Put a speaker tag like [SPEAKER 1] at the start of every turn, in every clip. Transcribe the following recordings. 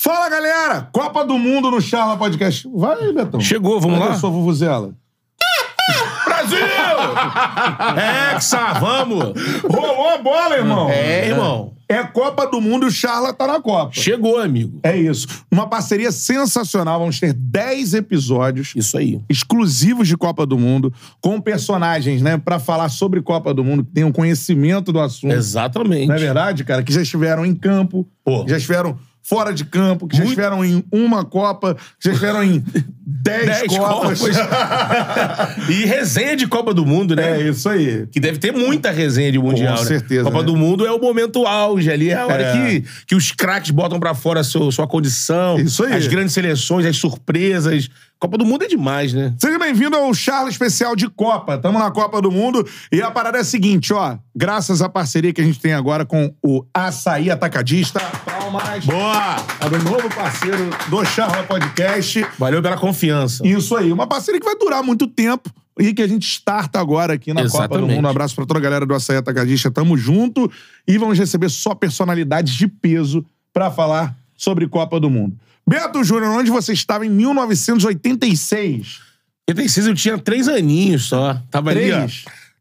[SPEAKER 1] Fala, galera! Copa do Mundo no Charla Podcast. Vai, Betão.
[SPEAKER 2] Chegou, vamos
[SPEAKER 1] Cadê
[SPEAKER 2] lá?
[SPEAKER 1] a sua vuvuzela?
[SPEAKER 2] Brasil! Hexa, vamos!
[SPEAKER 1] Rolou a bola, irmão.
[SPEAKER 2] É, irmão.
[SPEAKER 1] É Copa do Mundo e o Charla tá na Copa.
[SPEAKER 2] Chegou, amigo.
[SPEAKER 1] É isso. Uma parceria sensacional. Vamos ter 10 episódios
[SPEAKER 2] Isso aí.
[SPEAKER 1] exclusivos de Copa do Mundo, com personagens, né, Pra falar sobre Copa do Mundo, que tenham conhecimento do assunto.
[SPEAKER 2] Exatamente.
[SPEAKER 1] Não é verdade, cara? Que já estiveram em campo,
[SPEAKER 2] Pô.
[SPEAKER 1] já estiveram fora de campo, que já estiveram em uma Copa, que já estiveram em 10
[SPEAKER 2] Dez
[SPEAKER 1] Copas.
[SPEAKER 2] Copas. e resenha de Copa do Mundo, né?
[SPEAKER 1] é isso aí.
[SPEAKER 2] Que deve ter muita resenha de Mundial,
[SPEAKER 1] Com
[SPEAKER 2] né?
[SPEAKER 1] certeza,
[SPEAKER 2] Copa
[SPEAKER 1] né?
[SPEAKER 2] do Mundo é o momento auge ali, é a hora
[SPEAKER 1] É.
[SPEAKER 2] que, que os craques botam pra fora a sua, sua condição.
[SPEAKER 1] Isso aí.
[SPEAKER 2] As grandes seleções, as surpresas. Copa do Mundo é demais, né?
[SPEAKER 1] Seja bem-vindo ao Charla Especial de Copa. Estamos na Copa do Mundo e a parada é a seguinte, ó. Graças à parceria que a gente tem agora com o Açaí Atacadista. Palmas.
[SPEAKER 2] Boa!
[SPEAKER 1] É do novo parceiro do Charla Podcast.
[SPEAKER 2] Valeu pela confiança.
[SPEAKER 1] Isso aí, uma parceria que vai durar muito tempo e que a gente starta agora aqui na Copa do
[SPEAKER 2] Exatamente.
[SPEAKER 1] Mundo. Um abraço pra toda a galera do Açaí Atacadista. Tamo junto e vamos receber só personalidades de peso pra falar sobre Copa do Mundo. Beto Júnior, onde você estava em 1986?
[SPEAKER 2] 86 eu tinha três aninhos só. Tava ali, ó.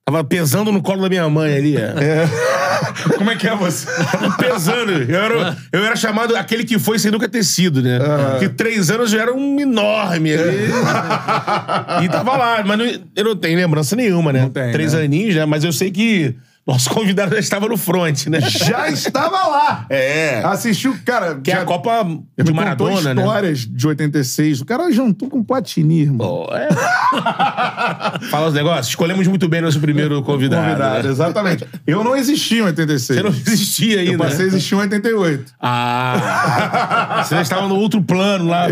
[SPEAKER 2] Tava pesando no colo da minha mãe ali, ó.
[SPEAKER 1] Como é que é você?
[SPEAKER 2] Tava pesando. Eu era, eu era chamado aquele que foi sem nunca ter sido, né? Porque três anos eu era um enorme ali. e tava lá. Mas não- eu não tenho lembrança nenhuma, né?
[SPEAKER 1] Não tem,
[SPEAKER 2] três
[SPEAKER 1] né?
[SPEAKER 2] aninhos, né? Mas eu sei que nosso convidado já estava no front, né?
[SPEAKER 1] Já estava lá.
[SPEAKER 2] É.
[SPEAKER 1] Assistiu, cara.
[SPEAKER 2] Que é
[SPEAKER 1] já-
[SPEAKER 2] a Copa de
[SPEAKER 1] me contou
[SPEAKER 2] Maradona, né?
[SPEAKER 1] histórias de 86. O cara jantou com Platini, irmão.
[SPEAKER 2] Pô, é. Fala os negócios. Escolhemos muito bem nosso primeiro convidado.
[SPEAKER 1] Convidado,
[SPEAKER 2] né?
[SPEAKER 1] exatamente. Eu não existia em 86.
[SPEAKER 2] Você não existia ainda.
[SPEAKER 1] Eu passei a
[SPEAKER 2] né?
[SPEAKER 1] existir em 88.
[SPEAKER 2] Ah. Você já estava no outro plano lá.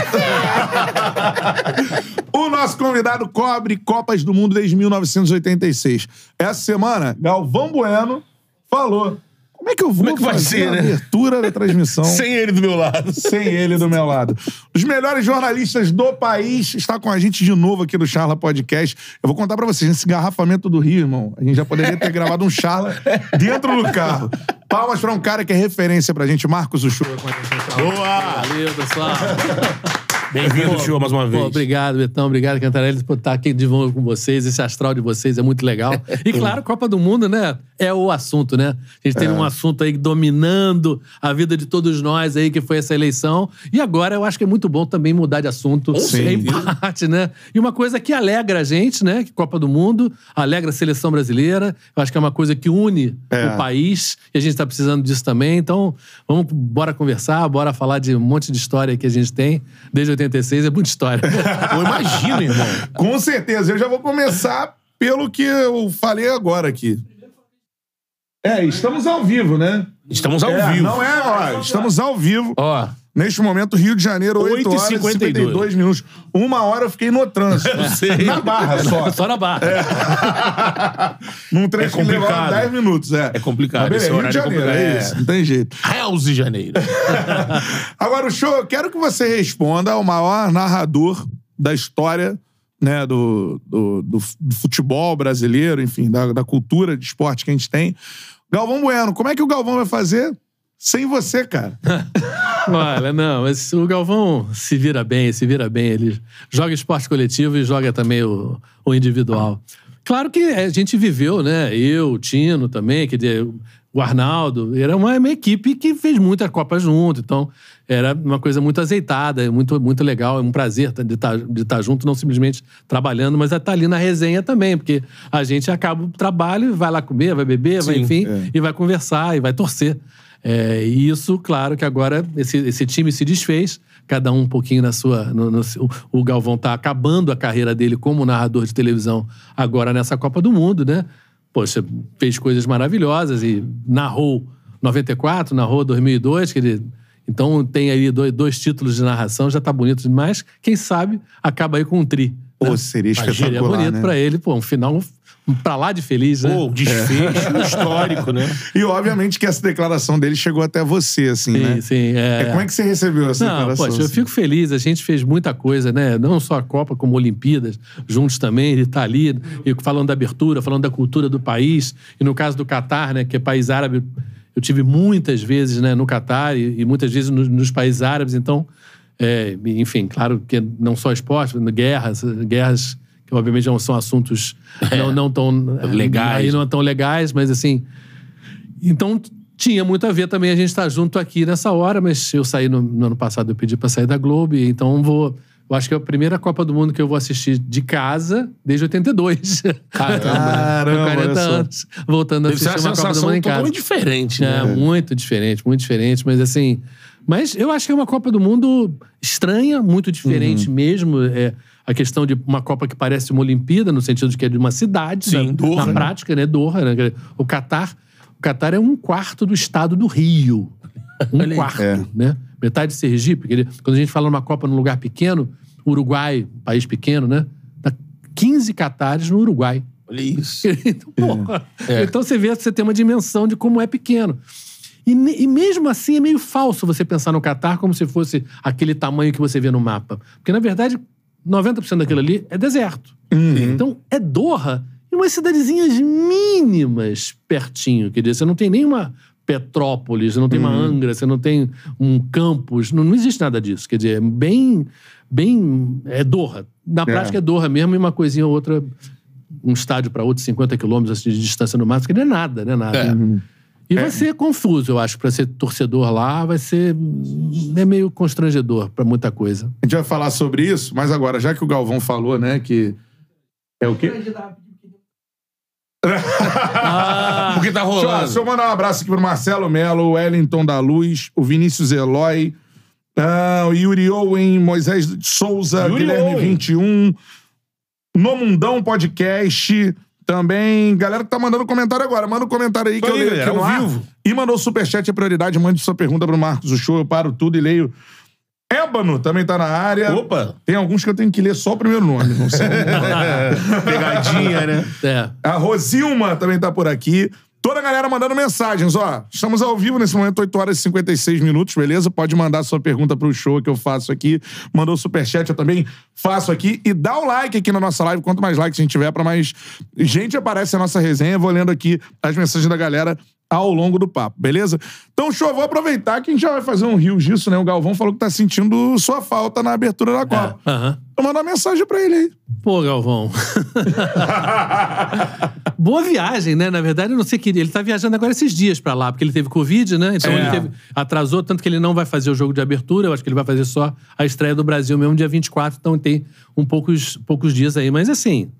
[SPEAKER 1] O nosso convidado cobre Copas do Mundo desde 1986. Essa semana, Galvão Bueno falou. Como é que eu vou
[SPEAKER 2] Como é que vai
[SPEAKER 1] fazer
[SPEAKER 2] ser,
[SPEAKER 1] a
[SPEAKER 2] né?
[SPEAKER 1] abertura da transmissão
[SPEAKER 2] Sem ele do meu lado.
[SPEAKER 1] sem ele do meu lado? Os melhores jornalistas do país está com a gente de novo aqui no Charla Podcast. Eu vou contar pra vocês, esse engarrafamento do Rio, irmão, a gente já poderia ter gravado um Charla dentro do carro. Palmas pra um cara que é referência pra gente, Marcos Uchoa. com a gente no Charla.
[SPEAKER 2] Boa!
[SPEAKER 3] Valeu, pessoal.
[SPEAKER 2] Bem-vindo, show, mais uma
[SPEAKER 3] Pô,
[SPEAKER 2] vez.
[SPEAKER 3] obrigado, Betão. Obrigado, Cantarelli, por estar aqui de novo com vocês. Esse astral de vocês é muito legal. E, claro, Copa do Mundo, né? É o assunto, né? A gente tem
[SPEAKER 2] É.
[SPEAKER 3] um assunto aí dominando a vida de todos nós aí, que foi essa eleição. E agora eu acho que é muito bom também mudar de assunto.
[SPEAKER 2] Sim.
[SPEAKER 3] Em parte, né? E uma coisa que alegra a gente, né? Que Copa do Mundo alegra a seleção brasileira. Eu acho que é uma coisa que une
[SPEAKER 1] É.
[SPEAKER 3] o país. E a gente tá precisando disso também. Então, vamos, bora conversar, bora falar de um monte de história que a gente tem. Desde 86 é muita história.
[SPEAKER 2] Eu imagino, irmão.
[SPEAKER 1] Com certeza. Eu já vou começar pelo que eu falei agora aqui. É, estamos ao vivo, né?
[SPEAKER 2] Estamos ao
[SPEAKER 1] É,
[SPEAKER 2] vivo.
[SPEAKER 1] Não é, ó. Estamos ao vivo.
[SPEAKER 2] Ó,
[SPEAKER 1] Neste momento, Rio de Janeiro, 8 horas e
[SPEAKER 2] 8h52.
[SPEAKER 1] 52 minutos. Uma hora eu fiquei no trânsito. Na barra só.
[SPEAKER 3] Só na barra.
[SPEAKER 1] Num trecho
[SPEAKER 2] É complicado.
[SPEAKER 1] 10 minutos, é.
[SPEAKER 2] É complicado,
[SPEAKER 1] Mas beleza, Rio de
[SPEAKER 2] é
[SPEAKER 1] Janeiro, é
[SPEAKER 2] complicado.
[SPEAKER 1] isso. Não tem jeito.
[SPEAKER 2] House de Janeiro.
[SPEAKER 1] Agora, o show, eu quero que você responda ao maior narrador da história né, do, do, do futebol brasileiro, enfim, da, da cultura de esporte que a gente tem. Galvão Bueno, como é que o Galvão vai fazer sem você, cara?
[SPEAKER 3] Olha, não, mas o Galvão se vira bem, se vira bem. Ele joga esporte coletivo e joga também o, o individual. Claro que a gente viveu, né? Eu, o Tino também, quer dizer, o Arnaldo. Era uma, uma equipe que fez muita Copa junto. Então, era uma coisa muito azeitada, muito, muito legal. É um prazer de estar de estar junto, não simplesmente trabalhando, mas estar ali na resenha também, porque a gente acaba o trabalho, vai lá comer, vai beber, vai,
[SPEAKER 2] Sim,
[SPEAKER 3] enfim,
[SPEAKER 1] é.
[SPEAKER 3] e vai conversar e vai torcer. É, e isso, claro, que agora esse, esse time se desfez, cada um um pouquinho na sua. no- no o Galvão tá acabando a carreira dele como narrador de televisão agora nessa Copa do Mundo, né? Poxa, fez coisas maravilhosas e narrou 94, narrou 2002, que ele. Então tem aí dois, dois títulos de narração, já tá bonito demais. Quem sabe acaba aí com um tri.
[SPEAKER 1] Pô, seria
[SPEAKER 3] Seria
[SPEAKER 1] espetacular,
[SPEAKER 3] bonito
[SPEAKER 1] né?
[SPEAKER 3] pra ele, pô, um final pra lá de feliz, né?
[SPEAKER 2] Pô, desfecho histórico, né?
[SPEAKER 1] E, obviamente, que essa declaração dele chegou até você, assim,
[SPEAKER 3] sim,
[SPEAKER 1] né?
[SPEAKER 3] sim. É,
[SPEAKER 1] É, Como é que você recebeu essa
[SPEAKER 3] Não,
[SPEAKER 1] declaração?
[SPEAKER 3] poxa, eu
[SPEAKER 1] assim?
[SPEAKER 3] fico feliz. A gente fez muita coisa, né? Não só a Copa, como Olimpíadas, juntos também. Ele tá ali, e falando da abertura, falando da cultura do país. E no caso do Catar, né? Que é país árabe. eu tive muitas vezes né, no Catar e, e muitas vezes nos, nos países árabes, então, é, enfim, claro que não só esporte, guerras, guerras obviamente não são assuntos não, não tão
[SPEAKER 2] Legais.
[SPEAKER 3] aí não tão legais, mas assim, então tinha muito a ver também a gente estar junto aqui nessa hora, mas eu saí no, no ano passado, eu pedi para sair da Globo, e então vou. Eu acho que é a primeira Copa do Mundo que eu vou assistir de casa desde 82.
[SPEAKER 2] Caramba.
[SPEAKER 1] Caramba,
[SPEAKER 3] Com 40
[SPEAKER 1] olha só.
[SPEAKER 3] anos, voltando a assistir
[SPEAKER 2] uma
[SPEAKER 3] uma Copa do Mundo em casa.
[SPEAKER 2] totalmente diferente,
[SPEAKER 3] É,
[SPEAKER 2] né?
[SPEAKER 3] muito diferente, muito diferente, mas assim. Mas eu acho que é uma Copa do Mundo estranha, muito diferente
[SPEAKER 2] Uhum.
[SPEAKER 3] mesmo. É a questão de uma Copa que parece uma Olimpíada, no sentido de que é de uma cidade,
[SPEAKER 2] Sim,
[SPEAKER 3] na,
[SPEAKER 2] Doha,
[SPEAKER 3] na
[SPEAKER 2] né?
[SPEAKER 3] prática, né? Doha, né? O Catar. O Catar é um quarto do estado do Rio. Um quarto,
[SPEAKER 1] É.
[SPEAKER 3] né? Metade de Sergipe. porque ele- Quando a gente fala numa Copa num lugar pequeno, Uruguai, país pequeno, né? Dá 15 Catares no Uruguai.
[SPEAKER 2] Olha isso.
[SPEAKER 3] Então, porra.
[SPEAKER 2] É.
[SPEAKER 3] Então você vê, você tem uma dimensão de como é pequeno. E, e mesmo assim é meio falso você pensar no Catar como se fosse aquele tamanho que você vê no mapa. Porque, na verdade, 90% daquilo ali é deserto. Então, é Doha e umas cidadezinhas mínimas pertinho. Quer dizer, você não tem nenhuma Petrópolis, você não tem uma Angra, você não tem um campus. Não, não existe nada disso. Quer dizer, é bem. bem é Doha. Na prática é Doha mesmo e uma coisinha ou outra um estádio para outro, 50 quilômetros assim, de distância no máximo, que não é nada, não é nada.
[SPEAKER 2] É.
[SPEAKER 3] E vai ser confuso, eu acho, para ser torcedor lá, vai ser é meio constrangedor para muita coisa.
[SPEAKER 1] A gente vai falar sobre isso, mas agora, já que o Galvão falou, né, que. É o quê?
[SPEAKER 2] Porque tá
[SPEAKER 1] Deixa eu,
[SPEAKER 2] rolando.
[SPEAKER 1] deixa eu mandar um abraço aqui pro Marcelo Melo, o Wellington da Luz, o Vinícius Eloy, ah, o Yuri Owen, Moisés Souza,
[SPEAKER 2] Yuri
[SPEAKER 1] Guilherme
[SPEAKER 2] Owen.
[SPEAKER 1] 21, No Mundão Podcast. Também, galera que tá mandando comentário agora. Manda um comentário aí que
[SPEAKER 2] Foi
[SPEAKER 1] eu leio aqui no
[SPEAKER 2] ao
[SPEAKER 1] ar.
[SPEAKER 2] vivo.
[SPEAKER 1] E mandou superchat, é prioridade. Mande sua pergunta pro Marcos do Show. Eu paro tudo e leio. Ébano também tá na área.
[SPEAKER 2] Opa.
[SPEAKER 1] Tem alguns que eu tenho que ler só o primeiro nome. Não sei.
[SPEAKER 2] Pegadinha, né?
[SPEAKER 3] É.
[SPEAKER 1] A Rosilma também tá por aqui. Toda a galera mandando mensagens, ó. Estamos ao vivo nesse momento, 8 horas e 56 minutos, beleza? Pode mandar sua pergunta pro show que eu faço aqui. Mandou superchat, eu também faço aqui. E dá o like aqui na nossa live. Quanto mais likes a gente tiver, pra mais gente aparece a nossa resenha. Vou lendo aqui as mensagens da galera ao longo do papo, beleza? Então, show, vou aproveitar que a gente já vai fazer um rio disso, né? O Galvão falou que tá sentindo sua falta na abertura da Copa.
[SPEAKER 3] Aham.
[SPEAKER 1] Então, manda uma mensagem pra ele aí.
[SPEAKER 3] Pô, Galvão. Boa viagem, né? Na verdade, eu não sei que ele tá viajando agora esses dias pra lá, porque ele teve Covid, né? Então
[SPEAKER 1] É.
[SPEAKER 3] ele teve- atrasou, tanto que ele não vai fazer o jogo de abertura, eu acho que ele vai fazer só a estreia do Brasil mesmo dia 24, então tem um poucos, poucos dias aí. Mas assim,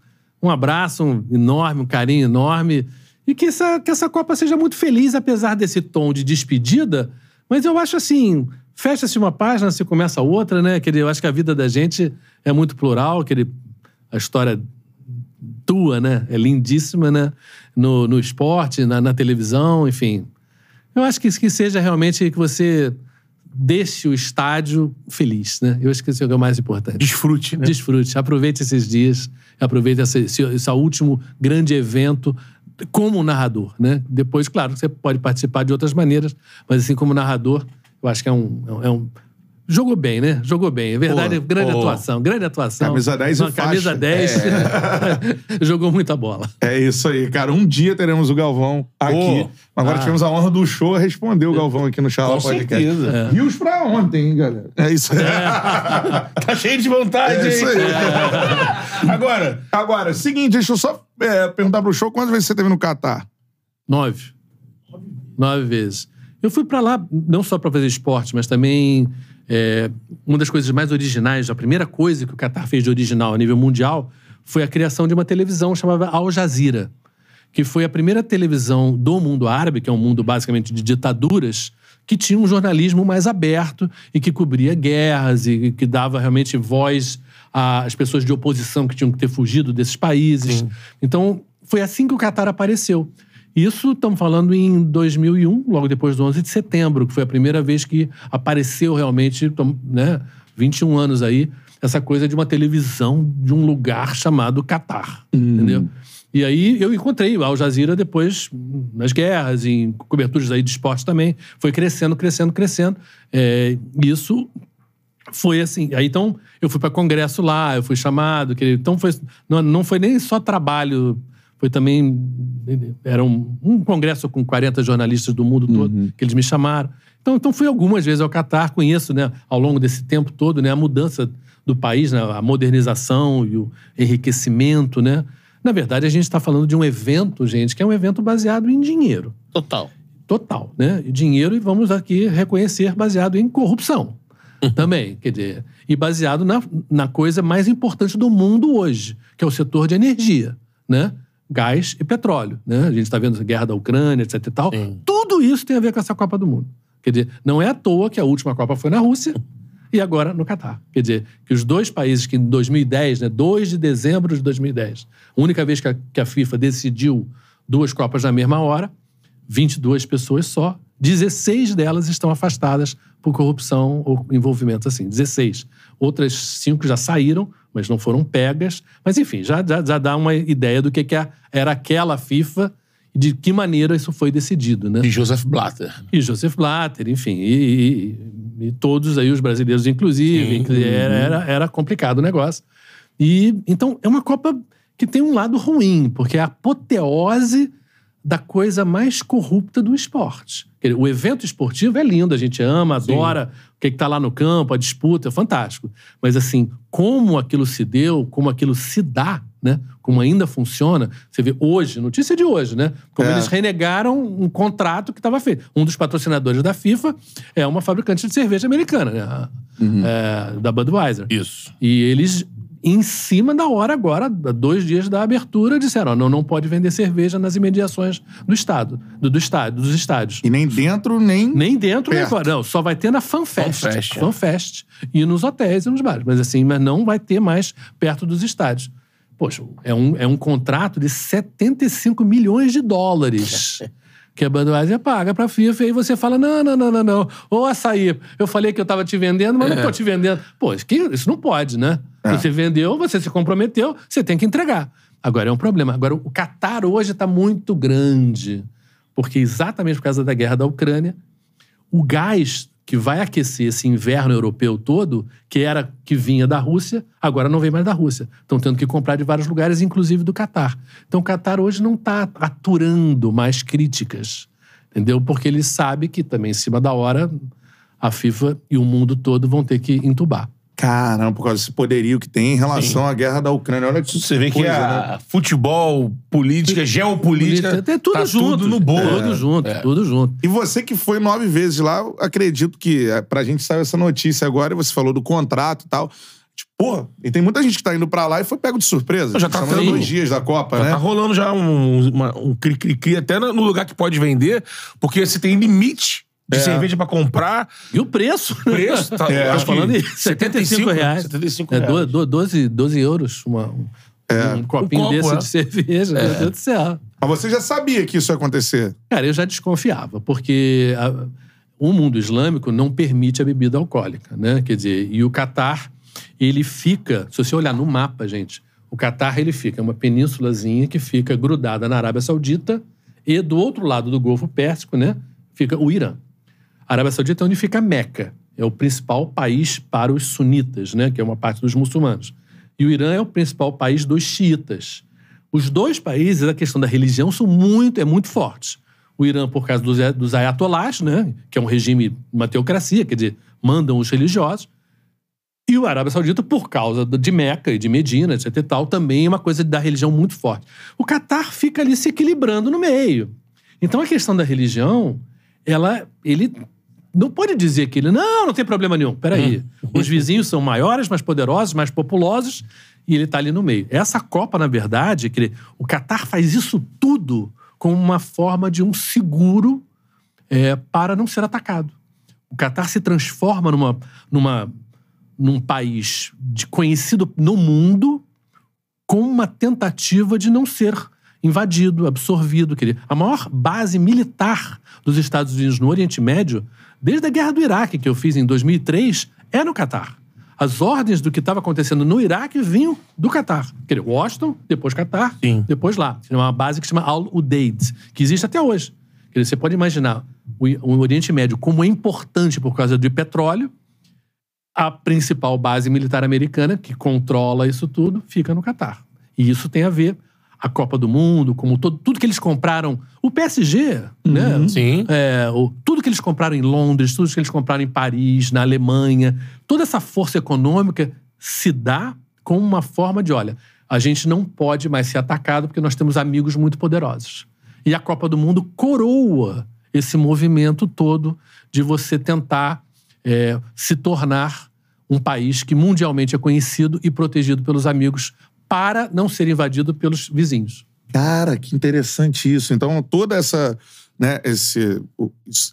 [SPEAKER 3] um abraço um enorme, um carinho enorme. E que essa, que essa Copa seja muito feliz, apesar desse tom de despedida. Mas eu acho assim, fecha-se uma página, se começa outra, né? Dizer, eu acho que a vida da gente é muito plural, que ele, a história tua, né? É lindíssima, né? No, no esporte, na, na televisão, enfim. Eu acho que, que seja realmente que você deixe o estádio feliz, né? Eu acho que isso é o mais importante.
[SPEAKER 2] Desfrute, né?
[SPEAKER 3] Desfrute, aproveite esses dias, aproveite esse, esse, esse último grande evento como narrador, né? Depois, claro, você pode participar de outras maneiras, mas assim como narrador, eu acho que é um, é um- é jogou bem, né? Jogou bem, é verdade,
[SPEAKER 1] Pô,
[SPEAKER 3] grande
[SPEAKER 2] pô.
[SPEAKER 3] atuação, grande atuação.
[SPEAKER 1] Camisa 10 e
[SPEAKER 3] Não, camisa
[SPEAKER 1] faixa.
[SPEAKER 3] 10. jogou muita bola.
[SPEAKER 1] É isso aí, cara. Um dia teremos o Galvão aqui.
[SPEAKER 2] Pô.
[SPEAKER 1] Agora
[SPEAKER 3] Ah.
[SPEAKER 1] tivemos a honra do show responder o Galvão aqui no Charla
[SPEAKER 2] Com
[SPEAKER 1] Podcast.
[SPEAKER 2] certeza.
[SPEAKER 3] É.
[SPEAKER 1] Rios pra ontem, hein, galera? É isso aí.
[SPEAKER 2] Tá cheio de vontade,
[SPEAKER 1] É isso
[SPEAKER 2] hein?
[SPEAKER 1] aí.
[SPEAKER 2] Agora,
[SPEAKER 1] Agora, seguinte, deixa eu só é, perguntar pro show quantas vezes você teve no Catar?
[SPEAKER 3] Nove. Nove vezes. Eu fui pra lá não só pra fazer esporte, mas também é, uma das coisas mais originais, a primeira coisa que o Qatar fez de original a nível mundial foi a criação de uma televisão chamada Al Jazeera, que foi a primeira televisão do mundo árabe, que é um mundo basicamente de ditaduras, que tinha um jornalismo mais aberto e que cobria guerras e que dava realmente voz às pessoas de oposição que tinham que ter fugido desses países. Então, foi assim que o Qatar apareceu. Isso estamos falando em 2001, logo depois do 11 de setembro, que foi a primeira vez que apareceu realmente, né, 21 anos aí, essa coisa de uma televisão de um lugar chamado Catar, entendeu? E aí eu encontrei o Al Jazeera depois nas guerras, em coberturas aí de esporte também. Foi crescendo, crescendo, crescendo. É, isso foi assim. Aí então eu fui para congresso lá, eu fui chamado. Que, então foi, não, não foi nem só trabalho Foi também. Era um, um congresso com 40 jornalistas do mundo todo que eles me chamaram. Então, então fui algumas vezes ao Catar, conheço, né, ao longo desse tempo todo, né, a mudança do país, né, a modernização e o enriquecimento, né? Na verdade, a gente está falando de um evento, gente, que é um evento baseado em dinheiro.
[SPEAKER 2] Total.
[SPEAKER 3] Total, né? Dinheiro, e vamos aqui reconhecer, baseado em corrupção também. Quer dizer, e baseado na, na coisa mais importante do mundo hoje, que é o setor de energia, né? Gás e petróleo, né? A gente está vendo a guerra da Ucrânia, etc e tal.
[SPEAKER 2] Sim.
[SPEAKER 3] Tudo isso tem a ver com essa Copa do Mundo. Quer dizer, não é à toa que a última Copa foi na Rússia e agora no Catar. Quer dizer, que os dois países que em 2010, né, 2 de dezembro de 2010, a única vez que a, que a FIFA decidiu duas Copas na mesma hora, 22 pessoas só, 16 delas estão afastadas por corrupção ou envolvimento assim, 16. Outras cinco já saíram, mas não foram pegas. Mas enfim, já, já, já dá uma ideia do que, que era aquela FIFA e de que maneira isso foi decidido, né?
[SPEAKER 2] E Joseph Blatter.
[SPEAKER 3] E Joseph Blatter, enfim, e, e- e todos aí, os brasileiros, inclusive.
[SPEAKER 2] Sim.
[SPEAKER 3] Era, era, era complicado o negócio. E então é uma Copa que tem um lado ruim, porque é a apoteose da coisa mais corrupta do esporte. O evento esportivo é lindo, a gente ama, adora o que está lá no campo, a disputa, é fantástico. Mas assim, como aquilo se deu, como aquilo se dá, né? Como ainda funciona, você vê hoje, notícia de hoje, né? Como
[SPEAKER 1] É.
[SPEAKER 3] eles renegaram um contrato que estava feito. Um dos patrocinadores da FIFA é uma fabricante de cerveja americana, né? A- é, da Budweiser.
[SPEAKER 2] Isso.
[SPEAKER 3] E eles, em cima da hora agora, dois dias da abertura, disseram: ó, não, não pode vender cerveja nas imediações do estado, do, do estádio, dos estádios.
[SPEAKER 1] E nem dentro, nem.
[SPEAKER 3] Nem dentro, nem
[SPEAKER 1] Perto.
[SPEAKER 3] fora. Não, só vai ter na FanFest.
[SPEAKER 2] FanFest, é.
[SPEAKER 3] FanFest. E nos hotéis e nos bares. Mas assim, mas não vai ter mais perto dos estádios. Poxa, é um, é um contrato de 75 milhões de dólares. Que a Budweiser paga pra FIFA, e aí você fala: não, não, não, não, não. Ô, açaí, eu falei que eu tava te vendendo, mas não tô te vendendo. Pô, isso, que- isso não pode, né?
[SPEAKER 1] É.
[SPEAKER 3] Você vendeu, você se comprometeu, você tem que entregar. Agora é um problema. Agora, o Catar hoje tá muito grande. Porque exatamente por causa da guerra da Ucrânia, o gás que vai aquecer esse inverno europeu todo, que era que vinha da Rússia, agora não vem mais da Rússia. Estão tendo que comprar de vários lugares, inclusive do Catar. Então o Catar hoje não está aturando mais críticas, entendeu? Porque ele sabe que também em cima da hora a FIFA e o mundo todo vão ter que entubar.
[SPEAKER 1] Caramba, por causa desse poderio que tem em relação à guerra da Ucrânia. Olha que
[SPEAKER 2] Você vê que a
[SPEAKER 1] né?
[SPEAKER 2] futebol, política, geopolítica.
[SPEAKER 3] é tudo
[SPEAKER 2] tá
[SPEAKER 3] junto.
[SPEAKER 2] Tudo no bolo.
[SPEAKER 3] Tudo junto,
[SPEAKER 2] É.
[SPEAKER 3] tudo junto.
[SPEAKER 1] E você que foi nove vezes lá, eu acredito que é, pra gente saiu essa notícia agora, e você falou do contrato e tal. Tipo, pô, e tem muita gente que tá indo pra lá e foi pego de surpresa.
[SPEAKER 2] Já tá tendo-
[SPEAKER 1] dois dias da Copa,
[SPEAKER 2] Já
[SPEAKER 1] né?
[SPEAKER 2] tá rolando já um, uma- um cri-cri-cri até no no lugar que pode vender, porque você tem limite de
[SPEAKER 1] É.
[SPEAKER 2] cerveja pra comprar.
[SPEAKER 3] E o preço?
[SPEAKER 2] Preço, tá,
[SPEAKER 3] É,
[SPEAKER 2] acho que
[SPEAKER 3] falando em 75 reais.
[SPEAKER 2] 75
[SPEAKER 3] É
[SPEAKER 2] reais.
[SPEAKER 3] do- do- 12, 12 euros uma, um, um copinho
[SPEAKER 2] copo,
[SPEAKER 3] desse
[SPEAKER 2] é.
[SPEAKER 3] de cerveja. Meu Deus do céu.
[SPEAKER 1] Mas você já sabia que isso ia acontecer.
[SPEAKER 3] Cara, eu já desconfiava, porque a- o mundo islâmico não permite a bebida alcoólica, né? Quer dizer, e o Catar, ele fica, se você olhar no mapa, gente, o Catar ele fica é uma penínsulazinha que fica grudada na Arábia Saudita e do outro lado do Golfo Pérsico, né, fica o Irã. A Arábia Saudita é onde fica Meca, é o principal país para os sunitas, né, que é uma parte dos muçulmanos. E o Irã é o principal país dos xiitas. Os dois países, a questão da religião, são muito, é muito fortes. O Irã, por causa dos, dos ayatolás, né, que é um regime, uma teocracia, quer dizer, mandam os religiosos. E o Arábia Saudita, por causa de Meca e de Medina, etc e tal, também é uma coisa da religião muito forte. O Catar fica ali se equilibrando no meio. Então a questão da religião, ela, ele não pode dizer que ele, não, não tem problema nenhum. Peraí. Os vizinhos são maiores, mais poderosos, mais populosos, e ele está ali no meio. Essa Copa, na verdade, que o Catar faz isso tudo como uma forma de um seguro é, para não ser atacado. O Catar se transforma numa, numa, num país de, conhecido no mundo com uma tentativa de não ser invadido, absorvido. quer dizer, A maior base militar dos Estados Unidos no Oriente Médio, desde a Guerra do Iraque, que eu fiz em 2003, é no Catar. As ordens do que estava acontecendo no Iraque vinham do Catar. Quer dizer, Washington, depois Catar,
[SPEAKER 2] Sim.
[SPEAKER 3] depois lá. É uma base que se chama Al-Udeid, que existe até hoje. Quer dizer, você pode imaginar o, o Oriente Médio como é importante por causa do petróleo, a principal base militar americana, que controla isso tudo, fica no Catar. E isso tem a ver. A Copa do Mundo, como todo, tudo que eles compraram. O PSG, né?
[SPEAKER 2] Sim.
[SPEAKER 3] É, o- tudo que eles compraram em Londres, tudo que eles compraram em Paris, na Alemanha, toda essa força econômica se dá com uma forma de, olha, a gente não pode mais ser atacado porque nós temos amigos muito poderosos. E a Copa do Mundo coroa esse movimento todo de você tentar é, se tornar um país que mundialmente é conhecido e protegido pelos amigos para não ser invadido pelos vizinhos.
[SPEAKER 1] Cara, que interessante isso. Então, toda essa. Né, esse,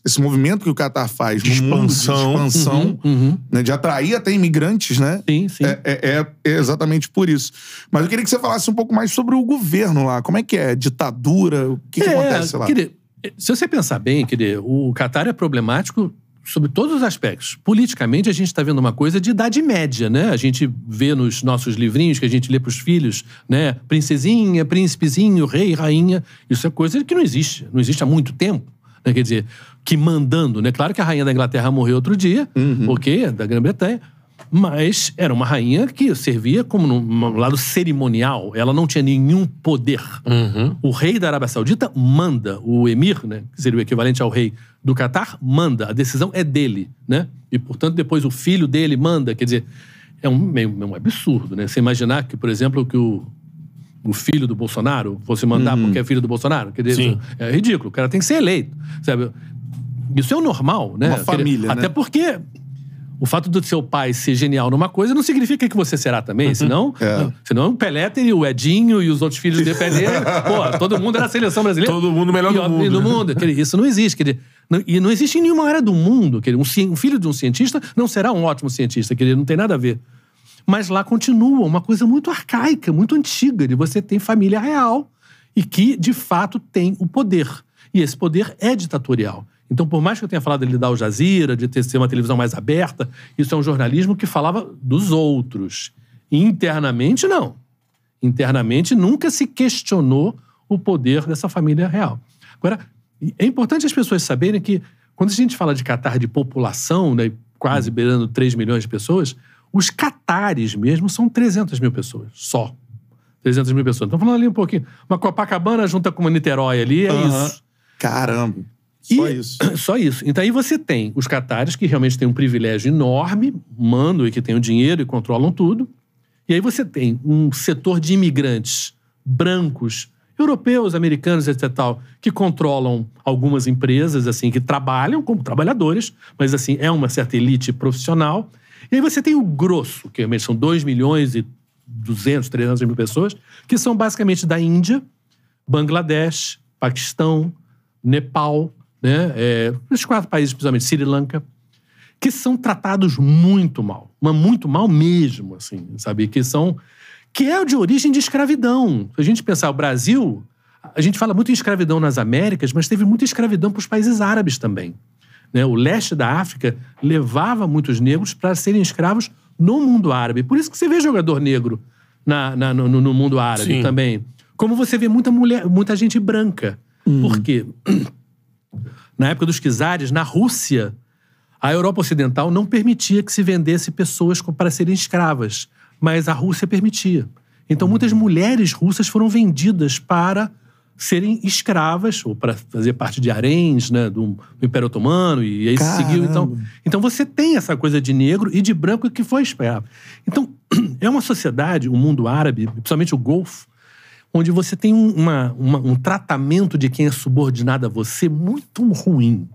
[SPEAKER 1] esse movimento que o Qatar faz no mundo de
[SPEAKER 2] Expansão.
[SPEAKER 1] expansão,
[SPEAKER 3] Uhum.
[SPEAKER 1] né, de atrair até imigrantes, né?
[SPEAKER 3] Sim, sim.
[SPEAKER 1] É, é- é- é exatamente por isso. Mas eu queria que você falasse um pouco mais sobre o governo lá. Como é que é? Ditadura? O que, que
[SPEAKER 3] É,
[SPEAKER 1] acontece lá?
[SPEAKER 3] se você pensar bem, quer dizer, o Catar é problemático sobre todos os aspectos. Politicamente, a gente está vendo uma coisa de idade média, né? A gente vê nos nossos livrinhos que a gente lê para os filhos, né? Princesinha, príncipezinho, rei, rainha. Isso é coisa que não existe. Não existe há muito tempo. Né? Quer dizer, que mandando, né? Claro que a rainha da Inglaterra morreu outro dia, porque da Grã-Bretanha. Mas era uma rainha que servia como num, num lado cerimonial. Ela não tinha nenhum poder. O rei da Arábia Saudita manda. O emir, né, que seria o equivalente ao rei do Catar, manda. A decisão é dele, né? E, portanto, depois o filho dele manda. Quer dizer, é um, meio, um absurdo, né? Você imaginar que, por exemplo, que o, o filho do Bolsonaro fosse mandar porque é filho do Bolsonaro. Quer dizer,
[SPEAKER 2] Sim.
[SPEAKER 3] é ridículo. O cara tem que ser eleito, sabe? Isso é o normal, né?
[SPEAKER 1] Uma família, né?
[SPEAKER 3] Até porque o fato do seu pai ser genial numa coisa não significa que você será também, senão,
[SPEAKER 1] É.
[SPEAKER 3] senão o Pelé teria o Edinho e os outros filhos dele perderam. Pô, todo mundo era a seleção brasileira.
[SPEAKER 2] Todo mundo melhor do mundo,
[SPEAKER 3] do mundo. Isso não existe. Quer dizer, não- e não existe em nenhuma área do mundo. Quer dizer, um, um filho de um cientista não será um ótimo cientista. Quer dizer, não tem nada a ver. Mas lá continua uma coisa muito arcaica, muito antiga, de você ter família real e que, de fato, tem o poder. E esse poder é ditatorial. Então, por mais que eu tenha falado dele da Al Jazeera, de ter ser uma televisão mais aberta, isso é um jornalismo que falava dos outros. Internamente, não. Internamente, nunca se questionou o poder dessa família real. Agora, é importante as pessoas saberem que, quando a gente fala de Catar de população, né, quase beirando 3 milhões de pessoas, os catares mesmo são 300 mil pessoas, só. 300 mil pessoas. Estamos falando ali um pouquinho. Uma Copacabana junta com uma Niterói ali, é
[SPEAKER 1] Aham.
[SPEAKER 3] isso.
[SPEAKER 1] Caramba. Só
[SPEAKER 3] E-
[SPEAKER 1] isso.
[SPEAKER 3] Só isso. Então aí você tem os catares que realmente têm um privilégio enorme, mandam e que têm o dinheiro e controlam tudo. E aí você tem um setor de imigrantes brancos, europeus, americanos, etc. Tal, que controlam algumas empresas, assim, que trabalham como trabalhadores, mas assim, é uma certa elite profissional. E aí você tem o grosso, que realmente são 2 milhões e 200, 300 mil pessoas, que são basicamente da Índia, Bangladesh, Paquistão, Nepal, né? É, os quatro países, principalmente Sri Lanka, que são tratados muito mal, mas muito mal mesmo, assim, sabe? Que são que é de origem de escravidão. Se a gente pensar o Brasil, a gente fala muito em escravidão nas Américas, mas teve muita escravidão para os países árabes também. Né? O leste da África levava muitos negros para serem escravos no mundo árabe. Por isso que você vê jogador negro na, na- no, no mundo árabe
[SPEAKER 2] Sim.
[SPEAKER 3] também. Como você vê muita mulher, muita gente branca. Por quê? Na época dos czares, na Rússia, a Europa Ocidental não permitia que se vendesse pessoas para serem escravas, mas a Rússia permitia. Então, muitas mulheres russas foram vendidas para serem escravas, ou para fazer parte de haréns né, do Império Otomano, e aí se seguiu. Então,
[SPEAKER 1] Caramba.
[SPEAKER 3] então, você tem essa coisa de negro e de branco que foi escravo. Então, é uma sociedade, o mundo árabe, principalmente o Golfo, onde você tem um, uma- uma- um tratamento de quem é subordinado a você muito ruim.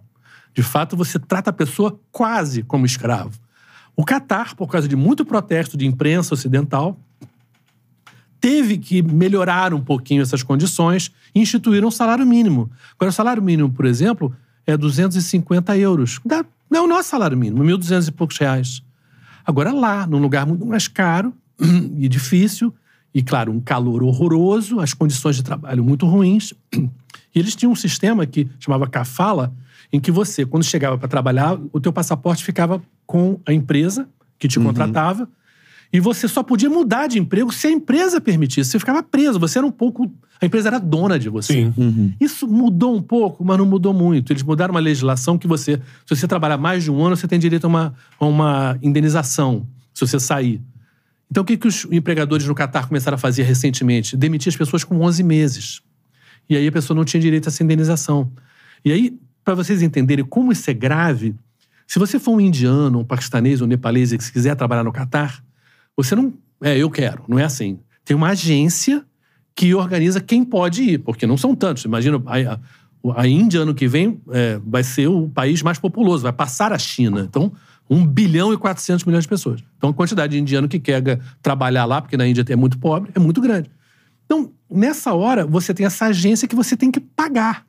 [SPEAKER 3] De fato, você trata a pessoa quase como escravo. O Catar, por causa de muito protesto de imprensa ocidental, teve que melhorar um pouquinho essas condições e instituíram um salário mínimo. Agora, o salário mínimo, por exemplo, é 250 euros. Dá, não é o nosso salário mínimo, 1.200 e poucos reais. Agora, lá, num lugar muito mais caro e difícil, e, claro, um calor horroroso, as condições de trabalho muito ruins. E eles tinham um sistema que chamava Cafala, em que você, quando chegava para trabalhar, o teu passaporte ficava com a empresa que te contratava, e você só podia mudar de emprego se a empresa permitisse. Você ficava preso, você era um pouco... A empresa era dona de você.
[SPEAKER 2] Sim.
[SPEAKER 3] Isso mudou um pouco, mas não mudou muito. Eles mudaram uma legislação que você, se você trabalhar mais de um ano, você tem direito a uma, a uma indenização, se você sair. Então, o que, que os empregadores no Catar começaram a fazer recentemente? Demitir as pessoas com 11 meses. E aí a pessoa não tinha direito a essa indenização. E aí, para vocês entenderem como isso é grave, se você for um indiano, um paquistanês, um nepalês e quiser trabalhar no Catar, você não. É, eu quero. Não é assim. Tem uma agência que organiza quem pode ir, porque não são tantos. Imagina, a, a, a Índia, ano que vem, é, vai ser o país mais populoso, vai passar a China. Então, 1 bilhão e 400 milhões de pessoas. Então, a quantidade de indiano que quer trabalhar lá, porque na Índia é muito pobre, é muito grande. Então, nessa hora, você tem essa agência que você tem que pagar.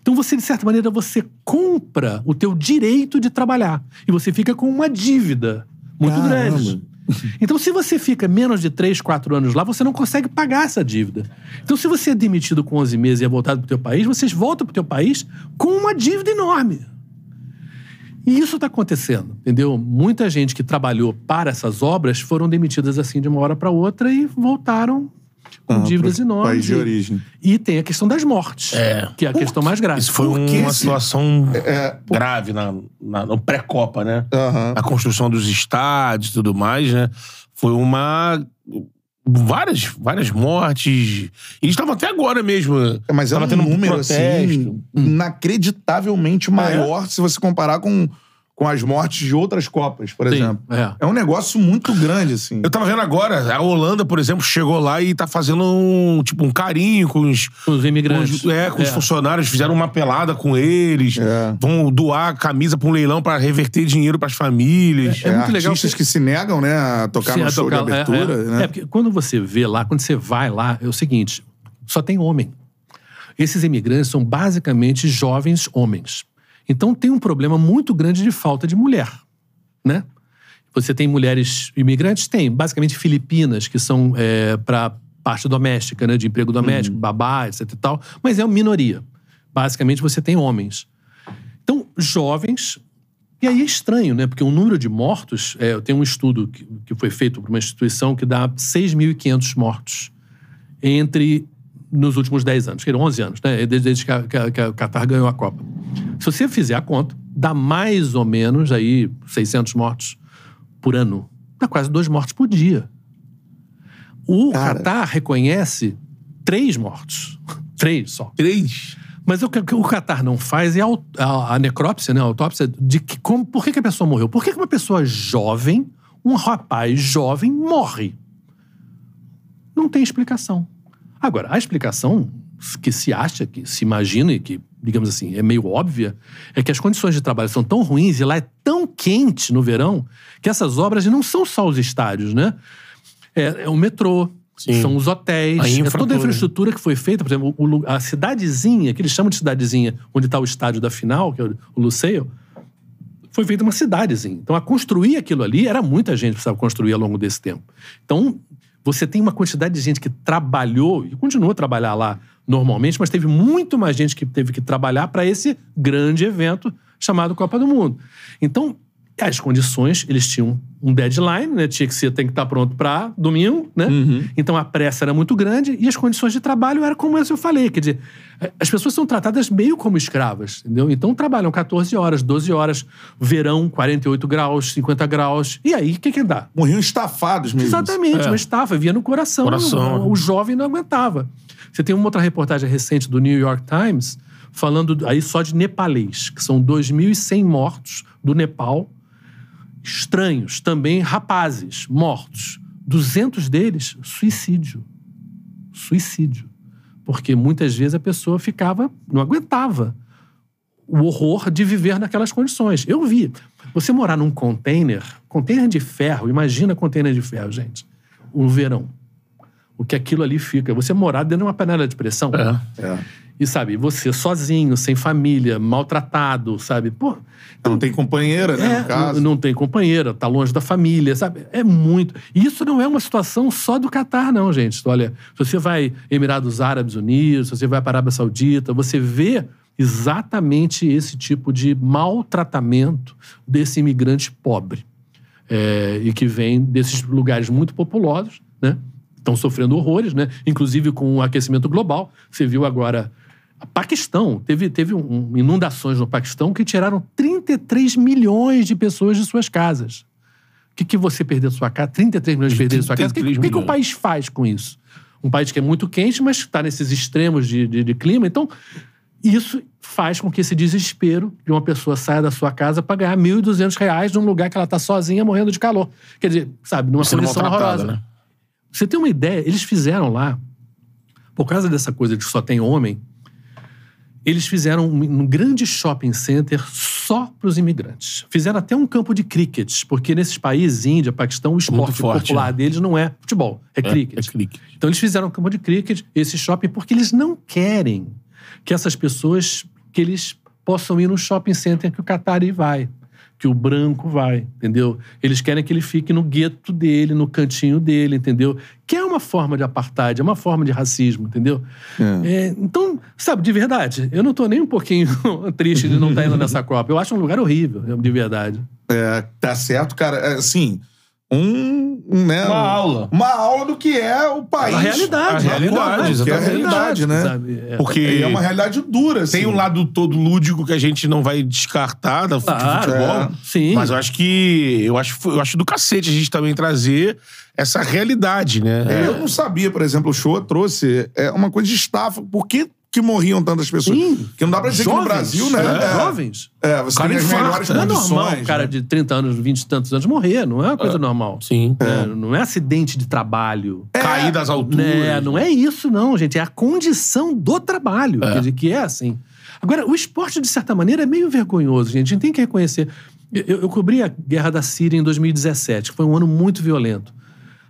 [SPEAKER 3] Então, você, de certa maneira, você compra o teu direito de trabalhar. E você fica com uma dívida muito
[SPEAKER 1] Caramba.
[SPEAKER 3] grande. Então, se você fica menos de 3, 4 anos lá, você não consegue pagar essa dívida. Então, se você é demitido com 11 meses e é voltado para o teu país, vocês voltam para o teu país com uma dívida enorme. E isso está acontecendo, entendeu? Muita gente que trabalhou para essas obras foram demitidas assim de uma hora para outra e voltaram com
[SPEAKER 1] Ah,
[SPEAKER 3] dívidas enormes.
[SPEAKER 1] país de
[SPEAKER 3] E-
[SPEAKER 1] origem.
[SPEAKER 3] E tem a questão das mortes,
[SPEAKER 2] É.
[SPEAKER 3] que é a questão mais grave.
[SPEAKER 2] Isso foi
[SPEAKER 1] Por que
[SPEAKER 2] uma
[SPEAKER 1] esse-
[SPEAKER 2] situação
[SPEAKER 1] É,
[SPEAKER 2] grave na, na, no pré-copa, né?
[SPEAKER 1] Aham.
[SPEAKER 2] A construção dos estádios e tudo mais, né? Foi uma. Várias, várias mortes. Eles estavam até agora mesmo.
[SPEAKER 1] Mas é
[SPEAKER 2] Tava
[SPEAKER 1] um
[SPEAKER 2] tendo
[SPEAKER 1] número,
[SPEAKER 2] protesto.
[SPEAKER 1] assim, inacreditavelmente maior se você comparar com, com as mortes de outras Copas, por
[SPEAKER 3] Sim,
[SPEAKER 1] exemplo.
[SPEAKER 3] é.
[SPEAKER 1] É um negócio muito grande, assim.
[SPEAKER 2] Eu tava vendo agora, a Holanda, por exemplo, chegou lá e tá fazendo um, tipo, um carinho com os,
[SPEAKER 3] Com os
[SPEAKER 2] com
[SPEAKER 3] imigrantes.
[SPEAKER 2] os, é, com os
[SPEAKER 3] É.
[SPEAKER 2] funcionários, fizeram uma pelada com eles,
[SPEAKER 1] É.
[SPEAKER 2] vão doar camisa pra um leilão pra reverter dinheiro pras famílias.
[SPEAKER 3] É muito legal
[SPEAKER 1] artistas
[SPEAKER 3] que-
[SPEAKER 1] que se negam, né, a tocar
[SPEAKER 3] Sim,
[SPEAKER 1] no
[SPEAKER 3] a
[SPEAKER 1] show
[SPEAKER 3] tocar-
[SPEAKER 1] de
[SPEAKER 3] é,
[SPEAKER 1] abertura,
[SPEAKER 3] é,
[SPEAKER 1] né?
[SPEAKER 3] É, porque quando você vê lá, quando você vai lá, é o seguinte: só tem homem. Esses imigrantes são basicamente jovens homens. Então tem um problema muito grande de falta de mulher, né? Você tem mulheres imigrantes? Tem. Basicamente filipinas, que são para parte doméstica, né? De emprego doméstico, babá, etc e tal. Mas é uma minoria. Basicamente você tem homens. Então, jovens. E aí é estranho, né? Porque o número de mortos. É, eu tenho um estudo que, que foi feito por uma instituição que dá 6.500 mortos entre. Nos últimos 10 anos, que eram 11 anos, né? Desde, que, a, que a Qatar ganhou a Copa. Se você fizer a conta, dá mais ou menos aí 600 mortos por ano. Dá quase dois mortos por dia. O
[SPEAKER 1] Cara.
[SPEAKER 3] Qatar reconhece três mortos. três só.
[SPEAKER 2] Três.
[SPEAKER 3] Mas o que, o o Qatar não faz é a, a- a necrópsia, né? A autópsia de que, como, por que, que a pessoa morreu. Por que, que uma pessoa jovem, um rapaz jovem, morre? Não tem explicação. Agora, a explicação que se acha, que se imagina e que, digamos assim, é meio óbvia, é que as condições de trabalho são tão ruins e lá é tão quente no verão que essas obras não são só os estádios, né? É, é o metrô,
[SPEAKER 2] Sim.
[SPEAKER 3] são os hotéis, é toda a
[SPEAKER 2] infraestrutura.
[SPEAKER 3] que foi feita, por exemplo, o a cidadezinha, que eles chamam de cidadezinha, onde está o estádio da final, que é o, o Luceio, foi feita uma cidadezinha. Então, a construir aquilo ali, era muita gente que precisava construir ao longo desse tempo. Então, você tem uma quantidade de gente que trabalhou e continua a trabalhar lá normalmente, mas teve muito mais gente que teve que trabalhar para esse grande evento chamado Copa do Mundo. Então, as condições, eles tinham um deadline, né? Tinha que ser, tem que estar pronto para domingo, né? Então a pressa era muito grande e as condições de trabalho eram como eu falei, quer dizer, as pessoas são tratadas meio como escravas, entendeu? Então trabalham 14 horas, 12 horas, verão 48 graus, 50 graus. E aí, o que que dá?
[SPEAKER 1] Morriam estafados mesmo.
[SPEAKER 3] Exatamente,
[SPEAKER 2] É.
[SPEAKER 3] uma estafa, via no coração.
[SPEAKER 2] Coração.
[SPEAKER 3] O, o jovem não aguentava. Você tem uma outra reportagem recente do New York Times falando aí só de nepalês, que são 2.100 mortos do Nepal, estranhos, também rapazes mortos. 200 deles, suicídio. Suicídio. Porque muitas vezes a pessoa ficava, não aguentava o horror de viver naquelas condições. Eu vi. Você morar num container, container de ferro, imagina container de ferro, gente, no verão. O que aquilo ali fica. Você morar dentro de uma panela de pressão.
[SPEAKER 2] É.
[SPEAKER 1] É.
[SPEAKER 3] E, sabe, você sozinho, sem família, maltratado, sabe? Pô,
[SPEAKER 1] Não tem companheira, né,
[SPEAKER 3] é,
[SPEAKER 1] no caso.
[SPEAKER 3] não tem companheira, tá longe da família, sabe? É muito. E isso não é uma situação só do Catar, não, gente. Olha, se você vai Emirados Árabes Unidos, se você vai para a Arábia Saudita, você vê exatamente esse tipo de maltratamento desse imigrante pobre. É, e que vem desses lugares muito populosos, né? Estão sofrendo horrores, né? Inclusive com o aquecimento global. Você viu agora a Paquistão teve, teve um- inundações no Paquistão que tiraram 33 milhões de pessoas de suas casas. que, que você perder sua casa? 33 milhões de perder sua casa? O que,
[SPEAKER 2] 33
[SPEAKER 3] que, que o país faz com isso? Um país que é muito quente, mas está nesses extremos de, de, de clima. Então, isso faz com que esse desespero de uma pessoa saia da sua casa para ganhar 1.200 reais num lugar que ela está sozinha morrendo de calor. Quer dizer, sabe, numa
[SPEAKER 2] Sendo
[SPEAKER 3] condição
[SPEAKER 2] maltratada,
[SPEAKER 3] horrorosa.
[SPEAKER 2] né?
[SPEAKER 3] Você tem uma ideia, eles fizeram lá, por causa dessa coisa de que só tem homem, eles fizeram um, um grande shopping center só para os imigrantes. Fizeram até um campo de cricket, porque nesses países, Índia, Paquistão, o esporte
[SPEAKER 2] forte,
[SPEAKER 3] popular
[SPEAKER 2] né?
[SPEAKER 3] deles não é futebol, é, cricket.
[SPEAKER 2] é cricket.
[SPEAKER 3] Então eles fizeram um campo de cricket, esse shopping, porque eles não querem que essas pessoas, que eles possam ir no shopping center que o Qatari vai, que o branco vai, entendeu? Eles querem que ele fique no gueto dele, no cantinho dele, entendeu? Que é uma forma de apartheid, é uma forma de racismo, entendeu? É, então, sabe, de verdade, eu não tô nem um pouquinho triste de não estar indo nessa Copa. Eu acho um lugar horrível, de verdade.
[SPEAKER 1] É, tá certo, cara. É, assim, um, um, né,
[SPEAKER 2] Uma aula.
[SPEAKER 1] Uma aula do que é o país.
[SPEAKER 3] A realidade.
[SPEAKER 2] A realidade,
[SPEAKER 1] Que é a realidade, né?
[SPEAKER 3] Sabe? É.
[SPEAKER 2] Porque
[SPEAKER 1] é uma realidade dura, assim.
[SPEAKER 2] tem um lado todo lúdico que a gente não vai descartar da
[SPEAKER 3] Claro,
[SPEAKER 2] futebol.
[SPEAKER 1] é.
[SPEAKER 3] Sim.
[SPEAKER 2] Mas eu acho que. Eu acho, eu acho do cacete a gente também trazer essa realidade, né?
[SPEAKER 1] É, Eu não sabia, por exemplo, o show trouxe é, uma coisa de estafa. Por que, que morriam tantas pessoas?
[SPEAKER 3] Sim.
[SPEAKER 1] Porque não dá pra dizer
[SPEAKER 3] Jovens,
[SPEAKER 1] que no Brasil, né?
[SPEAKER 3] é,
[SPEAKER 1] É,
[SPEAKER 3] Jovens.
[SPEAKER 1] É, você
[SPEAKER 2] cara
[SPEAKER 1] tem as melhores
[SPEAKER 3] Não é normal um cara
[SPEAKER 1] né?
[SPEAKER 3] de 30 anos, 20 e tantos anos morrer, não é uma coisa normal.
[SPEAKER 2] Sim.
[SPEAKER 3] É, não é acidente de trabalho.
[SPEAKER 2] Cair das alturas.
[SPEAKER 3] É, não é isso, não, gente. É a condição do trabalho, quer dizer, que é assim. Agora, o esporte, de certa maneira, é meio vergonhoso, gente. A gente tem que reconhecer. Eu, eu cobri a guerra da Síria em 2017, que foi um ano muito violento.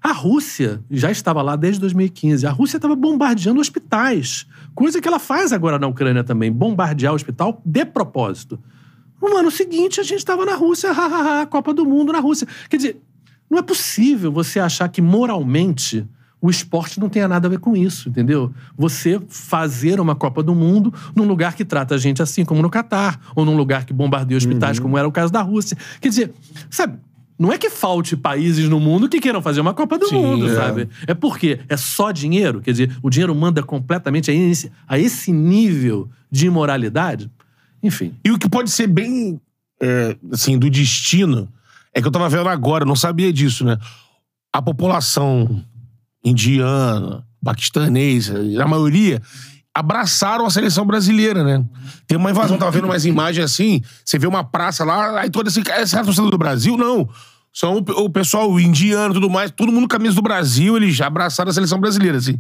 [SPEAKER 3] A Rússia já estava lá desde 2015. A Rússia estava bombardeando hospitais. Coisa que ela faz agora na Ucrânia também, bombardear o hospital de propósito. No ano seguinte, a gente estava na Rússia, hahaha, Copa do Mundo na Rússia. Quer dizer, não é possível você achar que moralmente o esporte não tenha nada a ver com isso, entendeu? Você fazer uma Copa do Mundo num lugar que trata a gente assim, como no Catar, ou num lugar que bombardeia hospitais, como era o caso da Rússia. Quer dizer, sabe? Não é que falte países no mundo que queiram fazer uma Copa do
[SPEAKER 2] Sim,
[SPEAKER 3] Mundo,
[SPEAKER 2] é.
[SPEAKER 3] sabe? É porque é só dinheiro? Quer dizer, o dinheiro manda completamente a esse, a esse nível de imoralidade? Enfim.
[SPEAKER 2] E o que pode ser bem, é, assim, do destino, é que eu tava vendo agora, eu não sabia disso, né? A população indiana, paquistanesa, a maioria, abraçaram a seleção brasileira, né? Tem uma invasão, tava vendo umas imagens assim, você vê uma praça lá, aí todo esse, esse cara torcedor do Brasil, não. São o, o pessoal indiano e tudo mais, todo mundo com camisa do Brasil, eles já abraçaram a seleção brasileira, assim.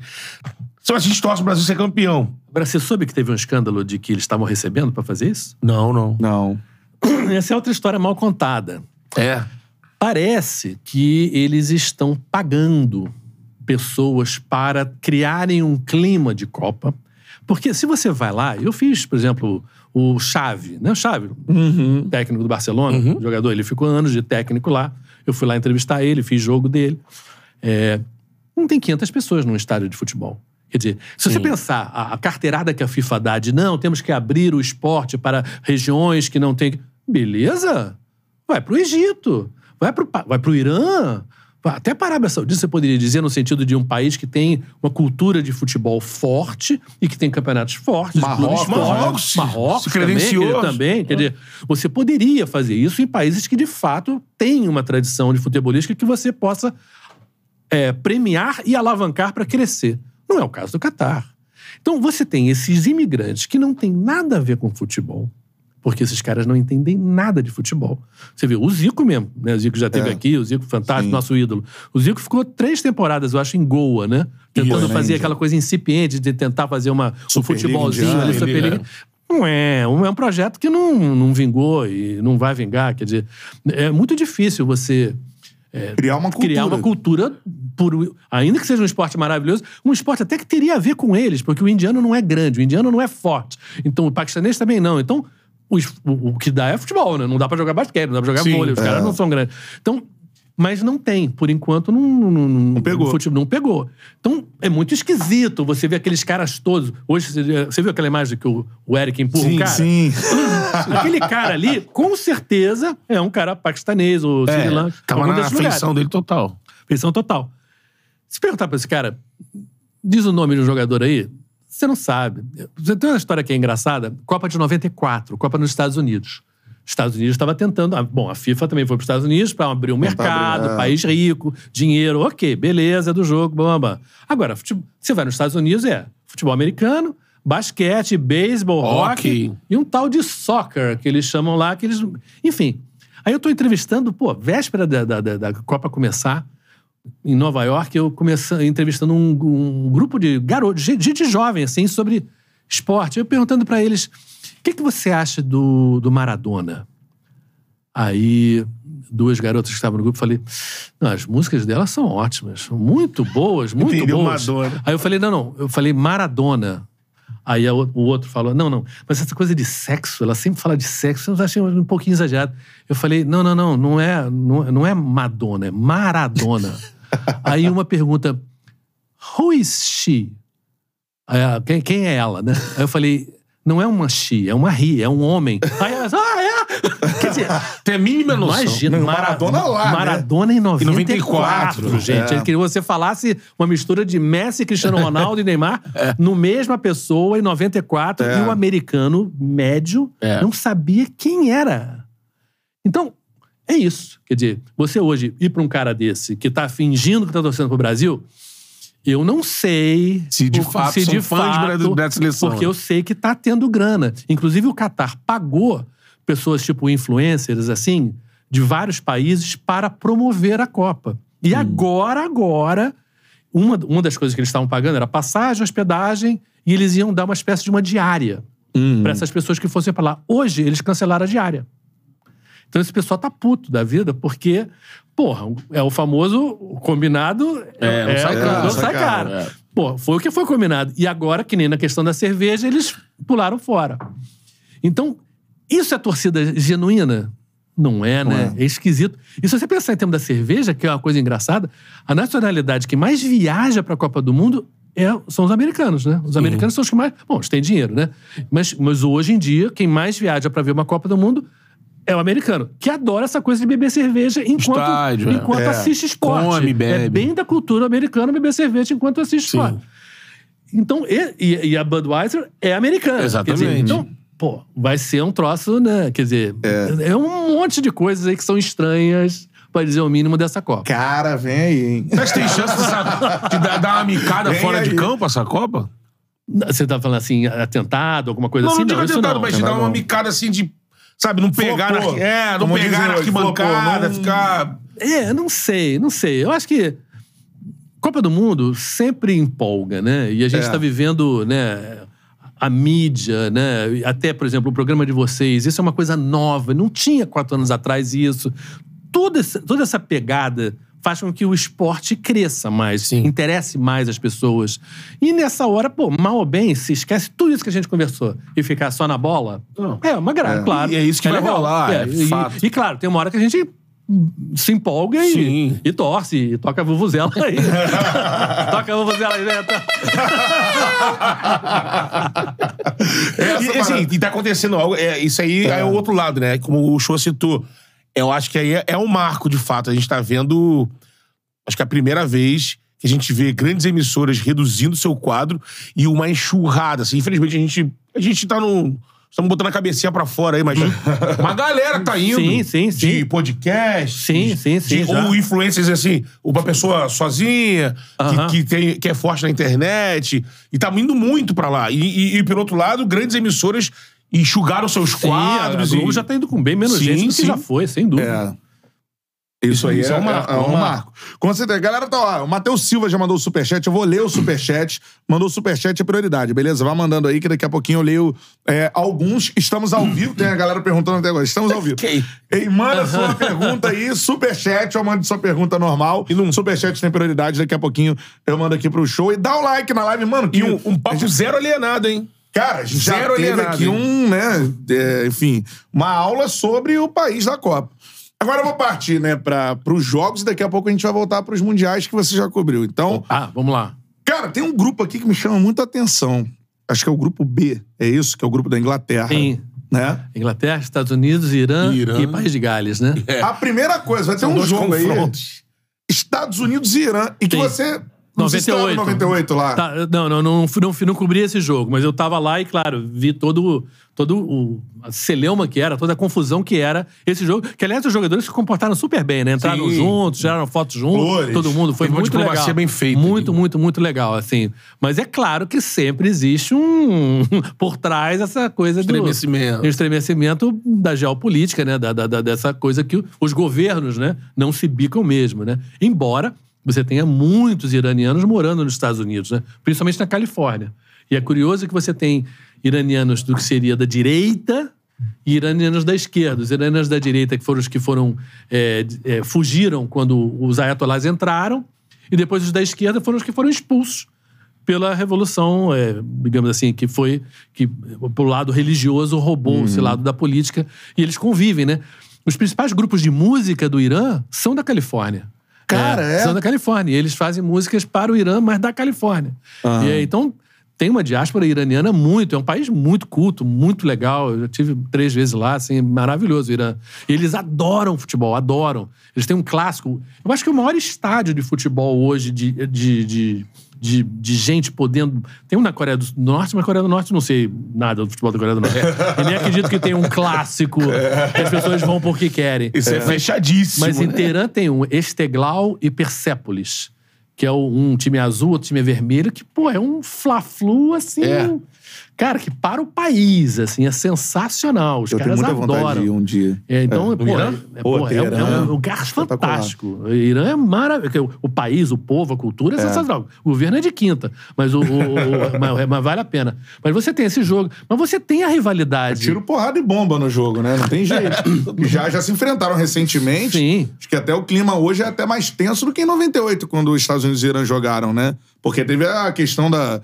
[SPEAKER 2] Então a gente torce o Brasil ser campeão.
[SPEAKER 3] Agora, você soube que teve um escândalo de que eles estavam recebendo pra fazer isso?
[SPEAKER 2] Não, não.
[SPEAKER 1] Não.
[SPEAKER 3] Essa é outra história mal contada.
[SPEAKER 2] É.
[SPEAKER 3] Parece que eles estão pagando pessoas para criarem um clima de Copa. Porque se você vai lá, eu fiz, por exemplo, o Xavi, né? O Xavi, técnico do Barcelona, jogador, ele ficou anos de técnico lá. Eu fui lá entrevistar ele, fiz jogo dele. É, não tem 500 pessoas num estádio de futebol. Quer dizer, se você pensar a, a carteirada que a FIFA dá de não, temos que abrir o esporte para regiões que não tem. Beleza? Vai pro Egito, vai pro, Pa- vai pro Irã, até para a Arábia Saudita, você poderia dizer, no sentido de um país que tem uma cultura de futebol forte e que tem campeonatos fortes,
[SPEAKER 1] Marrocos.
[SPEAKER 2] Marrocos,
[SPEAKER 3] Marrocos
[SPEAKER 2] se
[SPEAKER 3] também,
[SPEAKER 2] credenciou.
[SPEAKER 3] também. Quer dizer, você poderia fazer isso em países que, de fato, têm uma tradição de futebolística que você possa é, premiar e alavancar para crescer. Não é o caso do Catar. Então você tem esses imigrantes que não têm nada a ver com futebol, porque esses caras não entendem nada de futebol. Você vê, o Zico mesmo, né? O Zico já esteve
[SPEAKER 1] É.
[SPEAKER 3] aqui, o Zico fantástico,
[SPEAKER 1] Sim.
[SPEAKER 3] nosso ídolo. O Zico ficou três temporadas, eu acho, em Goa, né? Tentando
[SPEAKER 1] Isso,
[SPEAKER 3] fazer
[SPEAKER 1] né,
[SPEAKER 3] aquela coisa incipiente de tentar fazer uma, um futebolzinho ali,
[SPEAKER 2] ele-
[SPEAKER 3] Superliga. Não é, é um projeto que não, não vingou e não vai vingar. Quer dizer, é muito difícil você
[SPEAKER 1] Criar uma cultura.
[SPEAKER 3] criar uma cultura por, ainda que seja um esporte maravilhoso, um esporte até que teria a ver com eles, porque o indiano não é grande, o indiano não é forte. Então o paquistanês também não. Então o, o- o que dá é futebol, né? Não dá pra jogar basquete, não dá pra jogar
[SPEAKER 2] Sim,
[SPEAKER 3] vôlei, os
[SPEAKER 1] é.
[SPEAKER 3] caras não são grandes. Então, mas não tem, por enquanto não, não, não,
[SPEAKER 1] pegou.
[SPEAKER 3] o futebol não pegou. Então é muito esquisito você ver aqueles caras todos. Hoje você, viu aquela imagem que o, o Eric empurra um
[SPEAKER 1] Sim,
[SPEAKER 3] cara?
[SPEAKER 1] sim.
[SPEAKER 3] Aquele cara ali, com certeza, é um cara paquistanês ou
[SPEAKER 2] É,
[SPEAKER 3] Sri Lanka.
[SPEAKER 2] tava na feição dele total.
[SPEAKER 3] Feição total. Se perguntar pra esse cara, diz o nome de um jogador aí, você não sabe. Você tem uma história que é engraçada. Copa de 94, Copa nos Estados Unidos. Estados Unidos estava tentando. ah, Bom, a FIFA também foi para os Estados Unidos para abrir um mercado,
[SPEAKER 1] é.
[SPEAKER 3] país rico, dinheiro, ok, beleza do jogo, bam, bam, bam. Agora, fute- você vai nos Estados Unidos, é futebol americano, basquete, beisebol,
[SPEAKER 2] Hockey.
[SPEAKER 3] hockey e um tal de soccer, que eles chamam lá, que eles. Enfim. Aí eu tô entrevistando, pô, véspera da, da- da Copa começar, em Nova York, eu comecei entrevistando um, um grupo de garotos, gente, jovem, assim, sobre esporte. Eu perguntando pra eles: o que, que você acha do, do Maradona? Aí, duas garotas que estavam no grupo, falei: as músicas dela são ótimas, muito boas, muito
[SPEAKER 2] Entendeu
[SPEAKER 3] boas.
[SPEAKER 2] Madonna.
[SPEAKER 3] Aí eu falei: não, não, eu falei Maradona. Aí o outro falou: não, não, mas essa coisa de sexo, ela sempre fala de sexo, eu achei um pouquinho exagerado. Eu falei: não, não, não, não é, não, não é Madonna, é Maradona. Aí uma pergunta: Who is she? Aí, a- quem, quem é ela, né? Aí eu falei: não é uma she, é uma ri, é um homem. Aí ela, é? Quer dizer,
[SPEAKER 2] Tem a mínima noção.
[SPEAKER 3] Imagina,
[SPEAKER 1] Não,
[SPEAKER 3] Mara-
[SPEAKER 1] Maradona lá, né?
[SPEAKER 3] Maradona em 94,
[SPEAKER 2] 94,
[SPEAKER 3] gente.
[SPEAKER 1] é.
[SPEAKER 3] Ele queria que você falasse uma mistura de Messi, Cristiano Ronaldo e Neymar no mesma pessoa em 94
[SPEAKER 1] É.
[SPEAKER 3] e o americano médio
[SPEAKER 2] É.
[SPEAKER 3] não sabia quem era. Então, é isso. Quer dizer, você hoje ir pra um cara desse que tá fingindo que tá torcendo pro Brasil, eu não sei
[SPEAKER 2] Se de
[SPEAKER 3] o-
[SPEAKER 2] fato
[SPEAKER 3] se
[SPEAKER 2] são
[SPEAKER 3] de
[SPEAKER 2] fãs
[SPEAKER 3] fato,
[SPEAKER 2] da seleção,
[SPEAKER 3] Porque
[SPEAKER 2] né?
[SPEAKER 3] eu sei que tá tendo grana. Inclusive, o Qatar pagou pessoas tipo influencers, assim, de vários países para promover a Copa. E agora, agora, uma, uma das coisas que eles estavam pagando era passagem, hospedagem, e eles iam dar uma espécie de uma diária para essas pessoas que fossem para lá. Hoje, eles cancelaram a diária. Então esse pessoal tá puto da vida, porque, porra, é o famoso combinado.
[SPEAKER 2] É, não sai caro,
[SPEAKER 3] Não sai
[SPEAKER 2] caro, é.
[SPEAKER 3] Pô, foi o que foi combinado. E agora, que nem na questão da cerveja, eles pularam fora. Então, isso é torcida genuína? Não é, né? É. esquisito. E se você pensar em termos da cerveja, que é uma coisa engraçada, a nacionalidade que mais viaja para a Copa do Mundo é- são os americanos, né? Os americanos são os que mais. Bom, eles têm dinheiro, né? Mas, mas hoje em dia, quem mais viaja para ver uma Copa do Mundo é o americano, que adora essa coisa de beber cerveja enquanto,
[SPEAKER 2] Estádio, é.
[SPEAKER 3] enquanto
[SPEAKER 1] É.
[SPEAKER 3] assiste esporte.
[SPEAKER 2] Come, bebe.
[SPEAKER 3] É bem da cultura americana beber cerveja enquanto assiste
[SPEAKER 2] Sim.
[SPEAKER 3] esporte. Então, e, e- a Budweiser é americana.
[SPEAKER 2] Exatamente.
[SPEAKER 3] Dizer, então, pô, vai ser um troço, né? Quer dizer, é. um monte de coisas aí que são estranhas, para dizer o mínimo, dessa Copa.
[SPEAKER 1] Cara, vem aí, hein?
[SPEAKER 2] Mas tem chance dessa- de dar, uma micada
[SPEAKER 1] Vem
[SPEAKER 2] fora de
[SPEAKER 1] aí.
[SPEAKER 2] campo essa Copa?
[SPEAKER 3] Você tá falando assim, atentado, alguma coisa
[SPEAKER 2] Não,
[SPEAKER 3] assim?
[SPEAKER 2] não digo
[SPEAKER 3] isso
[SPEAKER 2] atentado,
[SPEAKER 3] não.
[SPEAKER 2] mas de dar uma
[SPEAKER 1] não.
[SPEAKER 2] micada assim de. Sabe, não pegar
[SPEAKER 1] Flopou.
[SPEAKER 2] na. É, não
[SPEAKER 1] Como
[SPEAKER 2] pegar na arquibancada,
[SPEAKER 1] flopou, não-
[SPEAKER 2] ficar.
[SPEAKER 3] É, não sei, não sei. Eu acho que Copa do Mundo sempre empolga, né? E a gente
[SPEAKER 1] É.
[SPEAKER 3] está vivendo, né? A mídia, né? Até, por exemplo, o programa de vocês. Isso é uma coisa nova. Não tinha quatro anos atrás isso. Toda essa, toda essa pegada faz com que o esporte cresça mais,
[SPEAKER 2] Sim.
[SPEAKER 3] interesse mais as pessoas. E nessa hora, pô, mal ou bem, se esquece tudo isso que a gente conversou e ficar só na bola.
[SPEAKER 2] Não.
[SPEAKER 3] É uma graça, claro.
[SPEAKER 2] E é isso que vai
[SPEAKER 3] legal.
[SPEAKER 2] rolar, é
[SPEAKER 3] e,
[SPEAKER 2] fato.
[SPEAKER 3] e, claro, tem uma hora que a gente se empolga e,
[SPEAKER 2] Sim.
[SPEAKER 3] e torce, e toca a vuvuzela aí. toca a vuvuzela aí, né?
[SPEAKER 2] E, assim, e tá acontecendo algo. é, isso aí é. o outro lado, né? Como o show citou. Eu acho que aí é, é um marco, de fato. A gente tá vendo. Acho que é a primeira vez que a gente vê grandes emissoras reduzindo seu quadro e uma enxurrada. Assim, infelizmente, a gente, a gente tá no. Estamos botando a cabecinha pra fora aí, mas uma galera tá indo.
[SPEAKER 3] Sim, sim, sim.
[SPEAKER 2] De podcast.
[SPEAKER 3] Sim, sim, sim,
[SPEAKER 2] de- ou influencers, assim, uma pessoa sozinha, que-
[SPEAKER 3] Aham.
[SPEAKER 2] que, tem, que é forte na internet. E tá indo muito pra lá. E, e, e, pelo outro lado, grandes emissoras enxugaram seus
[SPEAKER 3] Sim,
[SPEAKER 2] quadros.
[SPEAKER 3] a Globo
[SPEAKER 2] e...
[SPEAKER 3] já tá indo com bem menos
[SPEAKER 2] Sim,
[SPEAKER 3] gente do que
[SPEAKER 2] sim.
[SPEAKER 3] já foi, sem dúvida.
[SPEAKER 1] É. Isso aí
[SPEAKER 2] Isso
[SPEAKER 1] é,
[SPEAKER 2] é um marco,
[SPEAKER 1] é,
[SPEAKER 2] é um
[SPEAKER 1] marco. Com certeza. Galera, tá ó. O Matheus Silva já mandou o superchat. Eu vou ler o superchat. Mandou o superchat é prioridade, beleza? Vai mandando aí que daqui a pouquinho eu leio é, alguns. Estamos ao vivo. Tem a galera perguntando até agora. Estamos ao vivo.
[SPEAKER 2] Ok.
[SPEAKER 1] Ei, manda sua pergunta aí. Superchat ou mande sua pergunta normal. E no superchat tem prioridade. Daqui a pouquinho eu mando aqui pro show. E dá o like na live, mano.
[SPEAKER 2] E
[SPEAKER 1] que-
[SPEAKER 2] um, um papo zero alienado, hein?
[SPEAKER 1] Cara, gente já
[SPEAKER 2] Zero
[SPEAKER 1] teve
[SPEAKER 2] alienado,
[SPEAKER 1] aqui
[SPEAKER 2] hein?
[SPEAKER 1] um, né, é, enfim, uma aula sobre o país da Copa. Agora eu vou partir, né, para os jogos e daqui a pouco a gente vai voltar para os mundiais que você já cobriu. Então,
[SPEAKER 3] Ah, vamos lá.
[SPEAKER 1] cara, tem um grupo aqui que me chama muita atenção. Acho que é o grupo B, é isso? Que é o grupo da Inglaterra.
[SPEAKER 3] Sim.
[SPEAKER 1] Né?
[SPEAKER 3] Inglaterra, Estados Unidos, Irã,
[SPEAKER 2] Irã.
[SPEAKER 3] e País de Gales, né?
[SPEAKER 2] É.
[SPEAKER 1] A primeira coisa, vai ter
[SPEAKER 2] São
[SPEAKER 1] um jogo aí.
[SPEAKER 2] confrontos.
[SPEAKER 1] Estados Unidos e Irã. E que
[SPEAKER 3] Sim.
[SPEAKER 1] você Não sei se tava
[SPEAKER 3] 98.
[SPEAKER 1] no 98 lá.
[SPEAKER 3] Tá, não, não, não, não, não cobri esse jogo, mas eu tava lá e, claro, vi todo, todo o a celeuma que era, toda a confusão que era esse jogo. Que, aliás, os jogadores se comportaram super bem, né? Entraram
[SPEAKER 2] Sim.
[SPEAKER 3] juntos, tiraram fotos juntos,
[SPEAKER 1] Flores.
[SPEAKER 3] todo mundo. Foi
[SPEAKER 2] Teve
[SPEAKER 3] muito legal.
[SPEAKER 2] bem feita
[SPEAKER 3] Muito,
[SPEAKER 2] ali.
[SPEAKER 3] muito, muito legal, assim. Mas é claro que sempre existe um... por trás essa coisa do...
[SPEAKER 2] Estremecimento.
[SPEAKER 3] estremecimento da geopolítica, né? Da, da- da- dessa coisa que os governos, né? Não se bicam mesmo, né? Embora você tenha muitos iranianos morando nos Estados Unidos, né? Principalmente na Califórnia. E é curioso que você tem iranianos do que seria da direita e iranianos da esquerda. Os iranianos da direita que foram os que foram é, é, fugiram quando os ayatollahs entraram e depois os da esquerda foram os que foram expulsos pela revolução, é, digamos assim, que foi que pro lado religioso roubou esse lado da política e eles convivem, né? Os principais grupos de música do Irã são da Califórnia.
[SPEAKER 1] Cara, é?
[SPEAKER 3] São da Califórnia. E eles fazem músicas para o Irã, mas da Califórnia.
[SPEAKER 1] Aham.
[SPEAKER 3] E aí, então tem uma diáspora iraniana muito, é um país muito culto, muito legal. Eu já tive três vezes lá, assim, maravilhoso o Irã. E eles adoram futebol, adoram. Eles têm um clássico. Eu acho que o maior estádio de futebol hoje, de, de, de, de, de gente podendo. Tem um na Coreia do Norte, mas Coreia do Norte não sei nada do futebol da Coreia do Norte. Eu nem acredito que tenha um clássico que as pessoas vão porque querem.
[SPEAKER 2] Isso é, fechadíssimo.
[SPEAKER 3] Mas em
[SPEAKER 2] né?
[SPEAKER 3] Teherã tem um Esteglau e Persépolis, que é um time azul, outro time vermelho, que, pô, é um fla-flu, assim...
[SPEAKER 2] É.
[SPEAKER 3] Cara, que para o país, assim, é sensacional. Os
[SPEAKER 1] Eu tenho
[SPEAKER 3] caras
[SPEAKER 1] muita vontade
[SPEAKER 3] adoram.
[SPEAKER 1] de ir um dia.
[SPEAKER 3] É, então, pô,
[SPEAKER 2] Irã?
[SPEAKER 3] é,
[SPEAKER 1] Pô,
[SPEAKER 3] pô, é, é
[SPEAKER 1] Teherã,
[SPEAKER 3] um lugar fantástico. O Irã é maravilhoso. O país, o povo, a cultura é, sensacional. O governo é de quinta, mas, o, o- o- mas, mas vale a pena. Mas você tem esse jogo, mas você tem a rivalidade.
[SPEAKER 1] Tiro, porrada e bomba no jogo, né? Não tem jeito. já, já se enfrentaram recentemente.
[SPEAKER 3] Sim.
[SPEAKER 1] Acho que até o clima hoje é até mais tenso do que em 98, quando os Estados Unidos e Irã jogaram, né? Porque teve a questão da,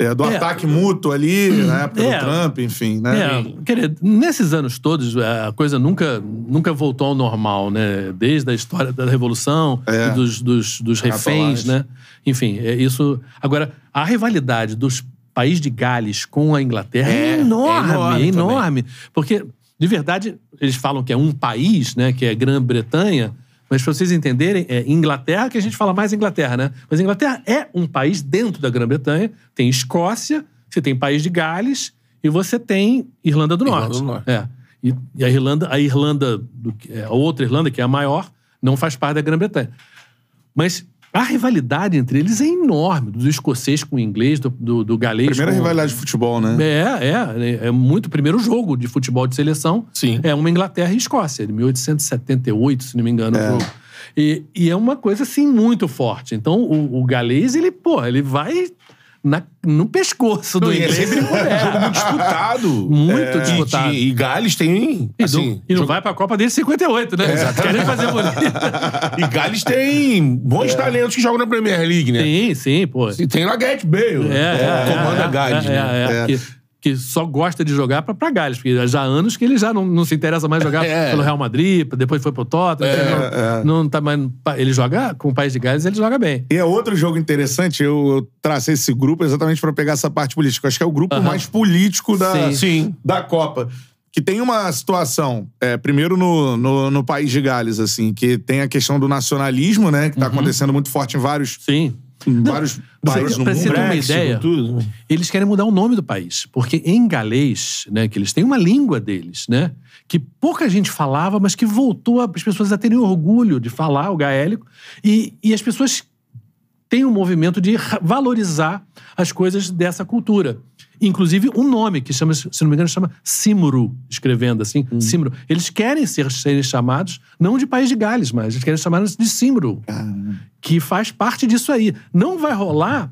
[SPEAKER 1] é, do
[SPEAKER 3] É.
[SPEAKER 1] ataque mútuo ali, na época
[SPEAKER 3] É.
[SPEAKER 1] do Trump, enfim, né?
[SPEAKER 3] É, nesses anos todos, a coisa nunca, nunca voltou ao normal, né? Desde a história da Revolução
[SPEAKER 1] É.
[SPEAKER 3] e dos, dos, dos reféns, né? Enfim, é isso. Agora, a rivalidade dos países de Gales com a Inglaterra é,
[SPEAKER 2] É,
[SPEAKER 3] enorme,
[SPEAKER 2] é
[SPEAKER 3] é
[SPEAKER 2] enorme
[SPEAKER 3] enorme. Porque, de verdade, eles falam que é um país, né? Que é Grã-Bretanha. Mas pra vocês entenderem, é Inglaterra, que a gente fala mais Inglaterra, né? Mas Inglaterra é um país dentro da Grã-Bretanha. Tem Escócia, você tem País de Gales e você tem Irlanda do
[SPEAKER 2] Irlanda
[SPEAKER 3] Norte.
[SPEAKER 2] do Norte.
[SPEAKER 3] É. E, e a Irlanda, a Irlanda, do é, a outra Irlanda, que é a maior, não faz parte da Grã-Bretanha. Mas a rivalidade entre eles é enorme, do escocês com o inglês, do, do, do galês
[SPEAKER 1] Primeira
[SPEAKER 3] com...
[SPEAKER 1] rivalidade de futebol, né?
[SPEAKER 3] É, é, é muito. O primeiro jogo de futebol de seleção
[SPEAKER 2] Sim.
[SPEAKER 3] é uma Inglaterra e Escócia, de 1878, se não me engano, o
[SPEAKER 1] É.
[SPEAKER 3] jogo. E, e é uma coisa, assim, muito forte. Então, o, o galês, ele, pô, ele vai na- no pescoço do
[SPEAKER 2] e é
[SPEAKER 3] inglês.
[SPEAKER 2] sempre um jogo muito disputado.
[SPEAKER 3] Muito
[SPEAKER 2] É,
[SPEAKER 3] disputado.
[SPEAKER 2] E, e Gales tem.
[SPEAKER 3] E,
[SPEAKER 2] Assim,
[SPEAKER 3] não, e não vai pra Copa desde 58, né? Querem fazer bonito.
[SPEAKER 2] E Gales tem bons talentos que jogam na Premier League, né?
[SPEAKER 3] Sim, sim, pô.
[SPEAKER 2] E tem lá Gareth Bale.
[SPEAKER 3] É, é,
[SPEAKER 2] comanda
[SPEAKER 3] é,
[SPEAKER 2] Gales,
[SPEAKER 3] é,
[SPEAKER 2] né?
[SPEAKER 3] é, é,
[SPEAKER 1] É.
[SPEAKER 3] Que, só gosta de jogar pra, pra Gales, porque já há anos que ele já não, não se interessa mais jogar
[SPEAKER 2] É.
[SPEAKER 3] pelo Real Madrid, depois foi pro Tottenham.
[SPEAKER 2] É,
[SPEAKER 3] não,
[SPEAKER 1] é.
[SPEAKER 3] não tá mais. Ele joga com o País de Gales, ele joga bem.
[SPEAKER 1] E é outro jogo interessante, eu, eu tracei esse grupo exatamente pra pegar essa parte política. Acho que é o grupo mais político da,
[SPEAKER 3] Sim.
[SPEAKER 2] Sim.
[SPEAKER 1] da Copa. Que tem uma situação, é, primeiro no, no, no país de Gales, assim, que tem a questão do nacionalismo, né? Que
[SPEAKER 3] Uhum.
[SPEAKER 1] tá acontecendo muito forte em vários,
[SPEAKER 3] Sim.
[SPEAKER 1] Em vários países no
[SPEAKER 3] pra
[SPEAKER 1] mundo.
[SPEAKER 3] você ter uma ideia,
[SPEAKER 2] tudo.
[SPEAKER 3] Eles querem mudar o nome do país. Porque em galês, né, que eles têm uma língua deles, né? Que pouca gente falava, mas que voltou as pessoas a terem orgulho de falar o gaélico. E, e as pessoas têm um movimento de valorizar as coisas dessa cultura. Inclusive um nome que chama, se não me engano, chama Simru, escrevendo assim, Simru. Eles querem ser, serem chamados não de País de Gales, mas eles querem ser chamados de Simru que faz parte disso aí. Não vai rolar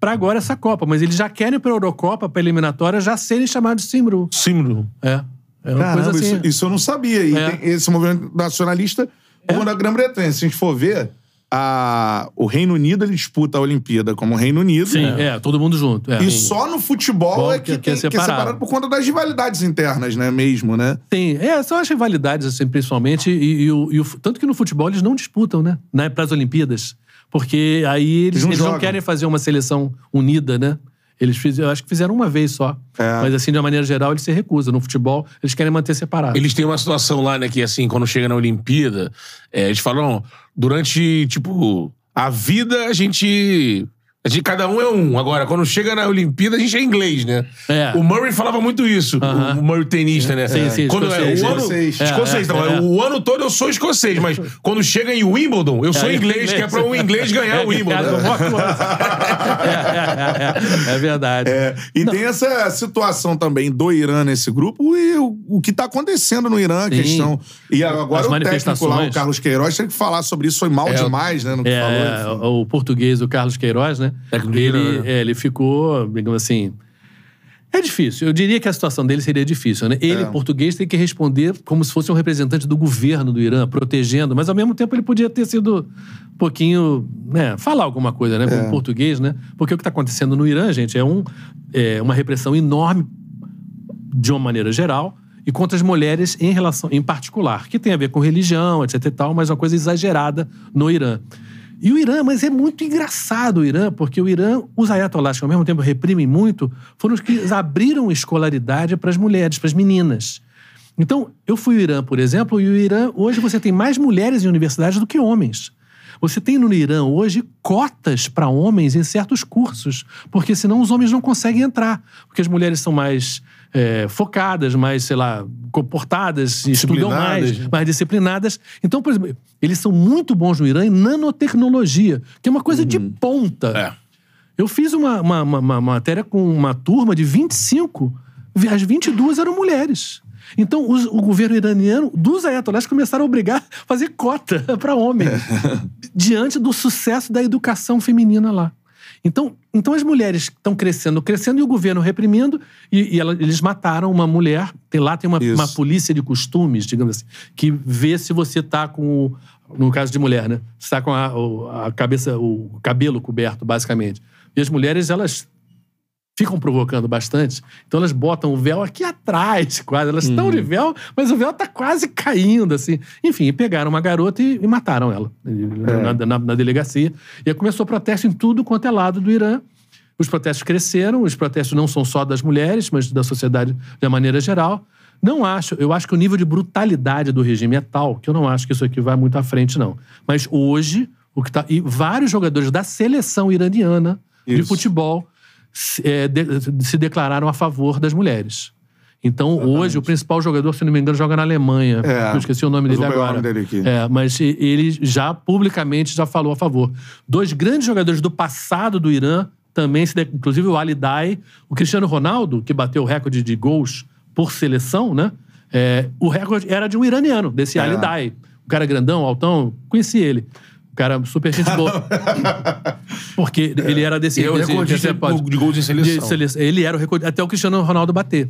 [SPEAKER 3] pra agora essa Copa, mas eles já querem pra Eurocopa, pra eliminatória, já serem chamados de Simru.
[SPEAKER 2] Simro.
[SPEAKER 3] É. É uma
[SPEAKER 1] Caramba,
[SPEAKER 3] coisa assim.
[SPEAKER 1] isso, isso eu não sabia. E
[SPEAKER 3] É.
[SPEAKER 1] tem esse movimento nacionalista como da Grã-Bretanha. Se a gente for ver, a, o Reino Unido ele disputa a Olimpíada como Reino Unido.
[SPEAKER 3] Sim, é. todo mundo junto. É.
[SPEAKER 1] E só no futebol
[SPEAKER 3] Bom,
[SPEAKER 1] é que,
[SPEAKER 3] que- que é
[SPEAKER 1] tem, que é
[SPEAKER 3] separado.
[SPEAKER 1] separado por conta das rivalidades internas, né? Mesmo, né?
[SPEAKER 3] Tem, é, são as rivalidades, assim, principalmente, e, e o, e o- tanto que no futebol eles não disputam, né? né Para as Olimpíadas. Porque aí eles,
[SPEAKER 1] Eles não
[SPEAKER 3] eles não querem fazer uma seleção unida, né? Eles fiz, eu acho que fizeram uma vez só.
[SPEAKER 1] É.
[SPEAKER 3] Mas assim, de uma maneira geral, eles se recusam. No futebol, eles querem manter separado.
[SPEAKER 2] Eles têm uma situação lá, né, que assim, quando chega na Olimpíada, é, eles falam, durante, tipo, a vida a gente. Gente, cada um é um. Agora, quando chega na Olimpíada, a gente é inglês, né?
[SPEAKER 3] É.
[SPEAKER 2] O Murray falava muito isso, o Murray tenista, né?
[SPEAKER 3] Sim, sim,
[SPEAKER 2] quando é,
[SPEAKER 3] escocês.
[SPEAKER 2] o ano,
[SPEAKER 1] Escocês.
[SPEAKER 2] escocês.
[SPEAKER 3] É,
[SPEAKER 2] então,
[SPEAKER 3] é.
[SPEAKER 2] O ano todo eu sou escocês, mas quando chega em Wimbledon, eu sou
[SPEAKER 3] É,
[SPEAKER 2] inglês, que é pra o inglês ganhar o
[SPEAKER 3] É,
[SPEAKER 2] Wimbledon.
[SPEAKER 3] é, é, é, é verdade.
[SPEAKER 1] É, e tem essa situação também do Irã nesse grupo e o, o que tá acontecendo no Irã, a questão. E agora
[SPEAKER 3] As
[SPEAKER 1] o técnico lá, o. Carlos Queiroz, tem que falar sobre isso, foi mal
[SPEAKER 2] É.
[SPEAKER 1] demais, né? No que
[SPEAKER 3] É,
[SPEAKER 1] falou.
[SPEAKER 3] o português, o Carlos Queiroz, né? Ele,
[SPEAKER 2] né?
[SPEAKER 3] é, ele ficou, digamos assim. É difícil. Eu diria que a situação dele seria difícil, né? Ele,
[SPEAKER 1] É.
[SPEAKER 3] português, tem que responder como se fosse um representante do governo do Irã, protegendo, mas ao mesmo tempo ele podia ter sido um pouquinho, né, falar alguma coisa, né,
[SPEAKER 1] É.
[SPEAKER 3] como português, né? Porque o que está acontecendo no Irã, gente, é, um, é uma repressão enorme de uma maneira geral e contra as mulheres em relação em particular, que tem a ver com religião, etc e tal, mas é uma coisa exagerada no Irã. E o Irã, mas é muito engraçado o Irã, porque o Irã, os ayatollahs, que ao mesmo tempo reprimem muito, foram os que abriram escolaridade para as mulheres, para as meninas. Então, eu fui ao Irã, por exemplo, e o Irã, hoje você tem mais mulheres em universidades do que homens. Você tem no Irã hoje cotas para homens em certos cursos, porque senão os homens não conseguem entrar. Porque as mulheres são mais é, focadas, mais, sei lá, comportadas, estudam mais,
[SPEAKER 2] Disciplinadas.
[SPEAKER 3] mais disciplinadas. Então, por exemplo, eles são muito bons no Irã em nanotecnologia, que é uma coisa de ponta.
[SPEAKER 2] É.
[SPEAKER 3] Eu fiz uma, uma, uma- uma matéria com uma turma de 25, as 22 eram mulheres. Então, os- o governo iraniano, dos ayatollahs, começaram a obrigar a fazer cota para homem, diante do sucesso da educação feminina lá. Então, então as mulheres estão crescendo, crescendo, e o governo reprimindo, e, e ela- eles mataram uma mulher. Tem, lá tem uma, uma polícia de costumes, digamos assim, que vê se você tá com. o- No caso de mulher, né? Se tá com a, a cabeça, o cabelo coberto, basicamente. E as mulheres, elas ficam provocando bastante. Então elas botam o véu aqui atrás, quase. Elas estão de véu, mas o véu tá quase caindo, assim. Enfim, pegaram uma garota e, e mataram ela na, na- na delegacia. E aí começou protesto em tudo quanto é lado do Irã. Os protestos cresceram, os protestos não são só das mulheres, mas da sociedade de uma maneira geral. Não acho, eu acho que o nível de brutalidade do regime é tal que eu não acho que isso aqui vai muito à frente, não. Mas hoje, o que tá. E vários jogadores da seleção iraniana de
[SPEAKER 1] Isso.
[SPEAKER 3] futebol se, é, de- se declararam a favor das mulheres. Então, hoje, o principal jogador, se não me engano, joga na Alemanha.
[SPEAKER 1] É.
[SPEAKER 3] Eu esqueci o nome dele
[SPEAKER 1] o
[SPEAKER 3] agora.
[SPEAKER 1] nome dele aqui.
[SPEAKER 3] É, mas ele já publicamente já falou a favor. Dois grandes jogadores do passado do Irã também, se inclusive o Ali Dai, o Cristiano Ronaldo, que bateu o recorde de gols por seleção, né? É, o recorde era de um iraniano, desse
[SPEAKER 1] É.
[SPEAKER 3] Ali Dai. O cara grandão, altão, conheci ele. Cara super gente boa. Porque ele era desse...
[SPEAKER 2] Ele é o
[SPEAKER 3] desse-
[SPEAKER 2] recordista
[SPEAKER 3] desse-
[SPEAKER 2] de gols em seleção.
[SPEAKER 3] de seleção. Ele era o recorde, até o Cristiano Ronaldo bater.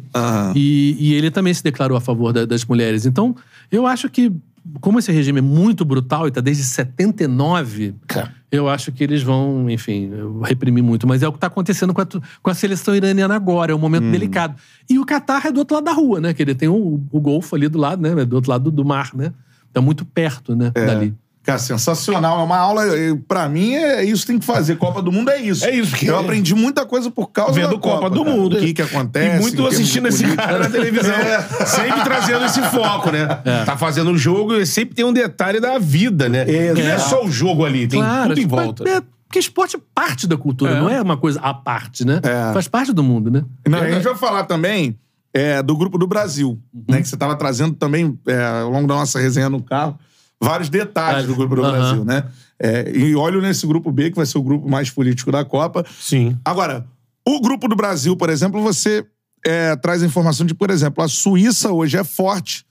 [SPEAKER 3] E, e ele também se declarou a favor da- das mulheres. Então, eu acho que, como esse regime é muito brutal e está desde 79,
[SPEAKER 2] Cara.
[SPEAKER 3] eu acho que eles vão, enfim, reprimir muito. Mas é o que está acontecendo com a, com a seleção iraniana agora, é um momento delicado. E o Catar é do outro lado da rua, né? Que ele tem o, o Golfo ali do lado, né? É do outro lado do, do mar, né? Tá muito perto, né? Dali.
[SPEAKER 1] Cara, sensacional. É uma aula. Pra mim, é isso que tem que fazer. Copa do Mundo é isso.
[SPEAKER 2] É isso, porque-
[SPEAKER 1] Eu aprendi muita coisa por causa
[SPEAKER 2] Vendo
[SPEAKER 1] da
[SPEAKER 2] Copa, do
[SPEAKER 1] cara.
[SPEAKER 2] Mundo.
[SPEAKER 1] O que, que acontece.
[SPEAKER 2] E muito
[SPEAKER 1] de
[SPEAKER 2] assistindo esse
[SPEAKER 1] política.
[SPEAKER 2] cara na televisão.
[SPEAKER 1] É.
[SPEAKER 2] Sempre trazendo esse foco, né? Tá fazendo o jogo e sempre tem um detalhe da vida, né?
[SPEAKER 1] É,
[SPEAKER 2] Que não é só o jogo ali, tem
[SPEAKER 3] Claro,
[SPEAKER 2] tudo em
[SPEAKER 3] tipo,
[SPEAKER 2] volta.
[SPEAKER 3] É, porque esporte é parte da cultura,
[SPEAKER 2] É.
[SPEAKER 3] não é uma coisa à parte, né?
[SPEAKER 1] É.
[SPEAKER 3] Faz parte do mundo, né?
[SPEAKER 1] Não, a gente vai falar também é, do grupo do Brasil,
[SPEAKER 3] Uhum.
[SPEAKER 1] né? Que você estava trazendo também, é, ao longo da nossa resenha no carro, vários detalhes do grupo do
[SPEAKER 3] Aham.
[SPEAKER 1] Brasil, né? É, e olho nesse grupo B, que vai ser o grupo mais político da Copa.
[SPEAKER 2] Sim.
[SPEAKER 1] Agora, o grupo do Brasil, por exemplo, você é, traz a informação de, por exemplo, a Suíça hoje é forte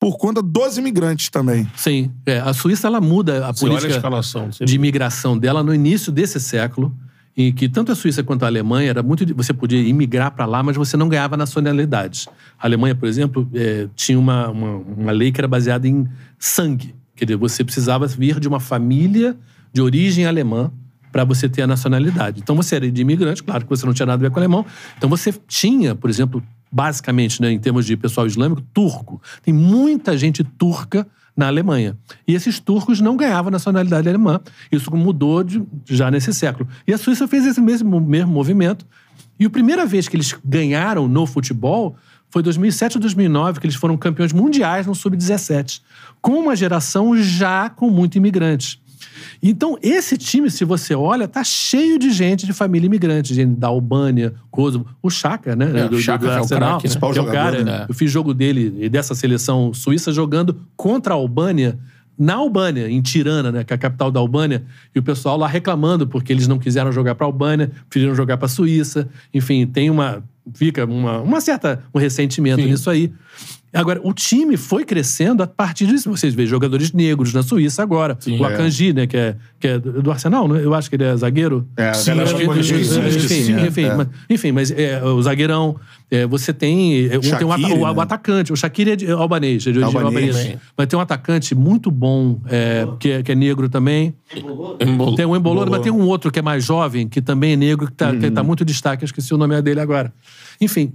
[SPEAKER 1] por conta dos imigrantes também.
[SPEAKER 3] Sim. É, a Suíça, ela muda a
[SPEAKER 2] Você a
[SPEAKER 3] política
[SPEAKER 2] escalação. Você
[SPEAKER 3] de imigração dela no início desse século, em que tanto a Suíça quanto a Alemanha era muito. Você podia imigrar para lá, mas você não ganhava nacionalidades. A Alemanha, por exemplo, eh, tinha uma, uma, uma lei que era baseada em sangue. Quer dizer, você precisava vir de uma família de origem alemã para você ter a nacionalidade. Então você era de imigrante, claro que você não tinha nada a ver com alemão. Então você tinha, por exemplo, basicamente, né, em termos de pessoal islâmico, turco. Tem muita gente turca na Alemanha. E esses turcos não ganhavam nacionalidade alemã. Isso mudou de- já nesse século. E a Suíça fez esse mesmo, mesmo movimento. E a primeira vez que eles ganharam no futebol foi 2007 ou 2009, que eles foram campeões mundiais no Sub-17, com uma geração já com muito imigrante. Então, esse time, se você olha, tá cheio de gente de família imigrante, gente da Albânia, Kosovo, o Chaka, né?
[SPEAKER 2] É, o Xhaka é o né?
[SPEAKER 1] Principal
[SPEAKER 3] que é o cara,
[SPEAKER 1] né?
[SPEAKER 3] eu fiz jogo dele e dessa seleção suíça jogando contra a Albânia, na Albânia, em Tirana, né, que é a capital da Albânia, e o pessoal lá reclamando porque eles não quiseram jogar para a Albânia, preferiram jogar para a Suíça. Enfim, tem uma fica uma, uma certa um ressentimento nisso aí. Agora, o time foi crescendo a partir disso. Vocês veem jogadores negros na Suíça agora. o Akanji, né, que é, que é do Arsenal, né? Eu acho que ele é zagueiro.
[SPEAKER 1] É,
[SPEAKER 2] Sim, acho que-
[SPEAKER 1] enfim,
[SPEAKER 2] sim,
[SPEAKER 1] é,
[SPEAKER 3] enfim,
[SPEAKER 1] é.
[SPEAKER 3] mas, enfim, mas é, o zagueirão, é, você tem, é, um- tem um ata-
[SPEAKER 1] Shaqiri,
[SPEAKER 3] o, o
[SPEAKER 1] né?
[SPEAKER 3] atacante, o Shaqiri é de albanês, é de origem
[SPEAKER 1] Albanês.
[SPEAKER 3] albanesa. Mas tem um atacante muito bom, é, que, é, que é negro também. Tem um Emboloro, mas tem um outro que é mais jovem, que também é negro, que tá, que tá muito destaque, eu esqueci o nome dele agora. Enfim,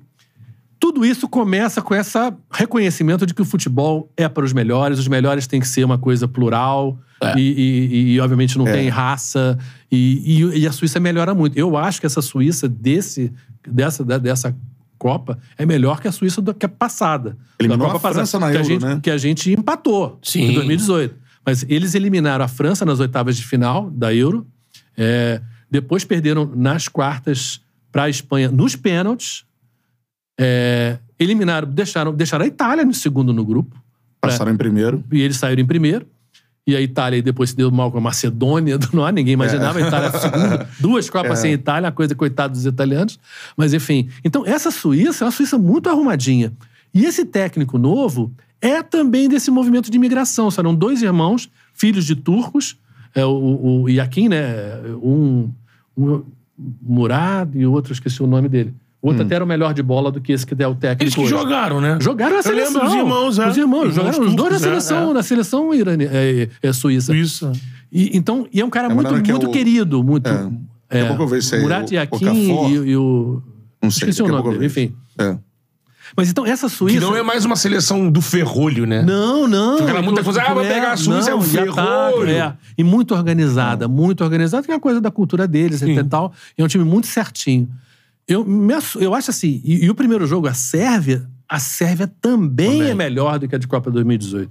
[SPEAKER 3] tudo isso começa com esse reconhecimento de que o futebol é para os melhores, os melhores têm que ser uma coisa plural
[SPEAKER 2] É.
[SPEAKER 3] e, e- e, obviamente, não tem raça. E, e- a Suíça melhora muito. Eu acho que essa Suíça desse, dessa, da- dessa Copa é melhor que a Suíça do, que a passada.
[SPEAKER 1] Eliminou
[SPEAKER 3] Copa
[SPEAKER 1] a França na
[SPEAKER 3] que a
[SPEAKER 1] Euro,
[SPEAKER 3] gente,
[SPEAKER 1] né?
[SPEAKER 3] Que a gente empatou
[SPEAKER 2] Sim.
[SPEAKER 3] em 2018. Mas eles eliminaram a França nas oitavas de final da Euro. É, depois perderam nas quartas para a Espanha nos pênaltis. É, eliminaram, deixaram, deixaram a Itália no segundo no grupo.
[SPEAKER 1] Passaram em primeiro.
[SPEAKER 3] E eles saíram em primeiro. E a Itália depois se deu mal com a Macedônia do Nó, ninguém imaginava. A Itália segunda, duas Copas sem Itália, a coisa coitada dos italianos. Mas enfim. Então, essa Suíça é uma Suíça muito arrumadinha. E esse técnico novo é também desse movimento de imigração. Serão dois irmãos, filhos de turcos, é, o, o Yakin, né? Um, um Murad e o outro, esqueci o nome dele. O outro até era o melhor de bola do que esse que é o técnico.
[SPEAKER 2] Eles que
[SPEAKER 3] hoje.
[SPEAKER 2] jogaram, né?
[SPEAKER 3] Jogaram na
[SPEAKER 2] Eu
[SPEAKER 3] seleção.
[SPEAKER 2] lembro dos irmãos, é.
[SPEAKER 3] Os irmãos,
[SPEAKER 2] Irmãos
[SPEAKER 3] jogaram os dois na
[SPEAKER 2] é,
[SPEAKER 3] seleção,
[SPEAKER 2] é.
[SPEAKER 3] na seleção irani, é, é, suíça.
[SPEAKER 2] Isso.
[SPEAKER 3] E, então, e é um cara
[SPEAKER 1] É,
[SPEAKER 3] muito,
[SPEAKER 1] que é
[SPEAKER 3] muito
[SPEAKER 1] o-
[SPEAKER 3] querido, muito.
[SPEAKER 1] É. Daqui a pouco eu vejo isso aí,
[SPEAKER 3] Murat
[SPEAKER 1] o- o
[SPEAKER 3] Yakin
[SPEAKER 1] Okafor.
[SPEAKER 3] e, e o.
[SPEAKER 1] Não sei.
[SPEAKER 3] Esqueci o
[SPEAKER 1] a
[SPEAKER 3] nome
[SPEAKER 1] eu
[SPEAKER 3] dele, enfim.
[SPEAKER 1] É.
[SPEAKER 3] Mas então, essa
[SPEAKER 2] Que
[SPEAKER 3] Suíça.
[SPEAKER 2] não é mais uma seleção do ferrolho, né?
[SPEAKER 3] Não, não.
[SPEAKER 2] Aquela muita coisa, ah, vai pegar a Suíça, é
[SPEAKER 3] não, e ataque,
[SPEAKER 2] ferrolho.
[SPEAKER 3] é. E muito organizada, muito organizada, que é uma coisa da cultura deles
[SPEAKER 2] Sim.
[SPEAKER 3] e tal. E é um time muito certinho. Eu, me eu acho assim, e, e o primeiro jogo, a Sérvia, a Sérvia também,
[SPEAKER 2] Também.
[SPEAKER 3] é melhor do que a de Copa 2018.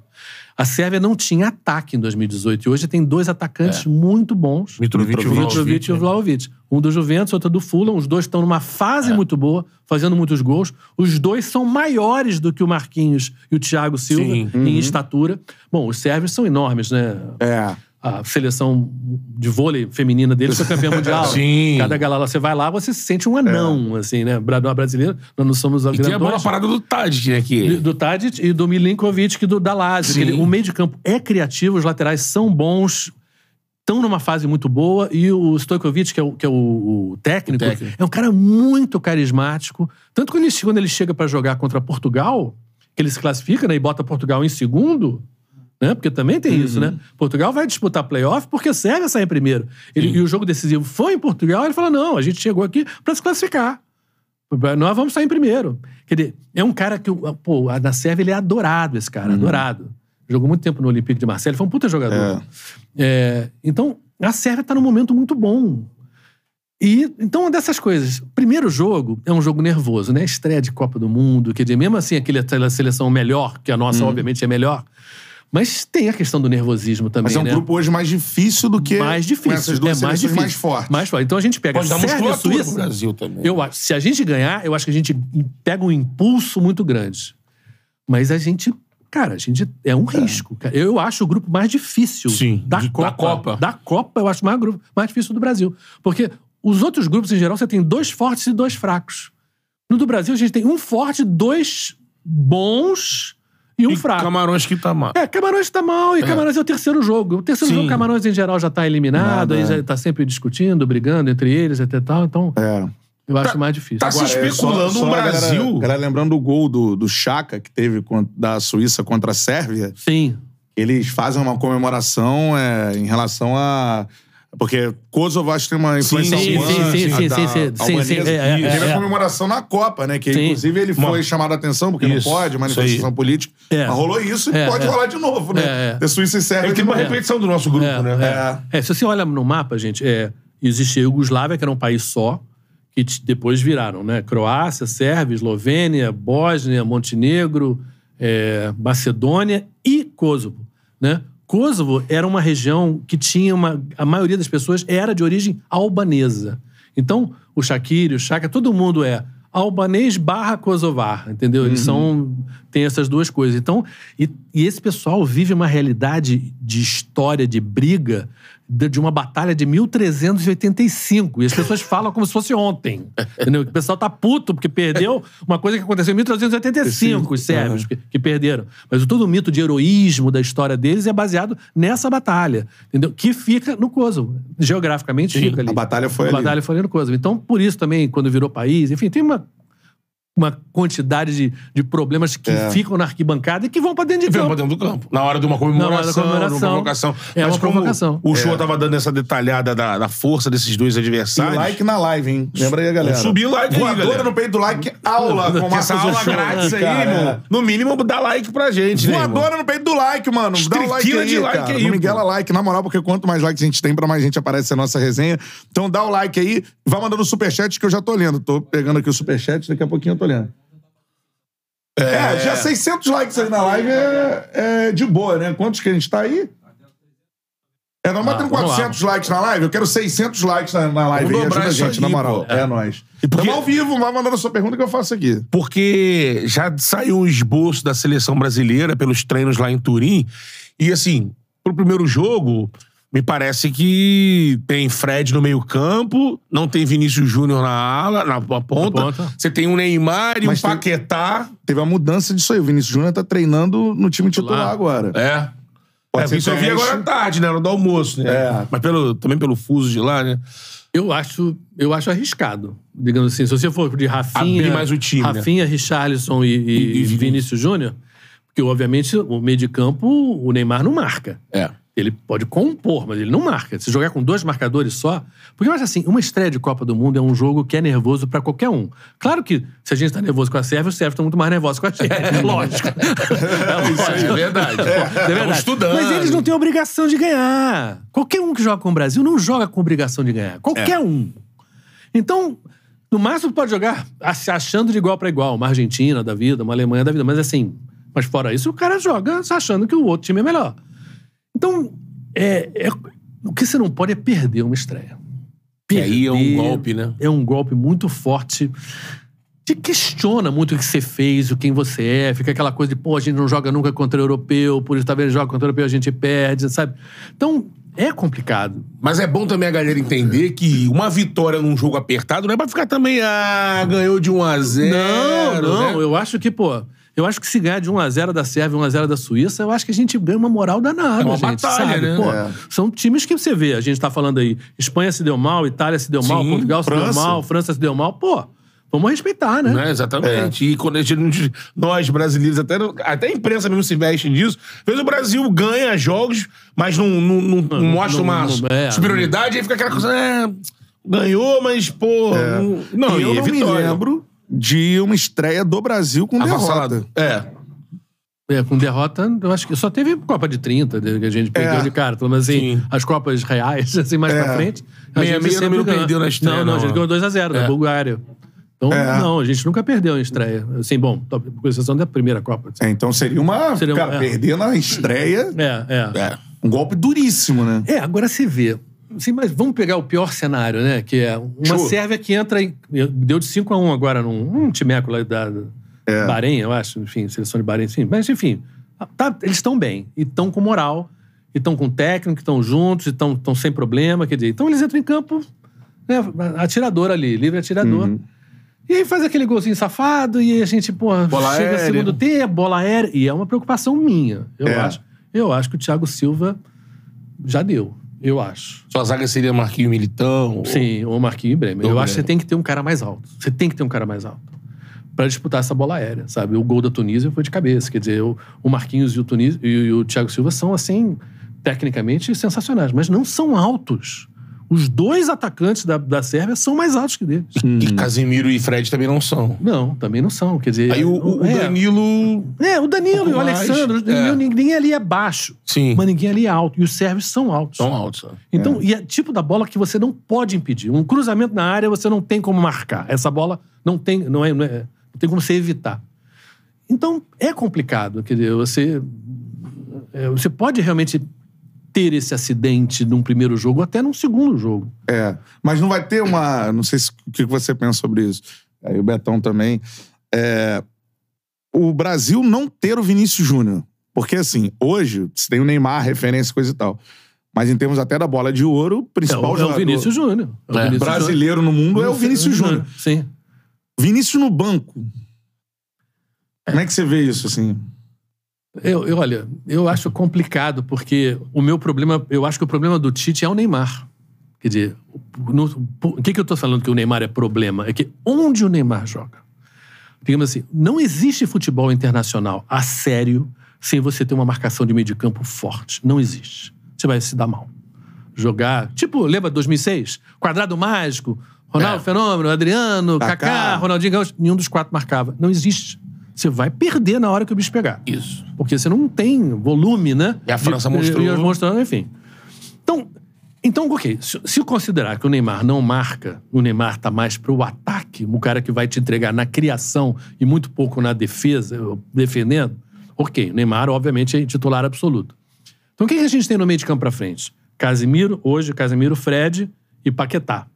[SPEAKER 3] A Sérvia não tinha ataque em 2018 e hoje tem dois atacantes muito bons.
[SPEAKER 2] Mitrovic e
[SPEAKER 3] Mitrovic e o Vlahovic. Um do Juventus, outro do Fulham. Os dois estão numa fase
[SPEAKER 2] É.
[SPEAKER 3] muito boa, fazendo muitos gols. Os dois são maiores do que o Marquinhos e o Thiago Silva
[SPEAKER 2] Sim.
[SPEAKER 3] em estatura. Bom, os sérvios são enormes, né?
[SPEAKER 1] É.
[SPEAKER 3] A seleção de vôlei feminina deles foi campeã mundial.
[SPEAKER 2] Sim.
[SPEAKER 3] Cada galera, você vai lá, você se sente um anão, assim, né? Bra- Nós brasileiros, nós não somos
[SPEAKER 2] E tem a bola parada do Tadic, né? Que...
[SPEAKER 3] Do Tadic e do Milinkovic que do da Lazio.
[SPEAKER 2] Sim.
[SPEAKER 3] que ele- O meio de campo é criativo, os laterais são bons, estão numa fase muito boa. E o Stojkovic, que é o, que é o, o técnico,
[SPEAKER 2] O técnico.
[SPEAKER 3] é um cara muito carismático. Tanto que quando ele, quando ele chega pra jogar contra Portugal, que ele se classifica né, e bota Portugal em segundo, né? Porque também tem isso,
[SPEAKER 2] Uhum.
[SPEAKER 3] né? Portugal vai disputar playoff porque a Sérvia sai em primeiro. Ele- e o jogo decisivo foi em Portugal, ele fala: não, a gente chegou aqui pra se classificar. Nós vamos sair em primeiro. Quer dizer, é um cara que, pô, a- na Sérvia ele é adorado, esse cara, adorado. Jogou muito tempo no Olympique de Marseille, foi um puta jogador. É, então, a Sérvia tá num momento muito bom. E, então, uma dessas coisas. Primeiro jogo é um jogo nervoso, né? Estreia de Copa do Mundo, quer dizer, mesmo assim, aquele, aquela seleção melhor, que a nossa, obviamente, é melhor. Mas tem a questão do nervosismo também,
[SPEAKER 1] Mas é um
[SPEAKER 3] né?
[SPEAKER 1] grupo hoje mais difícil do que
[SPEAKER 3] mais difícil.
[SPEAKER 1] com essas duas
[SPEAKER 3] é mais difícil.
[SPEAKER 1] mais fortes.
[SPEAKER 3] Mais forte. Então a gente pega
[SPEAKER 2] Pode dar
[SPEAKER 3] Sérvia e
[SPEAKER 2] musculatura pro
[SPEAKER 3] Suíça.
[SPEAKER 2] Brasil também.
[SPEAKER 3] Eu se a gente ganhar, eu acho que a gente pega um impulso muito grande. Mas a gente, cara, a gente é um risco. cara. Eu acho o grupo mais difícil
[SPEAKER 2] Sim,
[SPEAKER 3] da
[SPEAKER 2] de- da
[SPEAKER 3] Copa.
[SPEAKER 2] Copa.
[SPEAKER 3] Da Copa, eu acho mais grupo mais difícil do Brasil, porque os outros grupos em geral você tem dois fortes e dois fracos. No do Brasil a gente tem um forte, dois bons e um
[SPEAKER 2] E
[SPEAKER 3] fraco.
[SPEAKER 2] Camarões que tá mal.
[SPEAKER 3] É, Camarões tá mal, e Camarões é o terceiro jogo. O terceiro
[SPEAKER 2] Sim.
[SPEAKER 3] jogo, Camarões em geral já tá eliminado,
[SPEAKER 1] Nada,
[SPEAKER 3] aí
[SPEAKER 1] é.
[SPEAKER 3] já tá sempre discutindo, brigando entre eles, até tal. Então,
[SPEAKER 1] É.
[SPEAKER 3] eu acho mais difícil.
[SPEAKER 2] tá se
[SPEAKER 1] Agora, é,
[SPEAKER 2] especulando
[SPEAKER 1] só-
[SPEAKER 2] um
[SPEAKER 1] só a galera-
[SPEAKER 2] Brasil-
[SPEAKER 1] Galera, lembrando do gol do, do Chaka, que teve da Suíça contra a Sérvia,
[SPEAKER 3] Sim.
[SPEAKER 1] eles fazem uma comemoração é, em relação a. Porque Kosovo acho que tem uma influência
[SPEAKER 2] sim,
[SPEAKER 1] albana,
[SPEAKER 3] sim, sim,
[SPEAKER 1] a
[SPEAKER 3] sim,
[SPEAKER 1] da
[SPEAKER 3] sim, sim,
[SPEAKER 1] albanesa.
[SPEAKER 3] sim, sim, é, é,
[SPEAKER 1] teve
[SPEAKER 3] é.
[SPEAKER 1] a comemoração na Copa, né? Que
[SPEAKER 3] Sim.
[SPEAKER 1] inclusive ele foi
[SPEAKER 2] Uma-
[SPEAKER 1] chamado a atenção, porque
[SPEAKER 2] Isso,
[SPEAKER 1] não pode, manifestação política.
[SPEAKER 3] É.
[SPEAKER 1] Mas rolou isso e
[SPEAKER 3] É,
[SPEAKER 1] pode
[SPEAKER 3] é.
[SPEAKER 1] rolar de novo, né?
[SPEAKER 3] É, é.
[SPEAKER 1] Suíça e Sérvia.
[SPEAKER 2] É tipo uma repetição do nosso grupo,
[SPEAKER 3] É,
[SPEAKER 2] né?
[SPEAKER 3] é. É, se você olha no mapa, gente, é, existe a Iugoslávia, que era um país só, que depois viraram, né? Croácia, Sérvia, Eslovênia, Bósnia, Montenegro, é, Macedônia e Kosovo, né? Kosovo era uma região que tinha uma. A maioria das pessoas era de origem albanesa. Então, o Shaqiri, o Chaka, todo mundo é albanês barra kosovar, entendeu? Eles são. tem essas duas coisas. Então, e, e esse pessoal vive uma realidade de história, de briga, de, uma batalha de 1385. E as pessoas falam como se fosse ontem. Entendeu? O pessoal tá puto porque perdeu uma coisa que aconteceu em 1385, os sérvios que, que perderam. Mas todo o mito de heroísmo da história deles é baseado nessa batalha, entendeu? Que fica no Kosovo. Geograficamente fica ali.
[SPEAKER 1] a batalha foi
[SPEAKER 3] a
[SPEAKER 1] ali.
[SPEAKER 3] batalha foi ali no Kosovo. Então, por isso também, quando virou país, enfim, tem uma, uma quantidade de, de problemas que
[SPEAKER 1] É.
[SPEAKER 3] ficam na arquibancada e que vão pra dentro
[SPEAKER 2] E
[SPEAKER 3] de campo.
[SPEAKER 2] pra dentro do campo. Na hora de uma comemoração, uma provocação.
[SPEAKER 3] É
[SPEAKER 2] Mas
[SPEAKER 3] uma provocação.
[SPEAKER 2] O show tava dando essa detalhada da, da força desses dois
[SPEAKER 1] E
[SPEAKER 2] adversários.
[SPEAKER 1] like na live, hein? Lembra aí, galera.
[SPEAKER 2] Subir like aí,
[SPEAKER 1] Voadora
[SPEAKER 2] galera.
[SPEAKER 1] no peito do like, aula com
[SPEAKER 2] essa aula
[SPEAKER 1] Ochoa,
[SPEAKER 2] grátis aí,
[SPEAKER 1] cara.
[SPEAKER 2] irmão. No mínimo, dá like pra gente, né, irmão?
[SPEAKER 1] Voadora no peito do like, mano. Dá um like aí,
[SPEAKER 2] de like
[SPEAKER 1] cara.
[SPEAKER 2] aí,
[SPEAKER 1] Não Miguela like, na moral, porque quanto mais likes a gente tem, pra mais gente aparece a nossa resenha. Então dá o like aí, vai mandando o superchat que eu já tô lendo. Tô pegando aqui o superchat, daqui a pouquinho eu tô lendo. É, já 600 likes aí na live é, é de boa, né? Quantos que a gente tá aí? É, nós batemos
[SPEAKER 3] vamos lá.
[SPEAKER 1] 400 likes na live. Eu quero 600 likes na, na live. Aí. Ajuda a gente, na
[SPEAKER 2] aqui,
[SPEAKER 1] moral.
[SPEAKER 2] pô.
[SPEAKER 1] É, nóis.
[SPEAKER 2] E porque-
[SPEAKER 1] Tamo ao vivo, vai mandando a sua pergunta que eu faço aqui.
[SPEAKER 2] Porque já saiu um esboço da seleção brasileira pelos treinos lá em Turim. E assim, pro primeiro jogo, me parece que tem Fred no meio-campo, não tem Vinícius Júnior na ala, na, na ponta.
[SPEAKER 3] Na ponta.
[SPEAKER 2] Você tem um Neymar e
[SPEAKER 1] Mas
[SPEAKER 2] um
[SPEAKER 1] tem-
[SPEAKER 2] Paquetá.
[SPEAKER 1] Teve a mudança disso aí. O Vinícius Júnior tá treinando no time titular
[SPEAKER 3] Titular.
[SPEAKER 1] agora.
[SPEAKER 2] É.
[SPEAKER 1] Pode
[SPEAKER 2] é,
[SPEAKER 1] ser
[SPEAKER 2] isso eu vi agora à tarde, né? No do almoço, né?
[SPEAKER 1] É.
[SPEAKER 2] Mas pelo, também pelo fuso de lá, né?
[SPEAKER 3] Eu acho, eu acho arriscado. Digamos assim, se você for de Rafinha,
[SPEAKER 2] Abrir mais o time, né?
[SPEAKER 3] Rafinha, Richarlison e, e-
[SPEAKER 2] E- e Vinícius.
[SPEAKER 3] Vinícius Júnior, porque obviamente o meio de campo, o Neymar não marca.
[SPEAKER 2] É.
[SPEAKER 3] Ele pode compor, mas ele não marca. Se jogar com dois marcadores só. Porque eu acho assim, uma estreia de Copa do Mundo é um jogo que é nervoso pra qualquer um. Claro que se a gente tá nervoso com a Sérvia, os sérvios estão muito mais nervosos com a gente. É lógico. É lógico.
[SPEAKER 2] É verdade.
[SPEAKER 3] É verdade.
[SPEAKER 2] Estamos estudando.
[SPEAKER 3] Mas eles não têm obrigação de ganhar. Qualquer um que joga com o Brasil não joga com obrigação de ganhar. Qualquer um. Então, no máximo pode jogar achando de igual pra igual. Uma Argentina da vida, uma Alemanha da vida. Mas assim, mas fora isso, o cara joga achando que o outro time é melhor. Então, é, é- o que você não pode é perder uma estreia.
[SPEAKER 2] E aí é um
[SPEAKER 3] Perder
[SPEAKER 2] golpe, né?
[SPEAKER 3] É um golpe muito forte. Te questiona muito o que você fez, o quem você é. Fica aquela coisa de, pô, a gente não joga nunca contra o europeu, por isso, tá vendo, joga contra o europeu, a gente perde, sabe? Então, é complicado.
[SPEAKER 2] Mas é bom também a galera entender que uma vitória num jogo apertado não é pra ficar também, ah, ganhou de 1 a 0
[SPEAKER 3] Não, não,
[SPEAKER 2] né?
[SPEAKER 3] eu acho que, pô, eu acho que se ganhar de 1x0 da Sérvia e 1x0 da Suíça, eu acho que a gente ganha uma moral danada,
[SPEAKER 2] É uma
[SPEAKER 3] gente,
[SPEAKER 2] batalha,
[SPEAKER 3] sabe?
[SPEAKER 2] né?
[SPEAKER 3] Pô,
[SPEAKER 1] É.
[SPEAKER 3] São times que você vê, a gente tá falando aí, Espanha se deu mal, Itália se deu mal,
[SPEAKER 2] Sim,
[SPEAKER 3] Portugal se
[SPEAKER 1] França.
[SPEAKER 3] deu mal, França se deu mal, pô, vamos respeitar, né?
[SPEAKER 2] Né? Exatamente. E quando a gente, nós brasileiros, até, até a imprensa mesmo se veste nisso, às vezes o Brasil ganha jogos, mas não, não, não- não mostra
[SPEAKER 3] não-
[SPEAKER 2] uma
[SPEAKER 3] não- é,
[SPEAKER 2] superioridade, aí fica aquela coisa, é, ganhou, mas, pô, não, não,
[SPEAKER 1] e eu não me
[SPEAKER 2] vitória.
[SPEAKER 1] lembro de uma estreia do Brasil com derrota.
[SPEAKER 2] É.
[SPEAKER 3] É, com derrota, eu acho que só teve Copa de 30, de- que a gente perdeu
[SPEAKER 1] É.
[SPEAKER 3] de cara. Mas assim,
[SPEAKER 2] Sim.
[SPEAKER 3] as Copas reais, assim, mais
[SPEAKER 1] É.
[SPEAKER 3] pra frente. a
[SPEAKER 2] Meia
[SPEAKER 3] gente
[SPEAKER 2] meia
[SPEAKER 3] sempre
[SPEAKER 2] não
[SPEAKER 3] ganha.
[SPEAKER 2] perdeu na estreia,
[SPEAKER 3] Não, não, a gente
[SPEAKER 2] não.
[SPEAKER 3] ganhou 2x0
[SPEAKER 2] É.
[SPEAKER 3] na Bulgária. Então,
[SPEAKER 1] É.
[SPEAKER 3] não, a gente nunca perdeu em estreia. Assim, bom, com exceção da primeira Copa.
[SPEAKER 1] É, então seria uma.
[SPEAKER 3] Seria um-
[SPEAKER 1] cara,
[SPEAKER 3] é.
[SPEAKER 1] perder na estreia,
[SPEAKER 3] É, é.
[SPEAKER 2] É.
[SPEAKER 1] um golpe duríssimo, né?
[SPEAKER 3] É, agora se vê. Assim, mas vamos pegar o pior cenário, né? Que é uma
[SPEAKER 2] Show.
[SPEAKER 3] Sérvia que entra em. Deu de 5 a 1 agora num um timeco lá da,
[SPEAKER 1] É.
[SPEAKER 3] Bahrein, eu acho. Enfim, seleção de Bahrein, sim. Mas, enfim, tá- eles estão bem. E estão com moral. E estão com técnico, estão juntos, e estão sem problema. Quer dizer, então eles entram em campo, né, atirador ali, livre atirador.
[SPEAKER 1] Uhum.
[SPEAKER 3] E aí faz aquele golzinho safado e a gente, pô,
[SPEAKER 2] Bola
[SPEAKER 3] chega
[SPEAKER 2] aérea.
[SPEAKER 3] segundo tempo, bola aérea. E é uma preocupação minha. Eu,
[SPEAKER 1] É.
[SPEAKER 3] acho, eu acho que o Thiago Silva já deu. Eu acho.
[SPEAKER 2] Sua zaga seria Marquinho Militão.
[SPEAKER 3] Sim, ou Marquinhos e Bremer. Eu
[SPEAKER 2] Ou
[SPEAKER 3] acho que você tem que ter um cara mais alto. Você tem que ter um cara mais alto. Pra disputar essa bola aérea, sabe? O gol da Tunísia foi de cabeça. Quer dizer, o, o Marquinhos e o, o- e o Thiago Silva são, assim, tecnicamente sensacionais, mas não são altos. Os dois atacantes da, da Sérvia são mais altos que deles.
[SPEAKER 2] E Casimiro e Fred também não são.
[SPEAKER 3] Não, também não são. Quer dizer.
[SPEAKER 2] Aí o, o- o
[SPEAKER 3] é,
[SPEAKER 2] Danilo.
[SPEAKER 3] É, o Danilo e o Alexandre.
[SPEAKER 2] é.
[SPEAKER 3] Ninguém ali é baixo.
[SPEAKER 2] Sim.
[SPEAKER 3] Mas ninguém ali é alto. E os sérvios são altos.
[SPEAKER 2] São altos. ó.
[SPEAKER 3] Então, e é tipo da bola que você não pode impedir. Um cruzamento na área você não tem como marcar. Essa bola não tem, não é, não, é- não tem como você evitar. Então, é complicado. Quer dizer, você, é, você pode realmente ter esse acidente num primeiro jogo ou até num segundo jogo.
[SPEAKER 1] É. Mas não vai ter uma. Não sei se, o que você pensa sobre isso. Aí o Betão também. É, o Brasil não ter o Vinícius Júnior. Porque, assim, hoje, você tem o Neymar, referência, coisa e tal. Mas em termos até da bola de ouro, o
[SPEAKER 3] É,
[SPEAKER 1] principal
[SPEAKER 3] o, é o
[SPEAKER 1] jogador
[SPEAKER 3] Vinícius Júnior. É o
[SPEAKER 2] É,
[SPEAKER 3] Vinícius
[SPEAKER 1] brasileiro no mundo é o Vinícius Júnior.
[SPEAKER 3] Sim.
[SPEAKER 1] Vinícius no banco. Como é que você vê isso, assim?
[SPEAKER 3] Eu, eu, olha, eu acho complicado, porque o meu problema, eu acho que o problema do Tite é o Neymar. Quer dizer, no- o que, que eu tô falando que o Neymar é problema? É que onde o Neymar joga? Digamos assim, não existe futebol internacional a sério sem você ter uma marcação de meio de campo forte. Não existe. Você vai se dar mal. Jogar, tipo, lembra 2006? Quadrado mágico, Ronaldo
[SPEAKER 2] É.
[SPEAKER 3] Fenômeno, Adriano.
[SPEAKER 1] Kaká,
[SPEAKER 3] Ronaldinho Gaúcho, nenhum dos quatro marcava. Não existe. Você vai perder na hora que o bicho pegar.
[SPEAKER 2] Isso.
[SPEAKER 3] Porque você não tem volume, né?
[SPEAKER 2] E a França
[SPEAKER 3] De-
[SPEAKER 2] mostrou-
[SPEAKER 3] E a mostrando, enfim. Então, então ok. Se, se considerar que o Neymar não marca, o Neymar tá mais pro ataque, o cara que vai te entregar na criação e muito pouco na defesa, defendendo, ok. O Neymar, obviamente, é titular absoluto. Então, o que que a gente tem no meio de campo pra frente? Casimiro, hoje, Casimiro, Fred e Paquetá.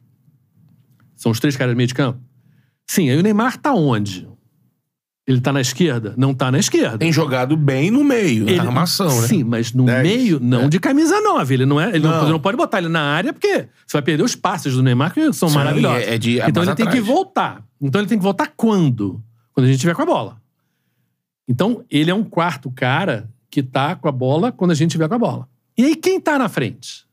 [SPEAKER 3] São os três caras do meio de campo? Sim, aí o Neymar tá onde? Ele tá na esquerda? Não tá na esquerda.
[SPEAKER 2] Tem jogado bem no meio, na armação, né?
[SPEAKER 3] Sim, mas no
[SPEAKER 1] Dez.
[SPEAKER 3] meio, não de camisa 9. Ele não é. Ele não.
[SPEAKER 2] Não.
[SPEAKER 3] não pode botar ele na área, porque você vai perder os passes do Neymar, que são
[SPEAKER 2] Sim,
[SPEAKER 3] maravilhosos.
[SPEAKER 2] é- é de- é
[SPEAKER 3] então ele tem
[SPEAKER 2] atrás.
[SPEAKER 3] que voltar. Então ele tem que voltar quando? Quando a gente tiver com a bola. Então, ele é um quarto cara que tá com a bola quando a gente tiver com a bola. E aí, quem tá na frente?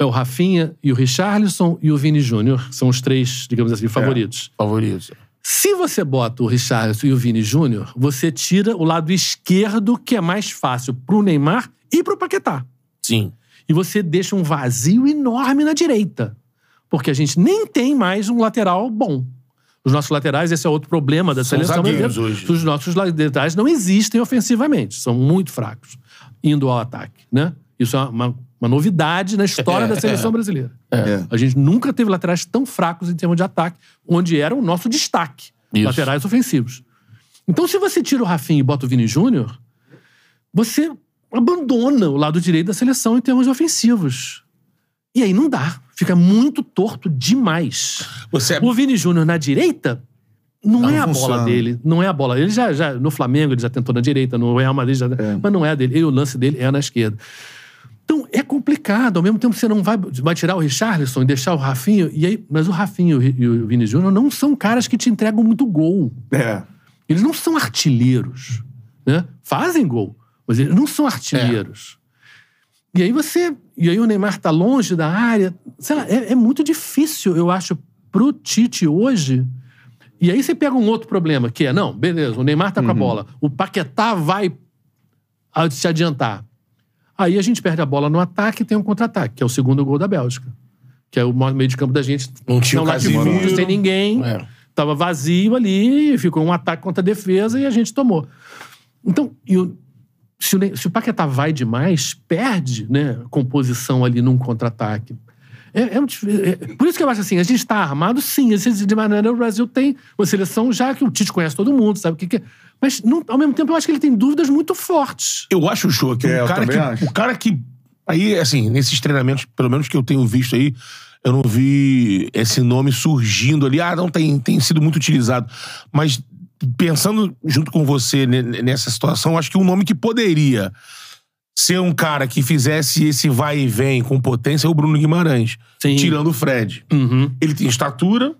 [SPEAKER 3] É o Rafinha e o Richarlison e o Vini Júnior. São os três, digamos assim, favoritos.
[SPEAKER 2] Favorito.
[SPEAKER 3] Se você bota o Richarlison e o Vini Júnior, você tira o lado esquerdo, que é mais fácil pro Neymar e pro Paquetá.
[SPEAKER 2] Sim.
[SPEAKER 3] E você deixa um vazio enorme na direita. Porque a gente nem tem mais um lateral bom. Os nossos laterais, esse é outro problema da
[SPEAKER 2] São
[SPEAKER 3] seleção brasileira.
[SPEAKER 2] hoje.
[SPEAKER 3] Os nossos laterais não existem ofensivamente, são muito fracos, indo ao ataque. Né? Isso é uma, uma novidade na história
[SPEAKER 2] É,
[SPEAKER 3] da seleção
[SPEAKER 2] é.
[SPEAKER 3] brasileira.
[SPEAKER 1] É.
[SPEAKER 3] A gente nunca teve laterais tão fracos em termos de ataque, onde era o nosso destaque.
[SPEAKER 2] Isso.
[SPEAKER 3] Laterais ofensivos. Então, se você tira o Rafinha e bota o Vini Júnior, você abandona o lado direito da seleção em termos ofensivos. E aí não dá. Fica muito torto demais.
[SPEAKER 2] Você é...
[SPEAKER 3] O Vini Júnior na direita não,
[SPEAKER 1] Não
[SPEAKER 3] é a
[SPEAKER 1] funciona.
[SPEAKER 3] bola dele. Não é a bola. Ele já, já no Flamengo ele já tentou na direita, no Real Madrid já, mas não é a dele. E o lance dele é na esquerda. Então é complicado. Ao mesmo tempo você não vai, vai tirar o Richarlison e deixar o Rafinho. E aí, mas o Rafinho e o Vini Júnior não são caras que te entregam muito gol.
[SPEAKER 1] É.
[SPEAKER 3] Eles não são artilheiros. Né? Fazem gol, mas eles não são artilheiros. E aí você. E aí o Neymar tá longe da área. Sei lá, é, é muito difícil, eu acho, pro Tite hoje. E aí você pega um outro problema, que é, não, beleza, o Neymar tá com a bola. O Paquetá vai se adiantar. Aí a gente perde a bola no ataque e tem um contra-ataque, que é o segundo gol da Bélgica. Que é o meio de campo da gente.
[SPEAKER 2] Não tinha o
[SPEAKER 3] lá de fundo,
[SPEAKER 2] Casimiro.
[SPEAKER 3] sem ninguém.
[SPEAKER 2] É.
[SPEAKER 3] Tava vazio ali, ficou um ataque contra a defesa e a gente tomou. Então, se, o, se o Paquetá vai demais, perde né, composição ali num contra-ataque. É, é um dif- é- por isso que eu acho assim, a gente está armado, sim. De maneira, o Brasil tem uma seleção já que o Tite conhece todo mundo, sabe o que, que é. Mas, não- ao mesmo tempo, eu acho que ele tem dúvidas muito fortes.
[SPEAKER 2] Eu acho, show que,
[SPEAKER 1] É,
[SPEAKER 2] o, cara que
[SPEAKER 1] acho.
[SPEAKER 2] o cara que. Aí, assim, nesses treinamentos, pelo menos que eu tenho visto aí, eu não vi esse nome surgindo ali. Ah, não, tem, tem sido muito utilizado. Mas pensando junto com você ne- nessa situação, acho que um nome que poderia ser um cara que fizesse esse vai e vem com potência é o Bruno Guimarães.
[SPEAKER 3] Sim.
[SPEAKER 2] Tirando o Fred.
[SPEAKER 3] Uhum.
[SPEAKER 2] Ele tem estatura,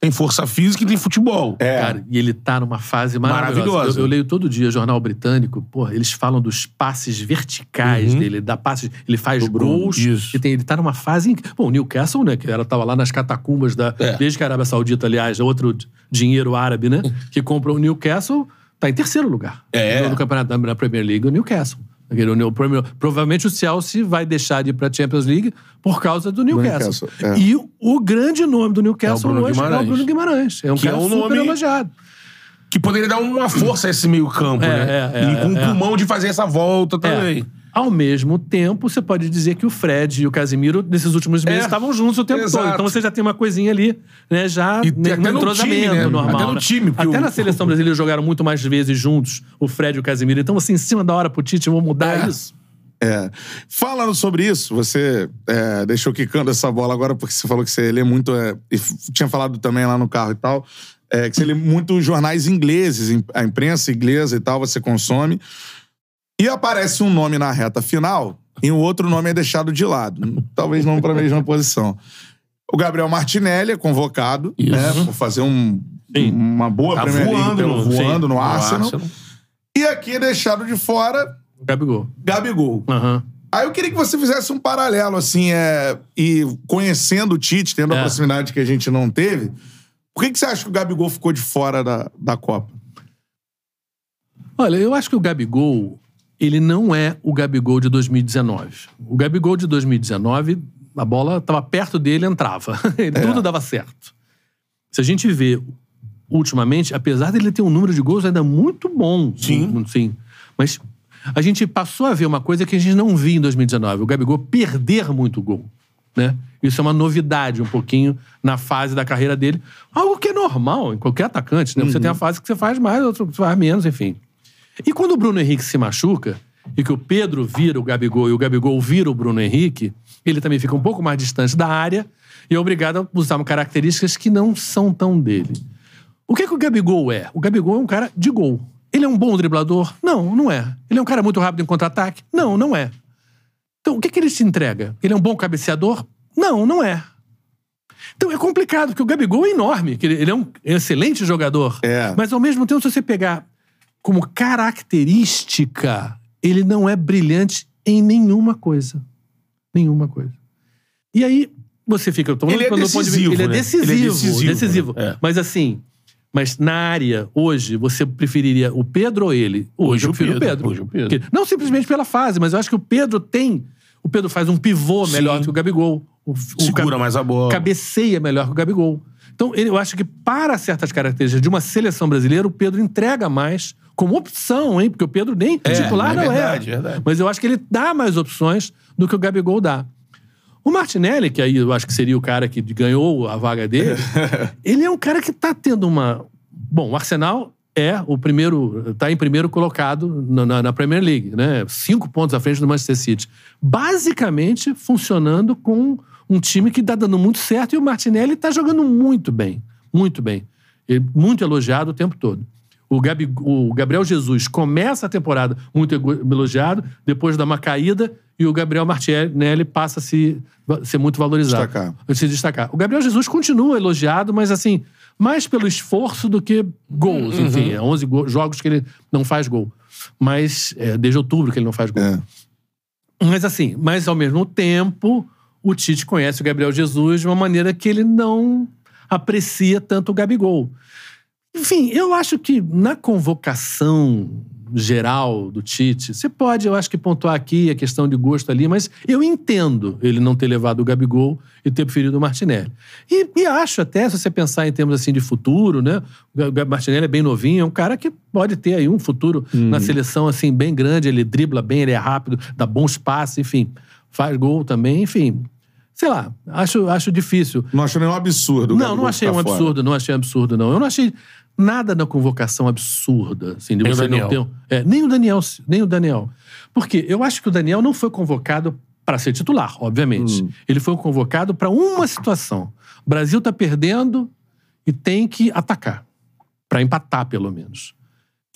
[SPEAKER 2] tem força física e tem futebol.
[SPEAKER 1] É.
[SPEAKER 3] Cara, e ele tá numa fase maravilhosa.
[SPEAKER 2] Maravilhosa.
[SPEAKER 3] Eu, eu leio todo dia jornal britânico, porra, eles falam dos passes verticais
[SPEAKER 2] Uhum.
[SPEAKER 3] dele, da passes, ele faz gols.
[SPEAKER 2] isso.
[SPEAKER 3] E tem, ele tá numa fase. inc- Bom, o Newcastle, né, que ela tava lá nas catacumbas da.
[SPEAKER 2] É.
[SPEAKER 3] Desde que a Arábia Saudita, aliás, outro dinheiro árabe, né? Que compra o Newcastle, tá em terceiro lugar.
[SPEAKER 2] É.
[SPEAKER 3] No, campeonato da Premier League, o Newcastle. Aquele, o Premier- Provavelmente o Chelsea vai deixar de ir pra Champions League por causa do Newcastle.
[SPEAKER 1] Newcastle, é.
[SPEAKER 3] E o, o grande nome do Newcastle
[SPEAKER 2] Bruno
[SPEAKER 3] hoje é o
[SPEAKER 2] Guimarães.
[SPEAKER 3] Bruno Guimarães. É um
[SPEAKER 2] Que é
[SPEAKER 3] cara
[SPEAKER 2] um
[SPEAKER 3] super
[SPEAKER 2] nome-
[SPEAKER 3] elogiado.
[SPEAKER 2] Que poderia dar uma força a esse meio campo,
[SPEAKER 3] É,
[SPEAKER 2] né?
[SPEAKER 3] é, é,
[SPEAKER 2] e com o
[SPEAKER 3] é.
[SPEAKER 2] pulmão de fazer essa volta também.
[SPEAKER 3] Ao mesmo tempo, você pode dizer que o Fred e o Casimiro, nesses últimos meses,
[SPEAKER 2] É.
[SPEAKER 3] estavam juntos o tempo
[SPEAKER 2] Exato.
[SPEAKER 3] todo. Então você já tem uma coisinha ali, né? Já
[SPEAKER 2] E até
[SPEAKER 3] no entrosamento
[SPEAKER 2] time, né?
[SPEAKER 3] normal.
[SPEAKER 2] Até no
[SPEAKER 3] né?
[SPEAKER 2] time, porque
[SPEAKER 3] Até
[SPEAKER 2] o-
[SPEAKER 3] na seleção brasileira jogaram muito mais vezes juntos, o Fred e o Casimiro. Então, assim, em cima da hora pro Tite, vou mudar
[SPEAKER 2] É.
[SPEAKER 3] isso.
[SPEAKER 1] É. Falando sobre isso, você é, deixou quicando essa bola agora, porque você falou que você lê muito. É, e tinha falado também lá no carro e tal. é, que você lê muito jornais ingleses, a imprensa inglesa e tal, você consome. E aparece um nome na reta final e o outro nome é deixado de lado. Talvez não para a mesma posição. O Gabriel Martinelli é convocado
[SPEAKER 2] Isso.
[SPEAKER 1] né, por fazer um- uma boa
[SPEAKER 2] Tá
[SPEAKER 1] Premier League
[SPEAKER 2] voando
[SPEAKER 1] pelo-
[SPEAKER 2] no-
[SPEAKER 1] voando
[SPEAKER 2] sim,
[SPEAKER 1] no Arsenal. E aqui é deixado de fora
[SPEAKER 3] Gabigol.
[SPEAKER 1] Gabigol.
[SPEAKER 3] Aham.
[SPEAKER 1] Aí eu queria que você fizesse um paralelo, assim, é, e conhecendo o Tite, tendo a
[SPEAKER 3] É.
[SPEAKER 1] proximidade que a gente não teve, por que, que você acha que o Gabigol ficou de fora da, da Copa?
[SPEAKER 3] Olha, eu acho que o Gabigol, ele não é o Gabigol de 2019. O Gabigol de 2019, a bola estava perto dele, entrava. Ele- Tudo dava certo. Se a gente vê ultimamente, apesar dele ter um número de gols ainda muito bom,
[SPEAKER 2] Sim.
[SPEAKER 3] sim, mas a gente passou a ver uma coisa que a gente não via em 2019, o Gabigol perder muito gol, né? Isso é uma novidade um pouquinho na fase da carreira dele, algo que é normal em qualquer atacante, né? Você tem a fase que você faz mais, outra que você faz menos, enfim. E quando o Bruno Henrique se machuca, e que o Pedro vira o Gabigol e o Gabigol vira o Bruno Henrique, ele também fica um pouco mais distante da área e é obrigado a usar características que não são tão dele. O que, que o Gabigol é? O Gabigol é um cara de gol. Ele é um bom driblador? Não, não é. Ele é um cara muito rápido em contra-ataque? Não, não é. Então, o que, que ele te entrega? Ele é um bom cabeceador? Não, não é. Então é complicado, porque o Gabigol é enorme, ele é um excelente jogador.
[SPEAKER 1] É.
[SPEAKER 3] Mas ao mesmo tempo, se você pegar como característica, ele não é brilhante em nenhuma coisa. Nenhuma coisa. E aí, você fica. eu tô
[SPEAKER 2] Ele é
[SPEAKER 3] ponto de
[SPEAKER 2] decisivo,
[SPEAKER 3] Ele é
[SPEAKER 2] né?
[SPEAKER 3] decisivo.
[SPEAKER 2] Ele é
[SPEAKER 3] decisivo.
[SPEAKER 2] decisivo, né? É.
[SPEAKER 3] Mas assim. Mas na área, hoje, você preferiria o Pedro ou ele? Hoje,
[SPEAKER 2] Hoje
[SPEAKER 3] eu
[SPEAKER 2] o
[SPEAKER 3] prefiro o
[SPEAKER 2] Pedro,
[SPEAKER 3] Pedro.
[SPEAKER 2] hoje o Pedro.
[SPEAKER 3] Porque- não simplesmente pela fase, mas eu acho que o Pedro tem. O Pedro faz um pivô melhor
[SPEAKER 2] Sim.
[SPEAKER 3] que o Gabigol. O, o
[SPEAKER 2] Segura
[SPEAKER 3] Gab-
[SPEAKER 2] mais a bola.
[SPEAKER 3] cabeceia melhor que o Gabigol. Então, eu acho que para certas características de uma seleção brasileira, o Pedro entrega mais como opção, hein? Porque o Pedro nem
[SPEAKER 2] É,
[SPEAKER 3] titular
[SPEAKER 2] é
[SPEAKER 3] não
[SPEAKER 2] verdade,
[SPEAKER 3] é.
[SPEAKER 2] verdade.
[SPEAKER 3] Mas eu acho que ele dá mais opções do que o Gabigol dá. O Martinelli, que aí eu acho que seria o cara que ganhou a vaga dele, ele é um cara que tá tendo uma. Bom, o Arsenal é o primeiro. tá em primeiro colocado na, na- na Premier League, né? Cinco pontos à frente do Manchester City. Basicamente funcionando com um time que tá dando muito certo e o Martinelli tá jogando muito bem. Muito bem. Ele- muito elogiado o tempo todo. O, Gabi- o Gabriel Jesus começa a temporada muito elogiado, depois dá uma caída e o Gabriel Martinelli passa a se, ser muito valorizado.
[SPEAKER 1] Destacar.
[SPEAKER 3] Se destacar. O Gabriel Jesus continua elogiado, mas assim, mais pelo esforço do que gols. Enfim, é 11 go- jogos que ele não faz gol. Mas, é, desde outubro que ele não faz gol.
[SPEAKER 1] É.
[SPEAKER 3] Mas assim, mas ao mesmo tempo, o Tite conhece o Gabriel Jesus de uma maneira que ele não aprecia tanto o Gabigol. Enfim, eu acho que na convocação geral do Tite, você pode, eu acho que pontuar aqui a questão de gosto ali, mas eu entendo ele não ter levado o Gabigol e ter preferido o Martinelli. E, e acho até, se você pensar em termos assim de futuro, né? O Martinelli é bem novinho, é um cara que pode ter aí um futuro na seleção assim bem grande, ele dribla bem, ele é rápido, dá bons passes, enfim, faz gol também, enfim. Sei lá, acho, acho difícil.
[SPEAKER 1] Não achou nenhum absurdo.
[SPEAKER 3] Não, não achei um
[SPEAKER 1] fora.
[SPEAKER 3] absurdo, não achei um absurdo, não. Eu não achei nada na convocação absurda, assim, de
[SPEAKER 2] Nem o
[SPEAKER 3] você não
[SPEAKER 2] Daniel.
[SPEAKER 3] ter. um- É, nem o Daniel, nem o Daniel. Porque eu acho que o Daniel não foi convocado para ser titular, obviamente.
[SPEAKER 1] Hum.
[SPEAKER 3] Ele foi convocado para uma situação. O Brasil tá perdendo e tem que atacar. Para empatar, pelo menos.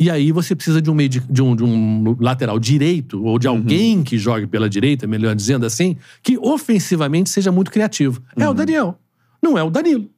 [SPEAKER 3] E aí você precisa de um, meio de, de um, de um lateral direito, ou de alguém que jogue pela direita, melhor dizendo assim, que ofensivamente seja muito criativo. É o Daniel. Não é o Danilo.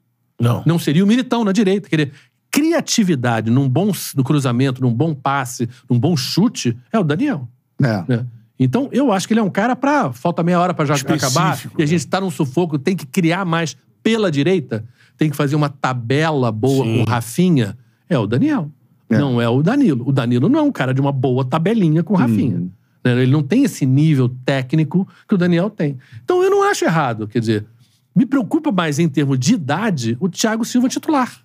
[SPEAKER 2] Não.
[SPEAKER 3] Não seria o Militão na direita. Quer dizer, criatividade num bom no cruzamento, num bom passe, num bom chute, é o Daniel.
[SPEAKER 1] É.
[SPEAKER 3] né? Então, eu acho que ele é um cara pra. Falta meia hora pra já acabar.
[SPEAKER 2] Específico,
[SPEAKER 3] E a
[SPEAKER 2] né?
[SPEAKER 3] gente tá num sufoco, tem que criar mais pela direita, tem que fazer uma tabela boa
[SPEAKER 2] Sim.
[SPEAKER 3] com o Rafinha. É o Daniel.
[SPEAKER 1] É.
[SPEAKER 3] Não é o Danilo. O Danilo não é um cara de uma boa tabelinha com o Rafinha.
[SPEAKER 1] Hum.
[SPEAKER 3] Né? Ele não tem esse nível técnico que o Daniel tem. Então eu não acho errado. Quer dizer, me preocupa mais em termos de idade o Thiago Silva titular.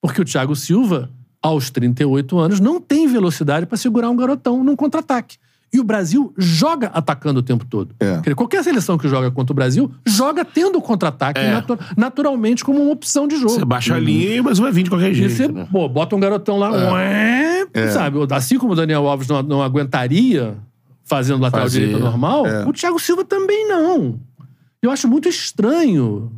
[SPEAKER 3] Porque o Thiago Silva, aos 38 anos, não tem velocidade para segurar um garotão num contra-ataque. E o Brasil joga atacando o tempo todo.
[SPEAKER 1] É.
[SPEAKER 3] Qualquer seleção que joga contra o Brasil joga tendo o contra-ataque
[SPEAKER 2] É.
[SPEAKER 3] natu- naturalmente como uma opção de jogo.
[SPEAKER 2] Você baixa a linha, mas vai vir de qualquer
[SPEAKER 3] E
[SPEAKER 2] jeito.
[SPEAKER 3] você,
[SPEAKER 2] né?
[SPEAKER 3] pô, bota um garotão lá, ué, sabe? Assim como o Daniel Alves não, não aguentaria fazendo lateral
[SPEAKER 2] Fazer,
[SPEAKER 3] direito normal,
[SPEAKER 1] é.
[SPEAKER 3] o Thiago Silva também não. Eu acho muito estranho.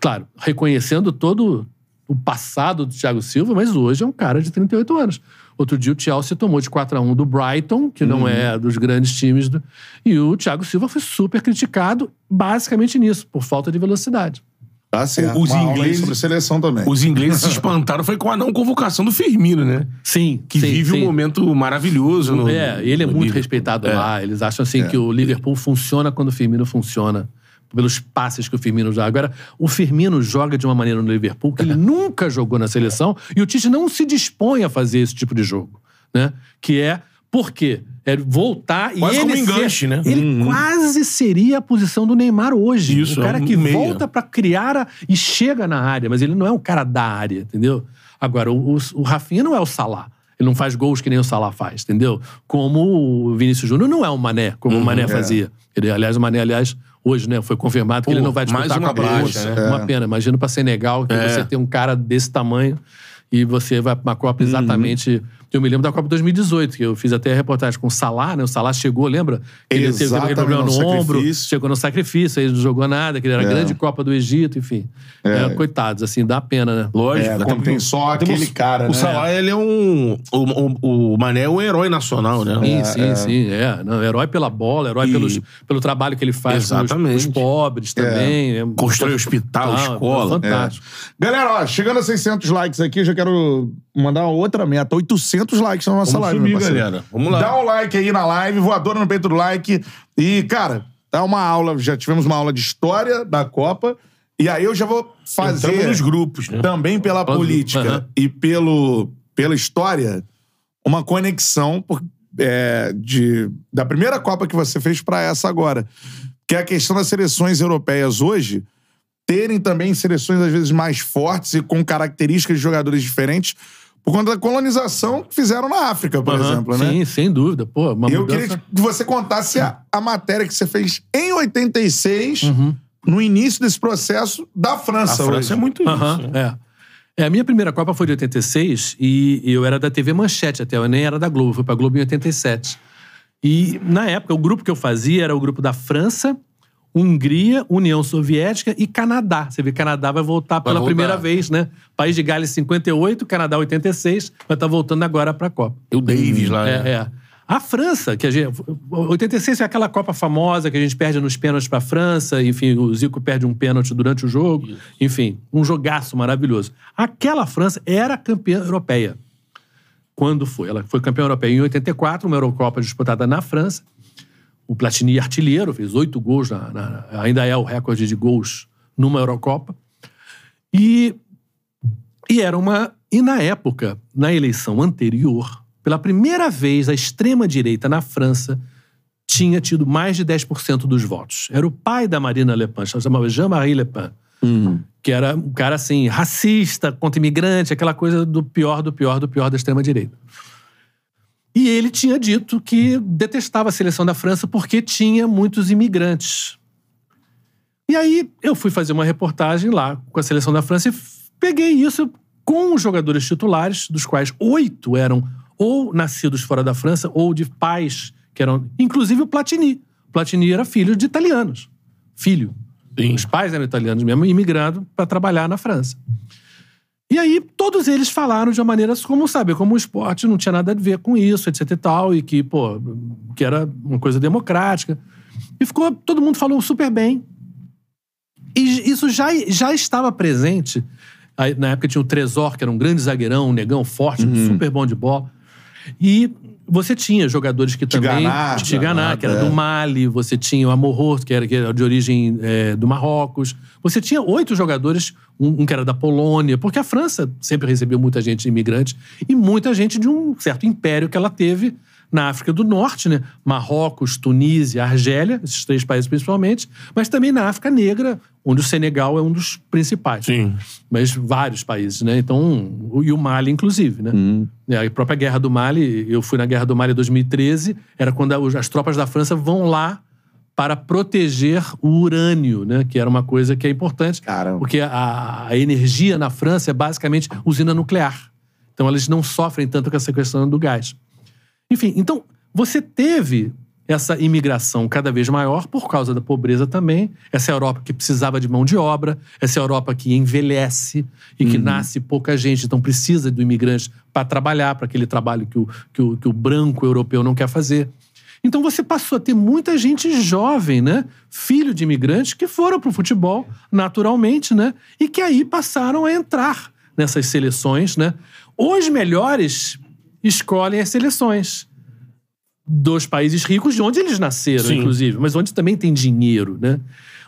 [SPEAKER 3] Claro, reconhecendo todo o passado do Thiago Silva, mas hoje é um cara de 38 anos. Outro dia o Chelsea tomou de 4 a 1 do Brighton, que
[SPEAKER 1] Uhum.
[SPEAKER 3] não é dos grandes times, do... e o Thiago Silva foi super criticado basicamente nisso, por falta de velocidade.
[SPEAKER 1] Tá certo.
[SPEAKER 2] Os
[SPEAKER 1] Uma
[SPEAKER 2] ingleses-
[SPEAKER 1] sobre seleção também.
[SPEAKER 2] Os ingleses se espantaram foi com a não convocação do Firmino, né?
[SPEAKER 3] Sim,
[SPEAKER 2] Que
[SPEAKER 3] sim,
[SPEAKER 2] vive
[SPEAKER 3] sim.
[SPEAKER 2] um momento maravilhoso. No,
[SPEAKER 3] É, ele é muito
[SPEAKER 2] Liverpool.
[SPEAKER 3] respeitado
[SPEAKER 2] É.
[SPEAKER 3] lá. Eles acham assim que o Liverpool funciona quando o Firmino funciona. Pelos passes que o Firmino joga. Agora, o Firmino joga de uma maneira no Liverpool que ele nunca jogou na seleção e o Tite não se dispõe a fazer esse tipo de jogo. Né? Que é. Por quê? É voltar e
[SPEAKER 2] Quase
[SPEAKER 3] ele
[SPEAKER 2] como enganche,
[SPEAKER 3] ser,
[SPEAKER 2] né?
[SPEAKER 3] Ele quase seria a posição do Neymar hoje.
[SPEAKER 2] Isso,
[SPEAKER 3] o cara
[SPEAKER 2] é um
[SPEAKER 3] que
[SPEAKER 2] meia.
[SPEAKER 3] volta pra criar a- e chega na área, mas ele não é um cara da área, entendeu? Agora, o, o, o Rafinha não é o Salah. Ele não faz gols que nem o Salah faz, entendeu? Como o Vinícius Júnior não é o Mané, como o Mané
[SPEAKER 1] é.
[SPEAKER 3] fazia. Ele, aliás, o Mané, aliás, hoje, né, foi confirmado que
[SPEAKER 2] Pô,
[SPEAKER 3] ele não vai disputar
[SPEAKER 2] mais
[SPEAKER 3] a
[SPEAKER 2] uma
[SPEAKER 3] Copa do
[SPEAKER 2] baixa,
[SPEAKER 3] Mundo.
[SPEAKER 2] né?
[SPEAKER 3] Uma pena. Imagina pra Senegal que
[SPEAKER 2] É.
[SPEAKER 3] você tem um cara desse tamanho e você vai pra uma Copa exatamente. Eu me lembro da Copa 2018, que eu fiz até a reportagem com o Salah, né? O Salah chegou, lembra? Que Ele teve aquele
[SPEAKER 1] Exatamente,
[SPEAKER 3] problema no
[SPEAKER 1] no
[SPEAKER 3] ombro,
[SPEAKER 1] sacrifício.
[SPEAKER 3] chegou no sacrifício, aí não jogou nada, que ele era a
[SPEAKER 1] É.
[SPEAKER 3] grande Copa do Egito, enfim. É, coitados, assim, dá pena, né?
[SPEAKER 2] Lógico.
[SPEAKER 1] É,
[SPEAKER 2] porque
[SPEAKER 1] tem só
[SPEAKER 2] temos-
[SPEAKER 1] aquele cara,
[SPEAKER 2] O
[SPEAKER 1] né?
[SPEAKER 2] Salah, ele é um... O, o, o Mané é um herói nacional, né?
[SPEAKER 3] Sim,
[SPEAKER 1] É,
[SPEAKER 3] sim,
[SPEAKER 1] é.
[SPEAKER 3] sim. É. Não, herói pela bola, herói
[SPEAKER 2] E-
[SPEAKER 3] pelos, pelo trabalho que ele faz com os,
[SPEAKER 2] Exatamente.
[SPEAKER 3] os pobres também. É.
[SPEAKER 2] Constrói hospital,
[SPEAKER 3] Ah,
[SPEAKER 2] escola.
[SPEAKER 3] Fantástico.
[SPEAKER 1] Galera, ó, chegando a 600 likes aqui, eu já quero mandar outra meta. 800 likes na nossa
[SPEAKER 2] Vamos
[SPEAKER 1] live,
[SPEAKER 2] subir,
[SPEAKER 1] meu parceiro.
[SPEAKER 2] galera. Vamos lá.
[SPEAKER 1] Dá um like aí na live, voadora no peito do like. E, cara, dá uma aula. Já tivemos uma aula de história da Copa. E aí eu já vou fazer
[SPEAKER 2] Entramos nos grupos, né?
[SPEAKER 1] também pela
[SPEAKER 3] Aham.
[SPEAKER 1] política e pelo, pela história uma conexão por- é, de, da primeira Copa que você fez pra essa agora. Que é a questão das seleções europeias hoje terem também seleções às vezes mais fortes e com características de jogadores diferentes por conta da colonização que fizeram na África, por
[SPEAKER 3] Aham,
[SPEAKER 1] exemplo, né?
[SPEAKER 3] Sim, sem dúvida. Pô, uma
[SPEAKER 1] Eu
[SPEAKER 3] mudança...
[SPEAKER 1] queria que você contasse a, a matéria que você fez em 86,
[SPEAKER 3] Uhum.
[SPEAKER 1] no início desse processo da
[SPEAKER 2] A
[SPEAKER 1] França.
[SPEAKER 2] França
[SPEAKER 1] hoje.
[SPEAKER 2] é muito isso. Né?
[SPEAKER 3] é. É, a minha primeira Copa foi de 86 e eu era da TV Manchete até, eu nem era da Globo, fui pra Globo em 87. E, na época, o grupo que eu fazia era o grupo da França, Hungria, União Soviética e Canadá. Você vê, Canadá vai voltar pela
[SPEAKER 2] voltar.
[SPEAKER 3] primeira vez, né? País de Gales 58, Canadá 86, vai estar voltando agora pra Copa.
[SPEAKER 2] E o Davis lá,
[SPEAKER 3] É,
[SPEAKER 2] né?
[SPEAKER 3] é. A França, que a gente. 86 é aquela Copa famosa que a gente perde nos pênaltis pra França, enfim, o Zico perde um pênalti durante o jogo. Enfim, um jogaço maravilhoso. Aquela França era campeã europeia. Quando foi? Ela foi campeã europeia em 84, uma Eurocopa disputada na França. O Platini artilheiro, fez oito gols, na, na- ainda é o recorde de gols numa Eurocopa. E, e era uma. E na época, na eleição anterior, pela primeira vez, a extrema-direita na França tinha tido mais de 10% dos votos. Era o pai da Marina Le Pen, chamava Jean-Marie Le Pen. Que era um cara, assim, racista, contra imigrante, aquela coisa do pior, do pior, do pior da extrema-direita. E ele tinha dito que detestava a seleção da França porque tinha muitos imigrantes. E aí eu fui fazer uma reportagem lá com a seleção da França e peguei isso com os jogadores titulares, dos quais oito eram ou nascidos fora da França ou de pais que eram. Inclusive o Platini. O Platini era filho de italianos. Filho.
[SPEAKER 2] Sim.
[SPEAKER 3] Os pais eram italianos mesmo, imigrando para trabalhar na França. E aí, todos eles falaram de uma maneira como, sabe, como o esporte não tinha nada a ver com isso, etc e tal, e que, pô, que era uma coisa democrática. E ficou, todo mundo falou super bem. E isso já, já estava presente. Aí, na época tinha o Tresor, que era um grande zagueirão, um negão forte, super bom de bola. E você tinha jogadores que também.
[SPEAKER 1] Tiganá,
[SPEAKER 3] Tiganá, que era
[SPEAKER 1] é.
[SPEAKER 3] do Mali, você tinha o Amorro, que era, que era de origem é, do Marrocos. Você tinha oito jogadores, um, um que era da Polônia, porque a França sempre recebeu muita gente imigrante e muita gente de um certo império que ela teve na África do Norte, né? Marrocos, Tunísia, Argélia, esses três países principalmente, mas também na África Negra, onde o Senegal é um dos principais
[SPEAKER 2] Sim.
[SPEAKER 3] mas vários países, né? Então, o- e o Mali, inclusive, né? É, A própria Guerra do Mali, eu fui na Guerra do Mali em 2013, era quando as tropas da França vão lá para proteger o urânio, né? Que era uma coisa que é importante,
[SPEAKER 1] Caramba.
[SPEAKER 3] porque a, a energia na França é basicamente usina nuclear. Então, eles não sofrem tanto com essa questão do gás. Enfim, então, você teve essa imigração cada vez maior por causa da pobreza também. Essa Europa que precisava de mão de obra, essa Europa que envelhece e que nasce pouca gente, então precisa do imigrante para trabalhar, para aquele trabalho que o, que, o, que o branco europeu não quer fazer. Então você passou a ter muita gente jovem, né? Filho de imigrantes que foram para o futebol naturalmente, né? E que aí passaram a entrar nessas seleções, né? Os melhores escolhem as seleções dos países ricos, de onde eles nasceram,
[SPEAKER 2] Sim.
[SPEAKER 3] inclusive, mas onde também tem dinheiro, né?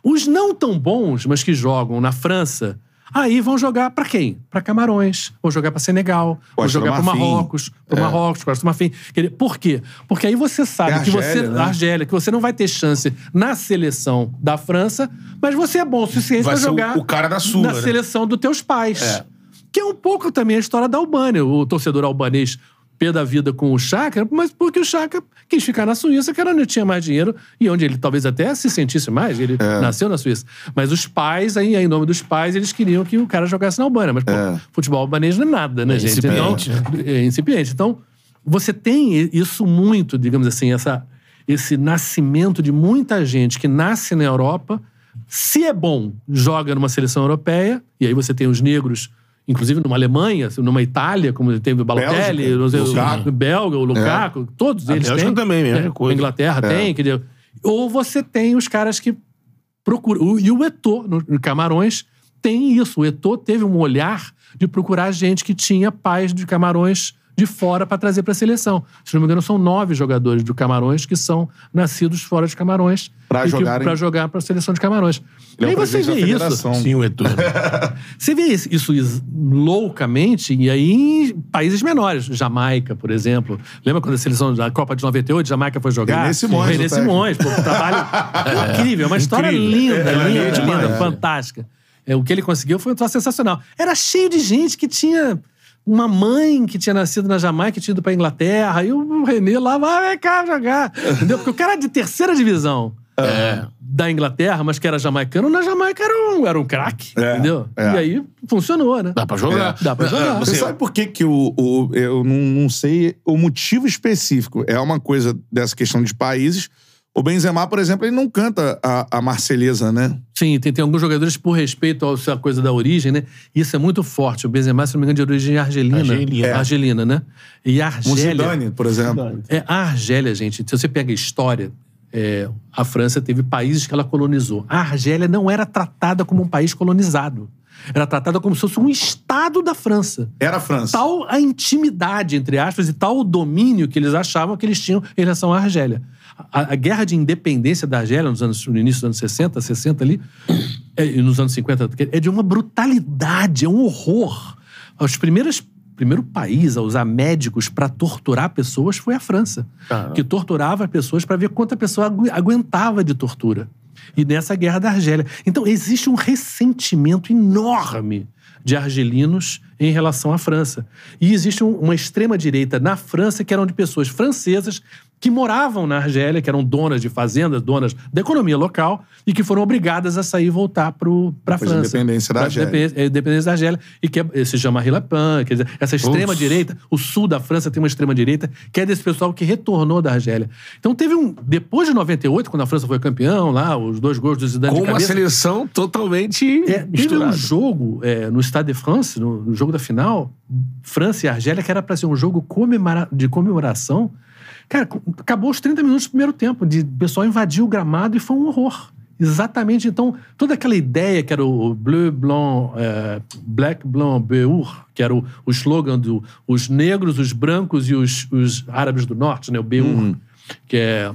[SPEAKER 3] Os não tão bons, mas que jogam na França, aí vão jogar para quem? Para Camarões, vão jogar para Senegal, vão
[SPEAKER 1] Costa do
[SPEAKER 3] jogar para. Marrocos, para
[SPEAKER 1] É.
[SPEAKER 3] Marrocos, Costa do Marfim. Por quê? Porque aí você sabe
[SPEAKER 1] É
[SPEAKER 3] que você,
[SPEAKER 1] Argélia, né?
[SPEAKER 3] Argélia, que você não vai ter chance na seleção da França, mas você é bom o suficiente para jogar
[SPEAKER 2] o cara da sua,
[SPEAKER 3] na
[SPEAKER 2] né?
[SPEAKER 3] seleção dos teus pais.
[SPEAKER 2] É.
[SPEAKER 3] Que é um pouco também a história da Albânia. O torcedor albanês pé da vida com o Chaka, mas porque o Chaka quis ficar na Suíça, que era onde tinha mais dinheiro e onde ele talvez até se sentisse mais. Ele
[SPEAKER 1] É.
[SPEAKER 3] nasceu na Suíça. Mas os pais, aí, em nome dos pais, eles queriam que o cara jogasse na Albânia. Mas, pô,
[SPEAKER 1] É.
[SPEAKER 3] futebol albanês não é nada, né,
[SPEAKER 2] É
[SPEAKER 3] gente?
[SPEAKER 2] incipiente,
[SPEAKER 3] Então, é incipiente. Então, você tem isso muito, digamos assim, essa, esse nascimento de muita gente que nasce na Europa, se é bom, joga numa seleção europeia, e aí você tem os negros, inclusive numa Alemanha, numa Itália, como teve o Balotelli,
[SPEAKER 1] Bélgica,
[SPEAKER 3] sei,
[SPEAKER 1] Lukaku.
[SPEAKER 3] o Belga, o Lukaku, todos
[SPEAKER 2] A
[SPEAKER 3] eles
[SPEAKER 2] Bélgica
[SPEAKER 3] têm.
[SPEAKER 2] também, mesma
[SPEAKER 3] É,
[SPEAKER 2] coisa.
[SPEAKER 3] A Inglaterra
[SPEAKER 1] É.
[SPEAKER 3] tem, quer dizer, ou você tem os caras que procuram. o- E o Eto'o, no, Camarões, tem isso. O Eto'o teve um olhar de procurar gente que tinha pais de Camarões de fora para trazer para a seleção. Se não me engano, são nove jogadores do Camarões que são nascidos fora de Camarões
[SPEAKER 1] Pra
[SPEAKER 3] que-
[SPEAKER 1] jogarem-
[SPEAKER 3] pra jogar para a seleção de Camarões.
[SPEAKER 1] Ele é
[SPEAKER 3] e aí
[SPEAKER 1] o
[SPEAKER 3] você vê isso.
[SPEAKER 2] Sim, o Eto'o.
[SPEAKER 3] Você vê isso, isso is- loucamente, e aí em países menores. Jamaica, por exemplo. Lembra quando a seleção da Copa de 98, Jamaica foi jogar?
[SPEAKER 1] René Simões,
[SPEAKER 3] René. Simões, pô, um trabalho incrível. É uma história
[SPEAKER 2] Incrível.
[SPEAKER 3] linda,
[SPEAKER 2] É,
[SPEAKER 3] linda,
[SPEAKER 2] é
[SPEAKER 3] linda, fantástica. É, o que ele conseguiu foi um troço sensacional. Era cheio de gente que tinha uma mãe que tinha nascido na Jamaica, tinha ido pra Inglaterra, e o René lá, vai, cá jogar. Entendeu? Porque o cara é de terceira divisão
[SPEAKER 2] É.
[SPEAKER 3] da Inglaterra, mas que era jamaicano, na Jamaica era um, era um craque,
[SPEAKER 1] É,
[SPEAKER 3] entendeu?
[SPEAKER 1] é.
[SPEAKER 3] E aí funcionou, né?
[SPEAKER 2] Dá pra jogar.
[SPEAKER 3] Dá pra jogar.
[SPEAKER 1] Você sabe por que, que o, o- eu não, não sei o motivo específico? É uma coisa dessa questão de países. O Benzema, por exemplo, ele não canta a, a Marselhesa, né?
[SPEAKER 3] Sim, tem, tem alguns jogadores por respeito a essa coisa da origem, né? Isso é muito forte. O Benzema, se não me engano, de origem argelina.
[SPEAKER 2] Argelina.
[SPEAKER 3] É. Argelina, né? E a
[SPEAKER 1] Um
[SPEAKER 3] Argélia...
[SPEAKER 1] Zidane, por exemplo.
[SPEAKER 3] É, a Argélia, gente, se você pega a história, é, a França teve países que ela colonizou. A Argélia não era tratada como um país colonizado. Era tratada como se fosse um estado da França.
[SPEAKER 1] Era a França.
[SPEAKER 3] Tal a intimidade, entre aspas, e tal o domínio que eles achavam que eles tinham em relação à Argélia. A, a guerra de independência da Argélia, nos anos, no início dos anos 60, 60 ali, é, e nos anos 50, é de uma brutalidade, é um horror. Os primeiros primeiro país a usar médicos para torturar pessoas foi a França,
[SPEAKER 2] Caramba.
[SPEAKER 3] que torturava as pessoas para ver quanto a pessoa agu- aguentava de tortura. E nessa guerra da Argélia. Então existe um ressentimento enorme de argelinos em relação à França. E existe um- uma extrema-direita na França que eram de pessoas francesas que moravam na Argélia, que eram donas de fazendas, donas da economia local, e que foram obrigadas a sair e voltar para a França.
[SPEAKER 1] independência da Argélia.
[SPEAKER 3] independência- é, independência da Argélia, e que é, se chama Pen, quer dizer, essa extrema-direita, o sul da França tem uma extrema-direita, que é desse pessoal que retornou da Argélia. Então teve um. Depois de 98, quando a França foi campeão, lá, os dois gols do Zidane
[SPEAKER 2] Com
[SPEAKER 3] de
[SPEAKER 2] uma
[SPEAKER 3] cabeça.
[SPEAKER 2] seleção totalmente
[SPEAKER 3] É, teve um
[SPEAKER 2] misturada.
[SPEAKER 3] jogo é, no Stade de France, no, no jogo da final, França e Argélia, que era para ser um jogo comemora- de comemoração. Cara, acabou os 30 minutos do primeiro tempo, de o pessoal invadir o gramado e foi um horror. Exatamente. Então, toda aquela ideia que era o bleu, blanc, é, black, blanc, beur, que era o, o slogan do os negros, os brancos e os, os árabes do norte, né? O beur, que é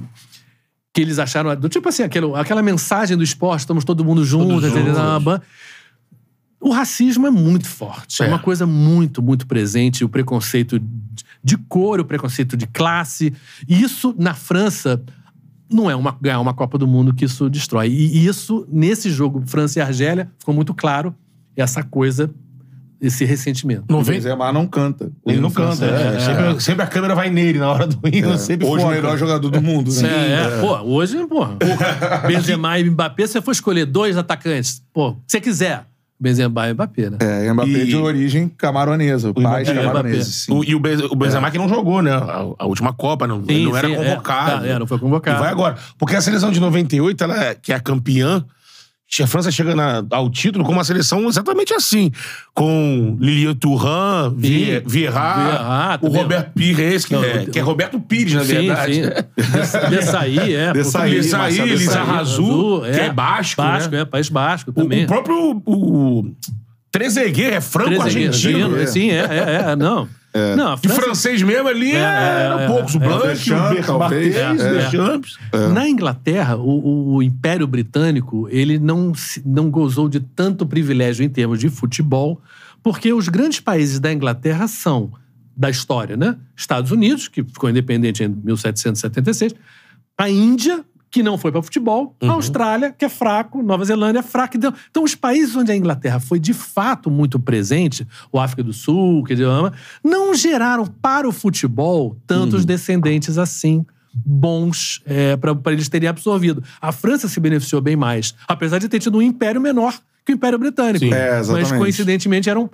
[SPEAKER 3] que eles acharam, do tipo assim, aquela, aquela mensagem do esporte, estamos todo mundo juntos,
[SPEAKER 2] juntos.
[SPEAKER 3] O racismo é muito forte. É.
[SPEAKER 2] É.
[SPEAKER 3] uma coisa muito, muito presente. O preconceito de cor, o preconceito de classe. E isso, na França, não é uma, ganhar uma Copa do Mundo que isso destrói. E isso, nesse jogo, França e Argélia, ficou muito claro essa coisa, esse ressentimento.
[SPEAKER 1] O
[SPEAKER 2] 90,
[SPEAKER 1] Benzema não canta.
[SPEAKER 2] ele não canta. é. Sempre, sempre a câmera vai nele na hora do hino. Sempre
[SPEAKER 1] Hoje o melhor jogador do mundo,
[SPEAKER 3] É,
[SPEAKER 1] né?
[SPEAKER 3] é, pô, hoje, porra. Benzema e Mbappé, se você for escolher dois atacantes, pô, se você quiser, Benzema e Mbappé, né?
[SPEAKER 1] É, Mbappé
[SPEAKER 2] E-
[SPEAKER 1] de origem camaronesa, pais
[SPEAKER 3] Mbappé.
[SPEAKER 1] camaroneses. sim.
[SPEAKER 2] O- e o, o Benzema que não jogou, né? A, a última Copa, não, ele não era
[SPEAKER 3] sim, é.
[SPEAKER 2] convocado.
[SPEAKER 3] É, é, não foi convocado.
[SPEAKER 2] E vai agora. Porque a seleção de 98, ela, é- que é a campeã, a França chega na- ao título com uma seleção exatamente assim. Com Lilian Thuram, Vie- Vieira,
[SPEAKER 3] Vieira,
[SPEAKER 2] o. Roberto Pires, que,
[SPEAKER 3] Não,
[SPEAKER 2] é,
[SPEAKER 3] o-
[SPEAKER 2] que é Roberto Pires, na
[SPEAKER 3] Sim,
[SPEAKER 2] verdade.
[SPEAKER 3] sim. Des- Dessaí, é.
[SPEAKER 1] Dessaí,
[SPEAKER 2] Isso aí,
[SPEAKER 1] Marcelo
[SPEAKER 2] Elisa
[SPEAKER 1] Desailly.
[SPEAKER 2] Arrazu, que é basco,
[SPEAKER 3] Basco,
[SPEAKER 2] né?
[SPEAKER 3] é, País Basco
[SPEAKER 2] O,
[SPEAKER 3] também.
[SPEAKER 2] o próprio o, Trezeguet é franco-argentino.
[SPEAKER 1] É.
[SPEAKER 3] Sim, é, é, é, não. Não, a
[SPEAKER 2] De
[SPEAKER 3] França,
[SPEAKER 2] francês mesmo ali
[SPEAKER 3] É, é,
[SPEAKER 2] eram
[SPEAKER 3] é,
[SPEAKER 2] poucos. O
[SPEAKER 3] é.
[SPEAKER 2] Blanc, o
[SPEAKER 1] talvez.
[SPEAKER 2] Barthez,
[SPEAKER 3] É, é.
[SPEAKER 2] Deschamps.
[SPEAKER 3] Na Inglaterra, o, o Império Britânico ele não, não gozou de tanto privilégio em termos de futebol, porque os grandes países da Inglaterra são da história, né? Estados Unidos, que ficou independente em 1776, a Índia, que não foi para futebol, a Austrália, que é fraco, Nova Zelândia é fraca. Então, então, os países onde a Inglaterra foi de fato muito presente, o África do Sul, que ama, não geraram para o futebol tantos descendentes assim bons para eles terem absorvido. A França se beneficiou bem mais, apesar de ter tido um império menor que o Império Britânico.
[SPEAKER 2] Sim.
[SPEAKER 1] É.
[SPEAKER 3] Mas, coincidentemente, eram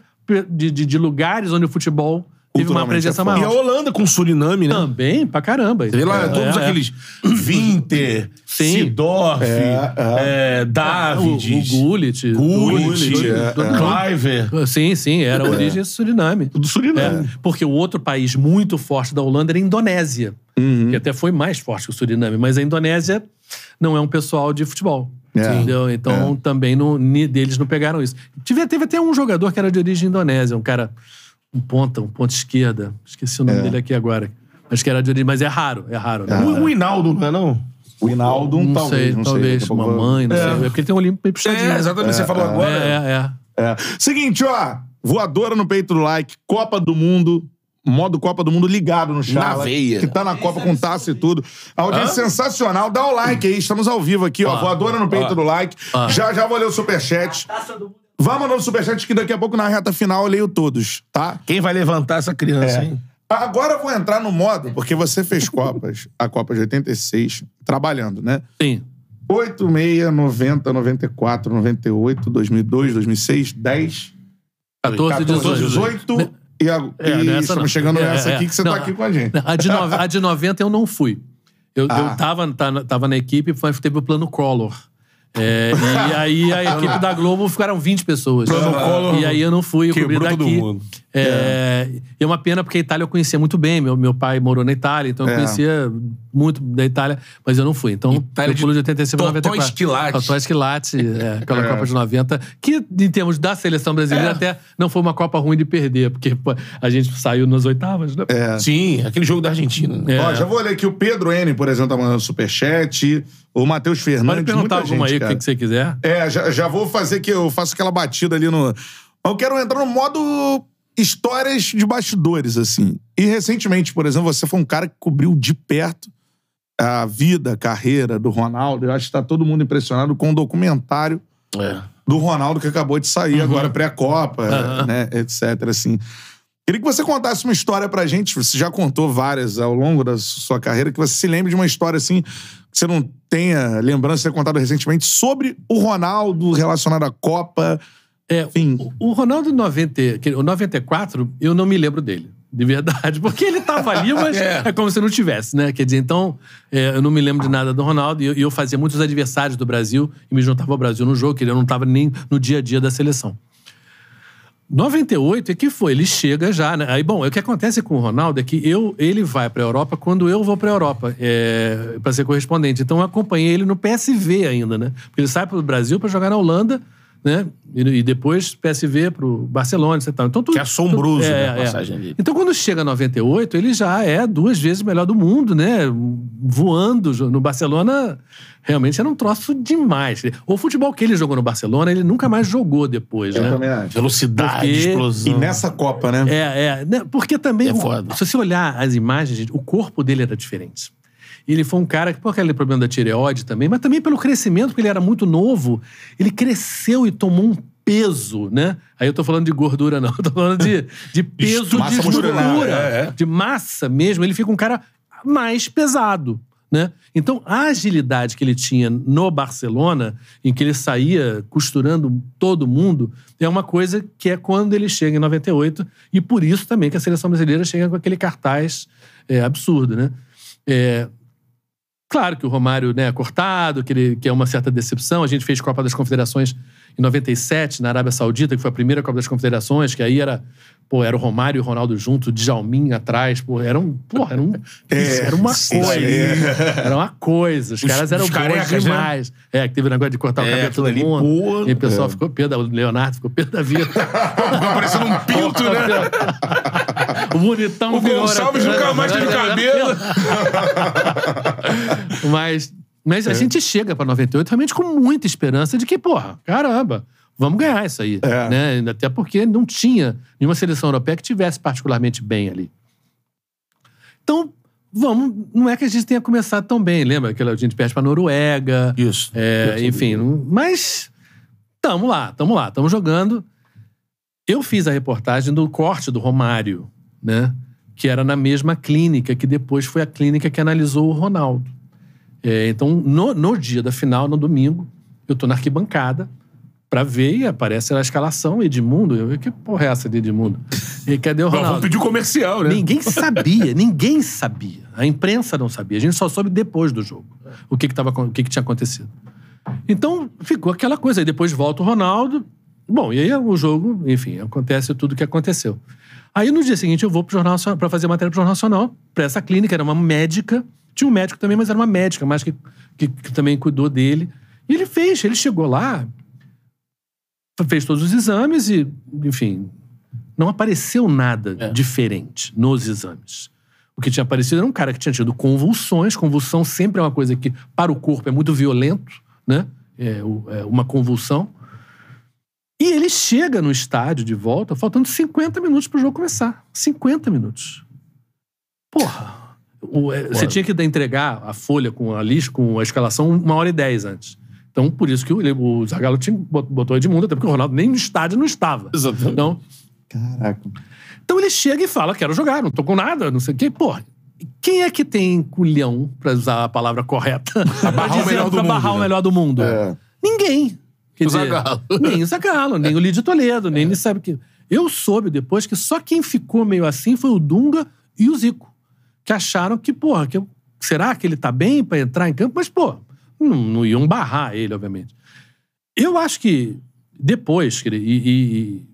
[SPEAKER 3] de, de- de lugares onde o futebol teve uma presença
[SPEAKER 1] é forte.
[SPEAKER 2] E a
[SPEAKER 3] maior.
[SPEAKER 2] Holanda com Suriname, né?
[SPEAKER 3] Também, pra caramba.
[SPEAKER 2] Vê lá
[SPEAKER 3] É,
[SPEAKER 2] todos
[SPEAKER 3] é, é.
[SPEAKER 2] aqueles Winter. Sidorf,
[SPEAKER 1] É,
[SPEAKER 2] é, David,
[SPEAKER 3] O, o Gullit.
[SPEAKER 2] Gullit,
[SPEAKER 1] é,
[SPEAKER 3] do-
[SPEAKER 1] é.
[SPEAKER 2] Cliver.
[SPEAKER 3] Sim, sim, era a origem Suriname.
[SPEAKER 2] Do Suriname.
[SPEAKER 3] É, porque o outro país muito forte da Holanda era a Indonésia.
[SPEAKER 1] Uhum.
[SPEAKER 3] Que até foi mais forte que o Suriname. Mas a Indonésia não é um pessoal de futebol.
[SPEAKER 1] É.
[SPEAKER 3] Entendeu? Então também não, deles não pegaram isso. Tive, teve até um jogador que era de origem indonésia, um cara, um ponta, um ponta esquerda. Esqueci o nome dele aqui agora. Mas que era de origem. Mas é raro, é raro. Né?
[SPEAKER 2] O, o Hinaldo, não é não?
[SPEAKER 1] O Hinaldo,
[SPEAKER 3] Não
[SPEAKER 1] talvez,
[SPEAKER 3] sei,
[SPEAKER 1] não sei.
[SPEAKER 3] talvez.
[SPEAKER 1] daqui a pouco
[SPEAKER 3] uma
[SPEAKER 1] eu vou-
[SPEAKER 3] mãe, não sei. É porque ele tem um olhinho meio puxadinho.
[SPEAKER 2] É, exatamente. Você falou
[SPEAKER 3] É,
[SPEAKER 2] agora.
[SPEAKER 3] é, é.
[SPEAKER 1] É. Seguinte, ó. Voadora no peito do like, Copa do Mundo. Modo Copa do Mundo ligado no Chala.
[SPEAKER 2] Na veia.
[SPEAKER 1] Que tá na Copa com taça e tudo. A audiência
[SPEAKER 2] Hã?
[SPEAKER 1] sensacional. Dá o like aí, estamos ao vivo aqui, ó. Voadora no peito
[SPEAKER 2] Ó.
[SPEAKER 1] do like. Já já vou ler o superchat. Vá mandando o superchat que daqui a pouco na reta final eu leio todos, tá?
[SPEAKER 2] Quem vai levantar essa criança,
[SPEAKER 1] É.
[SPEAKER 2] hein?
[SPEAKER 1] Agora eu vou entrar no modo, porque você fez Copas, a Copa de 86, trabalhando, né?
[SPEAKER 3] Sim.
[SPEAKER 1] 8, 6, 90, 94, 98, 2002, 2006, 10,
[SPEAKER 3] 14,
[SPEAKER 1] 14,
[SPEAKER 3] 18.
[SPEAKER 1] 18 e, a,
[SPEAKER 3] É,
[SPEAKER 1] e estamos
[SPEAKER 3] não.
[SPEAKER 1] chegando
[SPEAKER 3] É,
[SPEAKER 1] nessa
[SPEAKER 3] é.
[SPEAKER 1] aqui que você
[SPEAKER 3] Não,
[SPEAKER 1] tá aqui com a gente.
[SPEAKER 3] A de, nove- a de 90 eu não fui. Eu,
[SPEAKER 1] Ah.
[SPEAKER 3] eu tava, tá- tava na equipe, mas teve o plano Collor. É, e aí a equipe da Globo ficaram 20 pessoas.
[SPEAKER 2] Plano Collor
[SPEAKER 3] E aí eu não fui, eu cobri daqui.
[SPEAKER 2] Mundo.
[SPEAKER 3] É, E é uma pena porque a Itália eu conhecia muito bem. Meu, meu pai morou na Itália, então eu
[SPEAKER 1] É.
[SPEAKER 3] conhecia muito da Itália, mas eu não fui. Então
[SPEAKER 2] Itália
[SPEAKER 3] eu pulo de 85 para
[SPEAKER 2] Totó
[SPEAKER 3] 94.
[SPEAKER 2] Esquilate.
[SPEAKER 3] Totó Esquilate, é, aquela Copa de 90, que em termos da seleção brasileira
[SPEAKER 2] É.
[SPEAKER 3] até não foi uma Copa ruim de perder, porque pô, a gente saiu nas oitavas, né?
[SPEAKER 2] Sim, aquele jogo da Argentina. né?
[SPEAKER 3] É.
[SPEAKER 1] Ó, já vou ler aqui o Pedro N, por exemplo, tá mandando superchat. O Matheus Fernandes.
[SPEAKER 3] Pode perguntar alguma
[SPEAKER 1] gente,
[SPEAKER 3] aí, o
[SPEAKER 1] cara.
[SPEAKER 3] que você quiser.
[SPEAKER 1] É, já, já vou fazer que eu faço aquela batida ali no. Eu quero entrar no modo histórias de bastidores, assim. E recentemente, por exemplo, você foi um cara que cobriu de perto a vida, a carreira do Ronaldo. Eu acho que tá todo mundo impressionado com o documentário
[SPEAKER 2] É.
[SPEAKER 1] do Ronaldo que acabou de sair agora pré-Copa,
[SPEAKER 3] Aham.
[SPEAKER 1] né, etc, assim. Queria que você contasse uma história pra gente, você já contou várias ao longo da sua carreira, que você se lembre de uma história assim, que você não tenha lembrança de ter contado recentemente, sobre o Ronaldo relacionado à Copa,
[SPEAKER 3] É,
[SPEAKER 1] enfim.
[SPEAKER 3] O Ronaldo 90, que- o 94, eu não me lembro dele. De verdade. Porque ele tava ali, mas
[SPEAKER 2] É.
[SPEAKER 3] é. como se não tivesse, né? Quer dizer, então, é, eu não me lembro de nada do Ronaldo. E eu, eu fazia muitos adversários do Brasil e me juntava ao Brasil no jogo, que ele não tava nem no dia a dia da seleção. 98 é que foi, ele chega já, né? Aí, bom, o que acontece com o Ronaldo é que eu, ele vai pra Europa quando eu vou pra Europa, é, para ser correspondente. Então eu acompanhei ele no PSV ainda, né? Porque ele sai pro Brasil pra jogar na Holanda, né? E, e depois PSV pro Barcelona e tal. Então, tudo,
[SPEAKER 2] Que é assombroso,
[SPEAKER 3] tudo-
[SPEAKER 2] né, a passagem dele.
[SPEAKER 3] Então quando chega 98, ele já é duas vezes o melhor do mundo, né? Voando no Barcelona, realmente era um troço demais. O futebol que ele jogou no Barcelona, ele nunca mais jogou depois,
[SPEAKER 1] Eu
[SPEAKER 3] né?
[SPEAKER 1] também acho.
[SPEAKER 2] Velocidade,
[SPEAKER 3] Porque-
[SPEAKER 2] explosão.
[SPEAKER 1] E nessa Copa, né?
[SPEAKER 3] É, é. né, Porque também,
[SPEAKER 2] É
[SPEAKER 3] o-
[SPEAKER 2] foda.
[SPEAKER 3] se você olhar as imagens, o corpo dele era diferente. Ele foi um cara que, por aquele problema da tireoide também, mas também pelo crescimento, porque ele era muito novo, ele cresceu e tomou um peso, né? Aí eu tô falando de gordura, não. Eu tô falando de, de peso
[SPEAKER 1] Massa
[SPEAKER 3] de estrutura,
[SPEAKER 2] é, é.
[SPEAKER 3] de massa mesmo. Ele fica um cara mais pesado. Né? Então, a agilidade que ele tinha no Barcelona, em que ele saía costurando todo mundo, é uma coisa que é quando ele chega em 98, e por isso também que a seleção brasileira chega com aquele cartaz é, absurdo, né? É, claro que o Romário né, é cortado, que, ele, que é uma certa decepção. A gente fez Copa das Confederações em 97, na Arábia Saudita, que foi a primeira Copa das Confederações, que aí era Pô, era o Romário e o Ronaldo junto, Djalmin atrás, pô, era um, pô, era um,
[SPEAKER 1] É,
[SPEAKER 3] era uma
[SPEAKER 1] sim,
[SPEAKER 3] coisa.
[SPEAKER 1] é.
[SPEAKER 3] Era uma coisa. Os,
[SPEAKER 2] Os-
[SPEAKER 3] caras eram
[SPEAKER 2] os
[SPEAKER 3] bons
[SPEAKER 2] né?
[SPEAKER 3] demais. É, que teve o negócio de cortar o
[SPEAKER 2] É,
[SPEAKER 3] cabelo de todo
[SPEAKER 2] ali,
[SPEAKER 3] mundo.
[SPEAKER 2] pô.
[SPEAKER 3] e o pessoal ficou pé o Leonardo ficou pé da vida.
[SPEAKER 2] Ficou parecendo um pinto, né?
[SPEAKER 3] o bonitão
[SPEAKER 2] O
[SPEAKER 3] virou-
[SPEAKER 2] Gonçalves nunca mais teve cabelo.
[SPEAKER 3] Mas, mas a gente chega pra 98 realmente com muita esperança de que, porra, caramba, vamos ganhar isso aí.
[SPEAKER 1] É.
[SPEAKER 3] Né? Até porque não tinha nenhuma seleção europeia que tivesse particularmente bem ali. Então, vamos. Não é que a gente tenha começado tão bem, lembra? Que a gente perde pra Noruega.
[SPEAKER 2] Isso.
[SPEAKER 3] É, enfim, não- mas tamo lá, tamo lá, tamo jogando. Eu fiz a reportagem do corte do Romário, né? Que era na mesma clínica, que depois foi a clínica que analisou o Ronaldo. É, então, no, no dia da final, no domingo, eu tô na arquibancada pra ver e aparece a escalação, Edmundo. Eu, que porra é essa de Edmundo? E cadê o Ronaldo?
[SPEAKER 2] vamos pedir comercial, né?
[SPEAKER 3] Ninguém sabia, ninguém sabia. A imprensa não sabia. A gente só soube depois do jogo o que, que, tava, o que, que tinha acontecido. Então ficou aquela coisa. Aí depois volta o Ronaldo. Bom, e aí o jogo, enfim, acontece tudo o que aconteceu. Aí no dia seguinte eu vou pro Jornal Nacional, pra fazer matéria pro Jornal Nacional, pra essa clínica, era uma médica. Tinha um médico também, mas era uma médica, mais que, que, que também cuidou dele. E ele fez, ele chegou lá, fez todos os exames e, enfim, não apareceu nada
[SPEAKER 2] É.
[SPEAKER 3] diferente nos exames. O que tinha aparecido era um cara que tinha tido convulsões. Convulsão sempre é uma coisa que, para o corpo, é muito violento, né? É, é uma convulsão. E ele chega no estádio de volta, faltando 50 minutos pro jogo começar. 50 minutos. Porra. O- é, Você tinha que dar- entregar a folha com a lista, com a escalação, uma hora e dez antes. Então, por isso que o, o Zagallo tinha, botou Edmundo, até porque o Ronaldo nem no estádio não estava.
[SPEAKER 2] Exatamente.
[SPEAKER 3] Então,
[SPEAKER 1] Caraca.
[SPEAKER 3] então ele chega e fala: quero jogar, não tô com nada, não sei o quê. Porra, quem é que tem culhão, pra usar a palavra correta, pra
[SPEAKER 2] barrar o melhor do mundo,
[SPEAKER 3] barrar o melhor do mundo?
[SPEAKER 1] É.
[SPEAKER 3] Ninguém. Quer
[SPEAKER 2] O
[SPEAKER 3] dizer,
[SPEAKER 2] Zagallo.
[SPEAKER 3] Nem o Zagallo, nem o Lídio Toledo, nem ele sabe que. Eu soube depois que só quem ficou meio assim foi o Dunga e o Zico. Que acharam que, porra, que será que ele tá bem pra entrar em campo? Mas, pô, não, não iam barrar ele, obviamente. Eu acho que depois, que ele- e, e-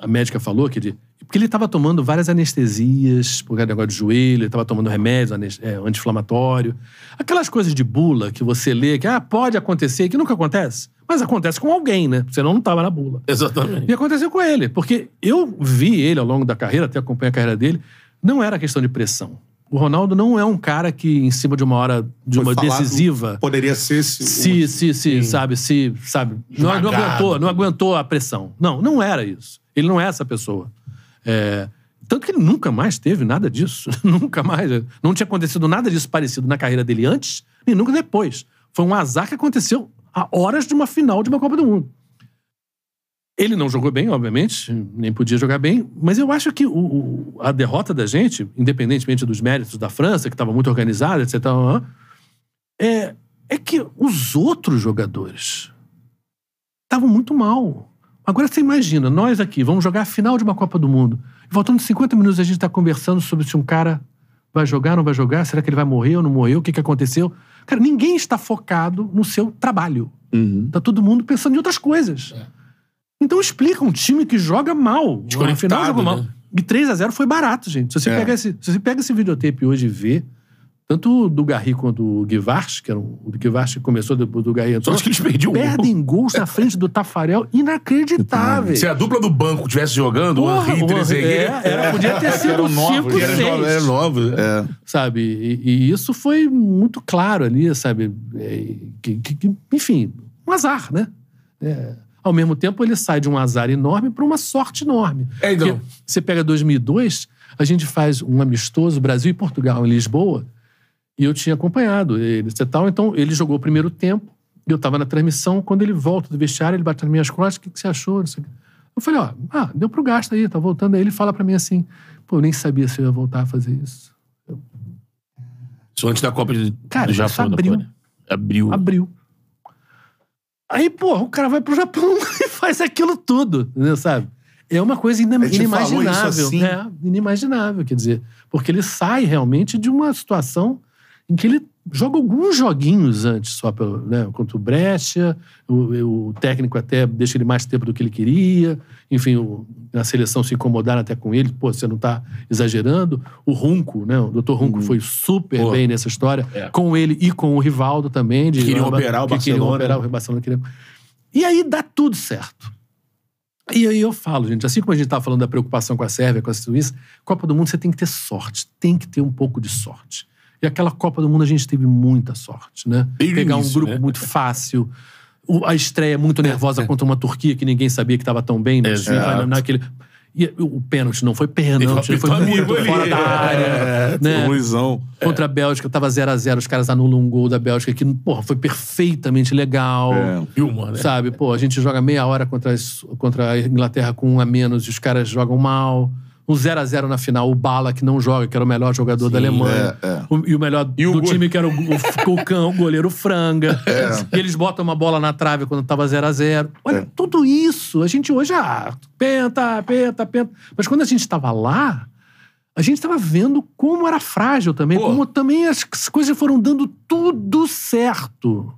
[SPEAKER 3] a médica falou que ele, porque ele estava tomando várias anestesias, por causa do negócio de joelho, ele estava tomando remédio é, anti-inflamatório. Aquelas coisas de bula que você lê, que ah, pode acontecer, que nunca acontece. Mas acontece com alguém, né? Senão não estava na bula.
[SPEAKER 2] Exatamente.
[SPEAKER 3] E aconteceu com ele, porque eu vi ele ao longo da carreira, até acompanhei a carreira dele, não era questão de pressão. O Ronaldo não é um cara que, em cima de uma hora, de
[SPEAKER 1] Foi
[SPEAKER 3] uma decisiva,
[SPEAKER 1] Poderia ser esse.
[SPEAKER 3] se, se, se, sabe, se, sabe, não, aguentou, não aguentou a pressão. Não, não era isso. Ele não é essa pessoa. É, tanto que ele nunca mais teve nada disso. nunca mais. Não tinha acontecido nada disso parecido na carreira dele antes, nem nunca depois. Foi um azar que aconteceu a horas de uma final de uma Copa do Mundo. Ele não jogou bem, obviamente, nem podia jogar bem, mas eu acho que o- o- a derrota da gente, independentemente dos méritos da França, que estava muito organizada, etc., é, é que os outros jogadores estavam muito mal. Agora você imagina, nós aqui vamos jogar a final de uma Copa do Mundo. E faltando 50 minutos a gente está conversando sobre se um cara vai jogar não vai jogar, será que ele vai morrer ou não morreu, o que, que aconteceu. Cara, ninguém está focado no seu trabalho.
[SPEAKER 1] Uhum.
[SPEAKER 3] Tá todo mundo pensando em outras coisas. Então explica um time que joga mal. No
[SPEAKER 2] Desconectado,
[SPEAKER 3] final jogou mal.
[SPEAKER 2] né?
[SPEAKER 3] E 3 a 0 foi barato, gente. Se você,
[SPEAKER 1] É.
[SPEAKER 3] pega esse, se você pega esse videotape hoje e vê, tanto do Garri quanto do Guivars, que era um, o que começou depois do Garri
[SPEAKER 2] Só acho que eles perdiam um
[SPEAKER 3] perdem gols na frente do Tafarel inacreditáveis.
[SPEAKER 2] Se a dupla do banco tivesse jogando, o
[SPEAKER 3] Porra,
[SPEAKER 2] Henri e
[SPEAKER 3] o Henri-
[SPEAKER 2] Trezeguet...
[SPEAKER 3] é, era, podia ter sido
[SPEAKER 1] Eram novos,
[SPEAKER 3] 5,
[SPEAKER 2] Era novo, era
[SPEAKER 3] 6
[SPEAKER 2] novo.
[SPEAKER 1] É.
[SPEAKER 3] sabe? E, e isso foi muito claro ali, sabe? É, que- que- que- enfim, um azar, né? É, ao mesmo tempo, ele sai de um azar enorme para uma sorte enorme.
[SPEAKER 2] É, então.
[SPEAKER 3] Porque você pega 2002, a gente faz um amistoso Brasil e Portugal em Lisboa, e eu tinha acompanhado ele, e tal. Então, ele jogou o primeiro tempo, e eu estava na transmissão. Quando ele volta do vestiário, ele bate nas minhas costas: o que, que você achou? Eu falei: ó, ah, deu pro gasto aí, tá voltando. Aí ele fala para mim assim: pô, eu nem sabia se eu ia voltar a fazer isso.
[SPEAKER 2] Isso antes da Copa de,
[SPEAKER 3] Cara,
[SPEAKER 2] do Japão.
[SPEAKER 3] abriu.
[SPEAKER 2] Coreia. Abriu.
[SPEAKER 3] Abriu. Aí, porra, o cara vai pro Japão e faz aquilo tudo, né, sabe? É uma coisa inimaginável.
[SPEAKER 1] assim.
[SPEAKER 3] É, inimaginável, quer dizer. Porque ele sai realmente de uma situação em que ele joga alguns joguinhos antes, só pelo, né, contra o Brescia, o, o técnico até deixa ele mais tempo do que ele queria, enfim, o, na seleção se incomodaram até com ele, pô, você não tá exagerando. O Runco, né, o Dr. Runco foi super
[SPEAKER 2] Pô.
[SPEAKER 3] bem nessa história,
[SPEAKER 2] É.
[SPEAKER 3] com ele e com o Rivaldo também. De,
[SPEAKER 2] Queriam operar o
[SPEAKER 3] que queriam
[SPEAKER 2] Barcelona.
[SPEAKER 3] operar o Barcelona. Queria... E aí dá tudo certo. E aí eu falo, gente, assim como a gente estava falando da preocupação com a Sérvia, com a Suíça, Copa do Mundo você tem que ter sorte, tem que ter um pouco de sorte. E aquela Copa do Mundo a gente teve muita sorte, né?
[SPEAKER 2] O
[SPEAKER 3] Pegar um grupo
[SPEAKER 2] né?
[SPEAKER 3] muito fácil, o- a estreia muito nervosa contra uma Turquia que ninguém sabia que estava tão bem, né?
[SPEAKER 2] Exato.
[SPEAKER 3] Naquele... E o pênalti não foi pênalti,
[SPEAKER 2] Teve
[SPEAKER 3] foi muito
[SPEAKER 2] ali.
[SPEAKER 3] fora da área.
[SPEAKER 1] É,
[SPEAKER 3] né?
[SPEAKER 1] foi Luizão.
[SPEAKER 3] Contra a Bélgica, tava 0 a 0 os caras anulam um gol da Bélgica que, porra, foi perfeitamente legal.
[SPEAKER 1] É.
[SPEAKER 2] Vilma, né?
[SPEAKER 3] Sabe, pô, a gente joga meia hora contra, as- contra a Inglaterra com um a menos e os caras jogam mal. Um 0 a 0 na final, o Bala, que não joga, que era o melhor jogador da Alemanha.
[SPEAKER 1] é, é.
[SPEAKER 3] O- e o melhor
[SPEAKER 2] E o
[SPEAKER 3] do
[SPEAKER 2] go-
[SPEAKER 3] time, que era o, o, o cão, o goleiro Franga. E eles botam uma bola na trave quando tava 0 a 0 Olha,
[SPEAKER 1] É.
[SPEAKER 3] tudo isso, a gente hoje, ah, penta, penta, penta. Mas quando a gente tava lá, a gente tava vendo como era frágil também,
[SPEAKER 2] Pô.
[SPEAKER 3] como também as coisas foram dando tudo certo.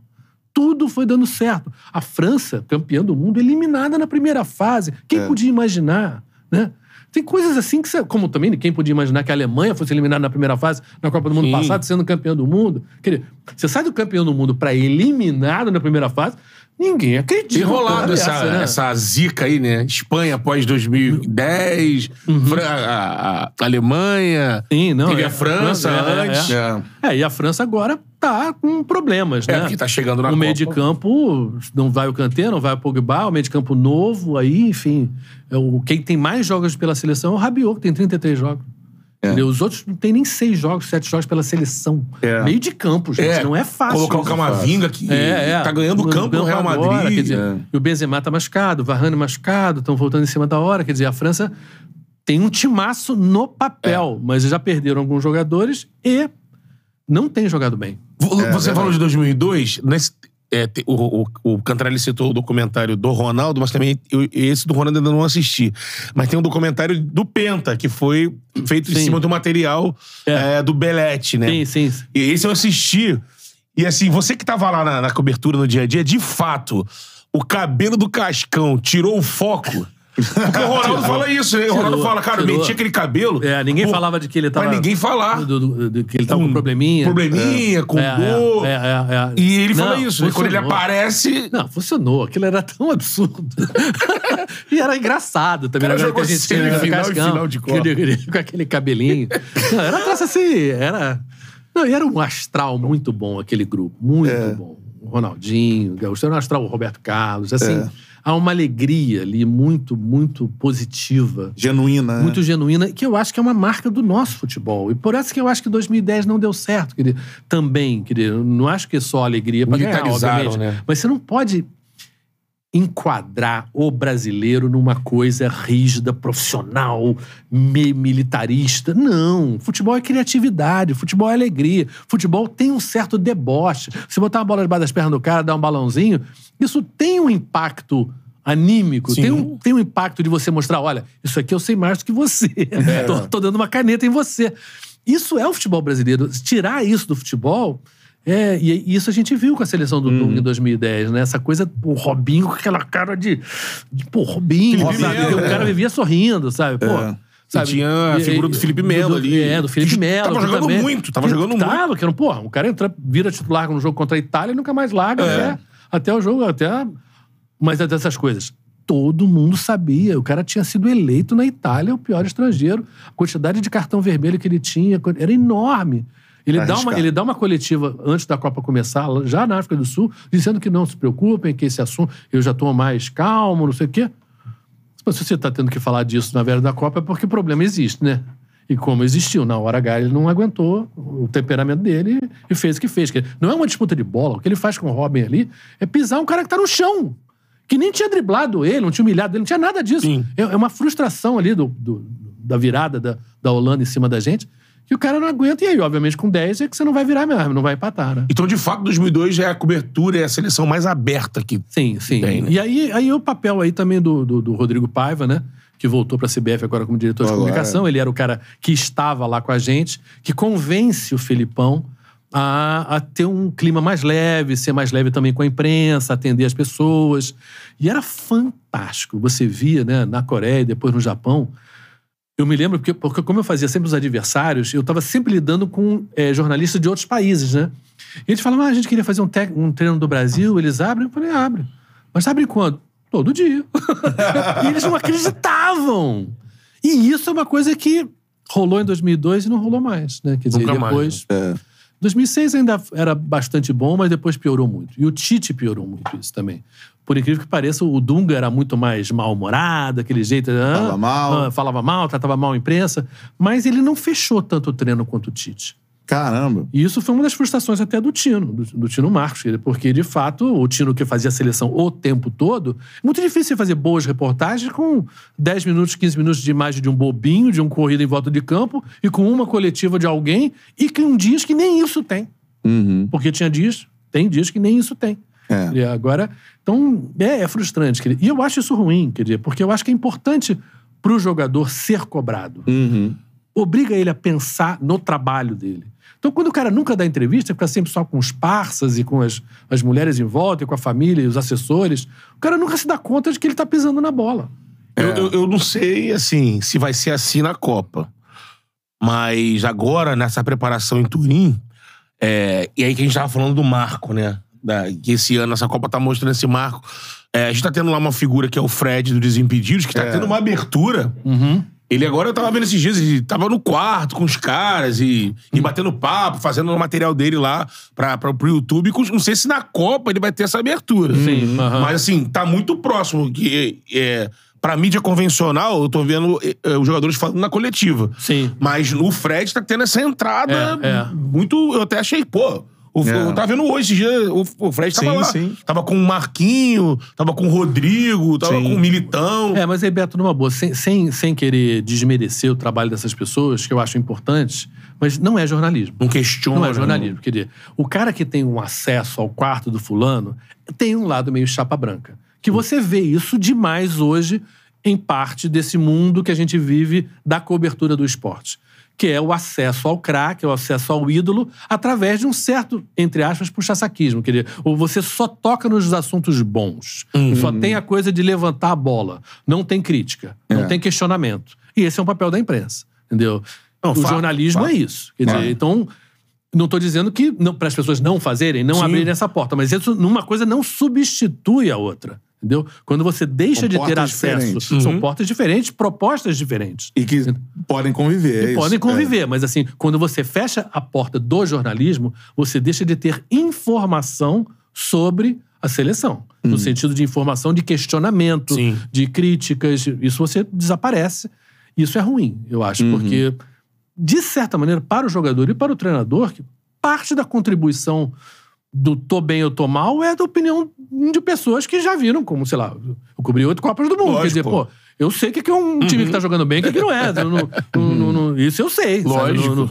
[SPEAKER 3] Tudo foi dando certo. A França, campeã do mundo, eliminada na primeira fase. Quem
[SPEAKER 1] É.
[SPEAKER 3] podia imaginar, né? Tem coisas assim que você. Como também ninguém podia imaginar que a Alemanha fosse eliminada na primeira fase na Copa do Mundo
[SPEAKER 2] Sim.
[SPEAKER 3] passado, sendo campeã do mundo. Quer dizer, você sai do campeão do mundo pra eliminado na primeira fase, ninguém acredita.
[SPEAKER 2] Tem rolado
[SPEAKER 3] numa
[SPEAKER 2] essa,
[SPEAKER 3] dessa, né?
[SPEAKER 2] essa zica aí, né? Espanha após 2010, Fra- a, a Alemanha,
[SPEAKER 3] Sim, não.
[SPEAKER 2] teve
[SPEAKER 3] é,
[SPEAKER 2] a França
[SPEAKER 3] é, é,
[SPEAKER 2] antes.
[SPEAKER 1] É.
[SPEAKER 3] É, e a França agora tá com problemas,
[SPEAKER 2] É,
[SPEAKER 3] né?
[SPEAKER 2] porque tá chegando na
[SPEAKER 3] O meio
[SPEAKER 2] Copa.
[SPEAKER 3] de campo não vai o Kanté, não vai o Pogba, o meio de campo novo, aí, enfim. É o, quem tem mais jogos pela seleção é o Rabiot, que tem 33 jogos. Entendeu? Os outros não tem nem seis jogos, sete jogos pela seleção.
[SPEAKER 1] É.
[SPEAKER 3] Meio de campo, gente.
[SPEAKER 2] É,
[SPEAKER 3] não é fácil.
[SPEAKER 2] Colocar o
[SPEAKER 3] isso.
[SPEAKER 2] Camavinga que
[SPEAKER 3] É, é.
[SPEAKER 2] tá ganhando o campo no Real Madrid.
[SPEAKER 3] agora, dizer,
[SPEAKER 1] é.
[SPEAKER 3] E o Benzema tá machucado, o Varane machucado, estão voltando em cima da hora. Quer dizer, a França tem um timaço no
[SPEAKER 2] É.
[SPEAKER 3] papel, mas já perderam alguns jogadores e não tem jogado bem.
[SPEAKER 2] Vo-
[SPEAKER 1] É,
[SPEAKER 2] Você falou de 2002, nesse, é, te- o, o, o Cantarelli citou o documentário do Ronaldo, mas também eu- esse do Ronaldo ainda não assisti. Mas tem um documentário do Penta, que foi feito em
[SPEAKER 3] Sim.
[SPEAKER 2] cima do material
[SPEAKER 3] É.
[SPEAKER 2] é, do Belete, né?
[SPEAKER 3] Sim, sim.
[SPEAKER 2] E esse eu assisti. E assim, você que tava lá na, na cobertura no dia a dia, de fato, o cabelo do Cascão tirou o foco. Porque o Ronaldo fala isso, né? O Ronaldo
[SPEAKER 3] Tirou,
[SPEAKER 2] fala, cara, eu
[SPEAKER 3] tirou.
[SPEAKER 2] meti aquele cabelo.
[SPEAKER 3] É, ninguém
[SPEAKER 2] Pô,
[SPEAKER 3] falava de que ele tava.
[SPEAKER 2] Mas ninguém falar.
[SPEAKER 3] do- do- do- que ele tava com
[SPEAKER 2] Com
[SPEAKER 3] probleminha.
[SPEAKER 2] Probleminha, com
[SPEAKER 3] É,
[SPEAKER 2] gol.
[SPEAKER 3] é, é, é, é.
[SPEAKER 2] E ele fala
[SPEAKER 3] Não,
[SPEAKER 2] isso, né? Quando ele
[SPEAKER 3] funcionou.
[SPEAKER 2] aparece.
[SPEAKER 3] Não, funcionou. Aquilo era tão absurdo. e era engraçado também.
[SPEAKER 2] O cara
[SPEAKER 3] Agora que a gente tinha
[SPEAKER 2] semifinal
[SPEAKER 3] o
[SPEAKER 2] e final de Copa.
[SPEAKER 3] com aquele cabelinho. Não, era um assim, era... Não, e era um astral muito bom, aquele grupo. Muito
[SPEAKER 1] É.
[SPEAKER 3] bom. O Ronaldinho, o Gaúcho, era um astral, o Roberto Carlos, assim... Há uma alegria ali muito, muito positiva.
[SPEAKER 1] Genuína. né?
[SPEAKER 3] Muito genuína, que eu acho que é uma marca do nosso futebol. E por isso que eu acho que 2010 não deu certo, querido. Também, querido. Não acho que é só alegria para ganhar, obviamente.
[SPEAKER 2] né?
[SPEAKER 3] Mas você não pode enquadrar o brasileiro numa coisa rígida, profissional, militarista. Não. Futebol é criatividade, futebol é alegria. Futebol tem um certo deboche. Se botar uma bola debaixo das pernas do cara, dar um balãozinho, isso tem um impacto anímico,
[SPEAKER 2] Sim.
[SPEAKER 3] tem um, tem um impacto de você mostrar, olha, isso aqui eu sei mais do que você. tô, tô dando uma caneta em você. Isso é o futebol brasileiro. Tirar isso do futebol... É, e e isso a gente viu com a seleção do Dunga em 2010, né? Essa coisa, o Robinho com aquela cara de. de pô, Robinho,
[SPEAKER 2] Felipe
[SPEAKER 3] sabe?
[SPEAKER 2] Melo,
[SPEAKER 3] o cara
[SPEAKER 2] é.
[SPEAKER 3] vivia sorrindo, sabe? Pô.
[SPEAKER 1] É.
[SPEAKER 3] Sabe?
[SPEAKER 2] E tinha a figura do Felipe Melo ali.
[SPEAKER 3] É, do Felipe Melo.
[SPEAKER 2] tava jogando
[SPEAKER 3] também-
[SPEAKER 2] muito, tava
[SPEAKER 3] que
[SPEAKER 2] jogando muito.
[SPEAKER 3] Tava, que era, pô, o cara entra, vira titular no jogo contra a Itália e nunca mais larga
[SPEAKER 2] É.
[SPEAKER 3] até, até o jogo, até. a- Mas é dessas coisas. Todo mundo sabia. O cara tinha sido eleito na Itália o pior estrangeiro. A quantidade de cartão vermelho que ele tinha era enorme. Ele dá, uma, ele dá uma coletiva antes da Copa começar, já na África do Sul, dizendo que não se preocupem, que esse assunto eu já estou mais calmo, não sei o quê. Mas se você está tendo que falar disso na véspera da Copa é porque o problema existe, né? E como existiu, na hora H ele não aguentou o temperamento dele e fez o que fez. Que Não é uma disputa de bola. O que ele faz com o Robin ali é pisar um cara que tá no chão. Que nem tinha driblado ele, não tinha humilhado ele, não tinha nada disso.
[SPEAKER 2] Sim.
[SPEAKER 3] É é uma frustração ali do, do- da virada da, da Holanda em cima da gente que o cara não aguenta. E aí, obviamente, com 10 é que você não vai virar mesmo, não vai empatar, né?
[SPEAKER 2] Então, de fato, 2002 é a cobertura, é a seleção mais aberta que
[SPEAKER 3] Sim, sim.
[SPEAKER 2] Tem, né?
[SPEAKER 3] E aí, aí o papel aí também do, do, do Rodrigo Paiva, né? Que voltou pra CBF agora como diretor de
[SPEAKER 1] Agora.
[SPEAKER 3] comunicação. Ele era o cara que estava lá com a gente, que convence o Felipão a, a ter um clima mais leve, ser mais leve também com a imprensa, atender as pessoas. E era fantástico. Você via, né, na Coreia e depois no Japão. Eu me lembro, porque, porque como eu fazia sempre os adversários, eu estava sempre lidando com eh, jornalistas de outros países, né? E eles falavam, ah, a gente queria fazer um, um treino do Brasil, eles abrem? Eu falei, abre. Mas abre quando? Todo dia. e eles não acreditavam. E isso é uma coisa que rolou em 2002 e não rolou mais, né? Quer dizer,
[SPEAKER 2] Nunca mais,
[SPEAKER 3] depois...
[SPEAKER 1] É.
[SPEAKER 3] 2006 ainda era bastante bom, mas depois piorou muito. E o Tite piorou muito isso também. Por incrível que pareça, o Dunga era muito mais mal-humorado, aquele jeito. ah,
[SPEAKER 1] Falava mal.
[SPEAKER 3] ah, falava mal, tratava mal a imprensa. Mas ele não fechou tanto o treino quanto o Tite.
[SPEAKER 1] Caramba.
[SPEAKER 3] E isso foi uma das frustrações até do Tino, do, do Tino Marcos, porque de fato o Tino que fazia a seleção o tempo todo, muito difícil fazer boas reportagens com 10 minutos, 15 minutos de imagem de um bobinho, de um corrida em volta de campo e com uma coletiva de alguém e com dias que nem isso tem.
[SPEAKER 1] Uhum.
[SPEAKER 3] Porque tinha dias, tem dias que nem isso tem.
[SPEAKER 1] É.
[SPEAKER 3] E agora, então, é, é frustrante. quer dizer, E eu acho isso ruim, quer dizer, porque eu acho que é importante para o jogador ser cobrado
[SPEAKER 1] Uhum.
[SPEAKER 3] Obriga ele a pensar no trabalho dele. Então, quando o cara nunca dá entrevista, fica sempre só com os parças e com as, as mulheres em volta, e com a família e os assessores, o cara nunca se dá conta de que ele tá pisando na bola.
[SPEAKER 2] Eu, eu, eu não sei, assim, se vai ser assim na Copa. Mas agora, nessa preparação em Turim, é, e aí que a gente tava falando do marco, né? Da, que esse ano essa Copa tá mostrando esse marco. É, a gente tá tendo lá uma figura que é o Fred do Desimpedidos, que tá
[SPEAKER 1] É.
[SPEAKER 2] tendo uma abertura. Ele agora, eu tava vendo esses dias, ele tava no quarto com os caras e, e batendo papo, fazendo o material dele lá pra, pra, pro YouTube. Com- Não sei se na Copa ele vai ter essa abertura.
[SPEAKER 3] Sim, aham.
[SPEAKER 2] Mas assim, tá muito próximo. Que, é, pra mídia convencional, eu tô vendo é, é, os jogadores falando na coletiva.
[SPEAKER 3] Sim.
[SPEAKER 2] Mas o Fred tá tendo essa entrada
[SPEAKER 3] É, é.
[SPEAKER 2] muito. Eu até achei, pô. O,
[SPEAKER 1] É.
[SPEAKER 2] Eu tava vendo hoje, esse dia, o, o Fred tava
[SPEAKER 1] Sim,
[SPEAKER 2] lá.
[SPEAKER 1] sim.
[SPEAKER 2] Tava com o Marquinho, tava com o Rodrigo, tava
[SPEAKER 1] Sim.
[SPEAKER 2] com o Militão.
[SPEAKER 3] É, mas aí, Beto, numa boa, sem, sem, sem querer desmerecer o trabalho dessas pessoas, que eu acho importante, mas não é jornalismo.
[SPEAKER 2] Não questiona.
[SPEAKER 3] Não é jornalismo. Quer dizer, o cara que tem um acesso ao quarto do fulano tem um lado meio chapa branca. Que você vê isso demais hoje em parte desse mundo que a gente vive da cobertura do esporte. Que é o acesso ao craque, é o acesso ao ídolo, através de um certo, entre aspas, puxa-saquismo. Quer dizer, ou você só toca nos assuntos bons. Só tem a coisa de levantar a bola. Não tem crítica. Não
[SPEAKER 1] É.
[SPEAKER 3] tem questionamento. E esse é um papel da imprensa. Entendeu?
[SPEAKER 2] Não,
[SPEAKER 3] o
[SPEAKER 2] fato,
[SPEAKER 3] jornalismo
[SPEAKER 2] fato.
[SPEAKER 3] é isso. Quer dizer,
[SPEAKER 1] É.
[SPEAKER 3] então, não estou dizendo que para as pessoas não fazerem, não
[SPEAKER 2] Sim.
[SPEAKER 3] abrirem essa porta, mas isso numa coisa não substitui a outra. Entendeu? Quando você deixa
[SPEAKER 1] São
[SPEAKER 3] de ter acesso,
[SPEAKER 1] diferentes.
[SPEAKER 3] são portas diferentes, propostas diferentes.
[SPEAKER 1] E que podem conviver. é
[SPEAKER 3] E podem conviver, mas assim, quando você fecha a porta do jornalismo, você deixa de ter informação sobre a seleção. No sentido de informação de questionamento,
[SPEAKER 2] Sim.
[SPEAKER 3] de críticas. Isso você desaparece. Isso é ruim, eu acho, porque, de certa maneira, para o jogador e para o treinador, que parte da contribuição do tô bem ou tô mal é da opinião de pessoas que já viram, como, sei lá, eu cobri oito Copas do Mundo.
[SPEAKER 2] Lógico,
[SPEAKER 3] Quer dizer,
[SPEAKER 2] pô.
[SPEAKER 3] eu sei o que é um time que tá jogando bem e o que que não é. Não- não- não- isso eu sei. sabe?
[SPEAKER 2] Lógico.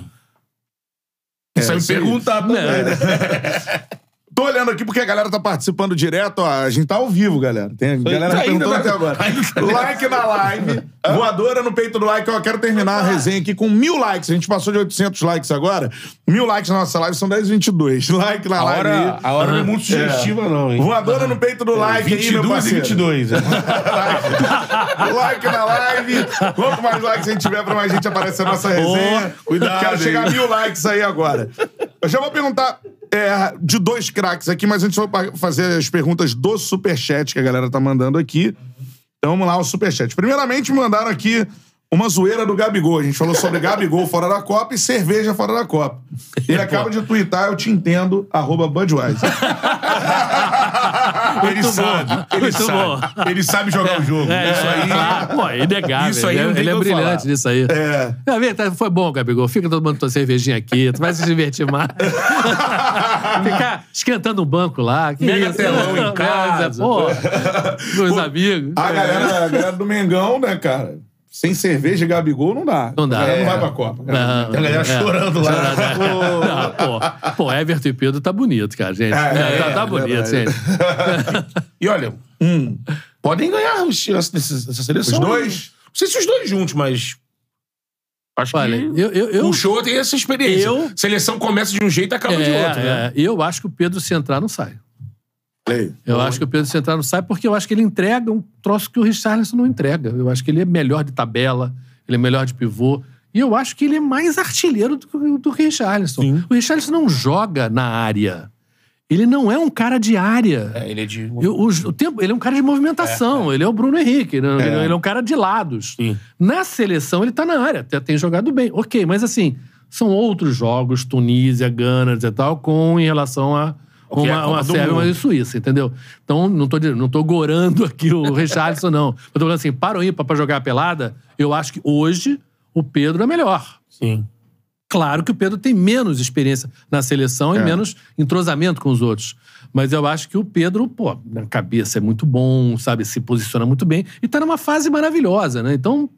[SPEAKER 2] Isso aí me perguntar também,
[SPEAKER 3] É.
[SPEAKER 2] né?
[SPEAKER 1] Tô olhando aqui porque a galera tá participando direto. Ó, a gente tá ao vivo, galera. Tem a galera perguntando
[SPEAKER 2] tá-
[SPEAKER 1] até agora.
[SPEAKER 2] ainda tá-
[SPEAKER 1] like na live. Voadora no peito do like. Eu quero terminar a resenha aqui com mil likes. A gente passou de 800 likes agora. Mil likes na nossa live são 10,22. Like na
[SPEAKER 2] A
[SPEAKER 1] live
[SPEAKER 2] hora,
[SPEAKER 1] aí.
[SPEAKER 2] a hora não é muito sugestiva, não, hein?
[SPEAKER 1] Voadora no peito do like aí, meu
[SPEAKER 2] 22 e
[SPEAKER 1] parceiro.
[SPEAKER 2] 22. é.
[SPEAKER 1] like na live. Quanto mais likes a gente tiver, pra mais gente aparecer na nossa resenha.
[SPEAKER 2] cuidado,
[SPEAKER 1] Quero chegar a mil likes aí agora. Eu já vou perguntar é, de dois craques aqui, mas antes eu vou fazer as perguntas do Superchat que a galera tá mandando aqui. Então vamos lá, o Superchat. Primeiramente, mandaram aqui uma zoeira do Gabigol. A gente falou sobre Gabigol fora da Copa e cerveja fora da Copa. Ele acaba de twittar, eu te entendo, arroba Budweiser.
[SPEAKER 2] Ele
[SPEAKER 3] Muito
[SPEAKER 2] sabe,
[SPEAKER 3] bom.
[SPEAKER 2] ele
[SPEAKER 3] Muito
[SPEAKER 2] sabe. Ele sabe jogar o jogo.
[SPEAKER 3] É,
[SPEAKER 2] isso aí.
[SPEAKER 3] claro. Pô, é inegável.
[SPEAKER 2] Isso aí
[SPEAKER 3] ele, é- ele é
[SPEAKER 2] o
[SPEAKER 3] brilhante
[SPEAKER 2] falar.
[SPEAKER 3] nisso aí.
[SPEAKER 1] É.
[SPEAKER 3] É, vem, tá, foi bom, Gabigol. Fica tomando tua cervejinha aqui. Tu vai se divertir mais. Ficar esquentando um banco lá. Que
[SPEAKER 2] Mega
[SPEAKER 3] isso?
[SPEAKER 2] telão em casa.
[SPEAKER 3] Pô, com os amigos.
[SPEAKER 1] A galera, a galera do Mengão, né, cara? Sem cerveja e Gabigol não dá.
[SPEAKER 3] Não dá.
[SPEAKER 1] A galera
[SPEAKER 3] É.
[SPEAKER 1] não vai pra Copa.
[SPEAKER 3] Não,
[SPEAKER 2] Tem a galera
[SPEAKER 3] é.
[SPEAKER 2] chorando lá.
[SPEAKER 3] Não, pô, pô, Everton e Pedro tá bonito, cara, gente.
[SPEAKER 1] É,
[SPEAKER 3] tá,
[SPEAKER 1] é,
[SPEAKER 3] tá
[SPEAKER 1] é
[SPEAKER 3] bonito, gente.
[SPEAKER 2] E olha, podem ganhar os chances dessa, dessa seleção.
[SPEAKER 1] Os dois?
[SPEAKER 2] Não sei se os dois juntos, mas. Acho
[SPEAKER 3] Olha,
[SPEAKER 2] que.
[SPEAKER 3] eu, eu, eu,
[SPEAKER 2] O show tem essa experiência.
[SPEAKER 3] Eu-
[SPEAKER 2] Seleção começa de um jeito e acaba de
[SPEAKER 3] é,
[SPEAKER 2] outro, né?
[SPEAKER 3] é, eu acho que o Pedro se entrar não sai. Eu acho que o Pedro não sai porque eu acho que ele entrega um troço que o Richarlison não entrega. Eu acho que ele é melhor de tabela, ele é melhor de pivô. E eu acho que ele é mais artilheiro do que o do que o Richarlison.
[SPEAKER 2] Sim.
[SPEAKER 3] O Richarlison não joga na área. Ele não é um cara de área.
[SPEAKER 2] É, ele é de.
[SPEAKER 3] Eu- o, o tempo, ele é um cara de movimentação, ele é o Bruno Henrique, né? ele, ele é um cara de lados.
[SPEAKER 2] Sim.
[SPEAKER 3] Na seleção, ele tá na área, até tem jogado bem. Ok, mas assim, são outros jogos, Tunísia, Gana e tal, com em relação a
[SPEAKER 2] O que é
[SPEAKER 3] uma, uma Sérvia e Suíça, entendeu? Então, não tô, não tô gorando aqui o Richarlison, não. Eu tô falando assim, para o ímpar pra jogar a pelada, eu acho que hoje o Pedro é melhor.
[SPEAKER 2] Sim.
[SPEAKER 3] Claro que o Pedro tem menos experiência na seleção e
[SPEAKER 1] É.
[SPEAKER 3] menos entrosamento com os outros. Mas eu acho que o Pedro, pô, na cabeça é muito bom, sabe? Se posiciona muito bem e tá numa fase maravilhosa, né? Então,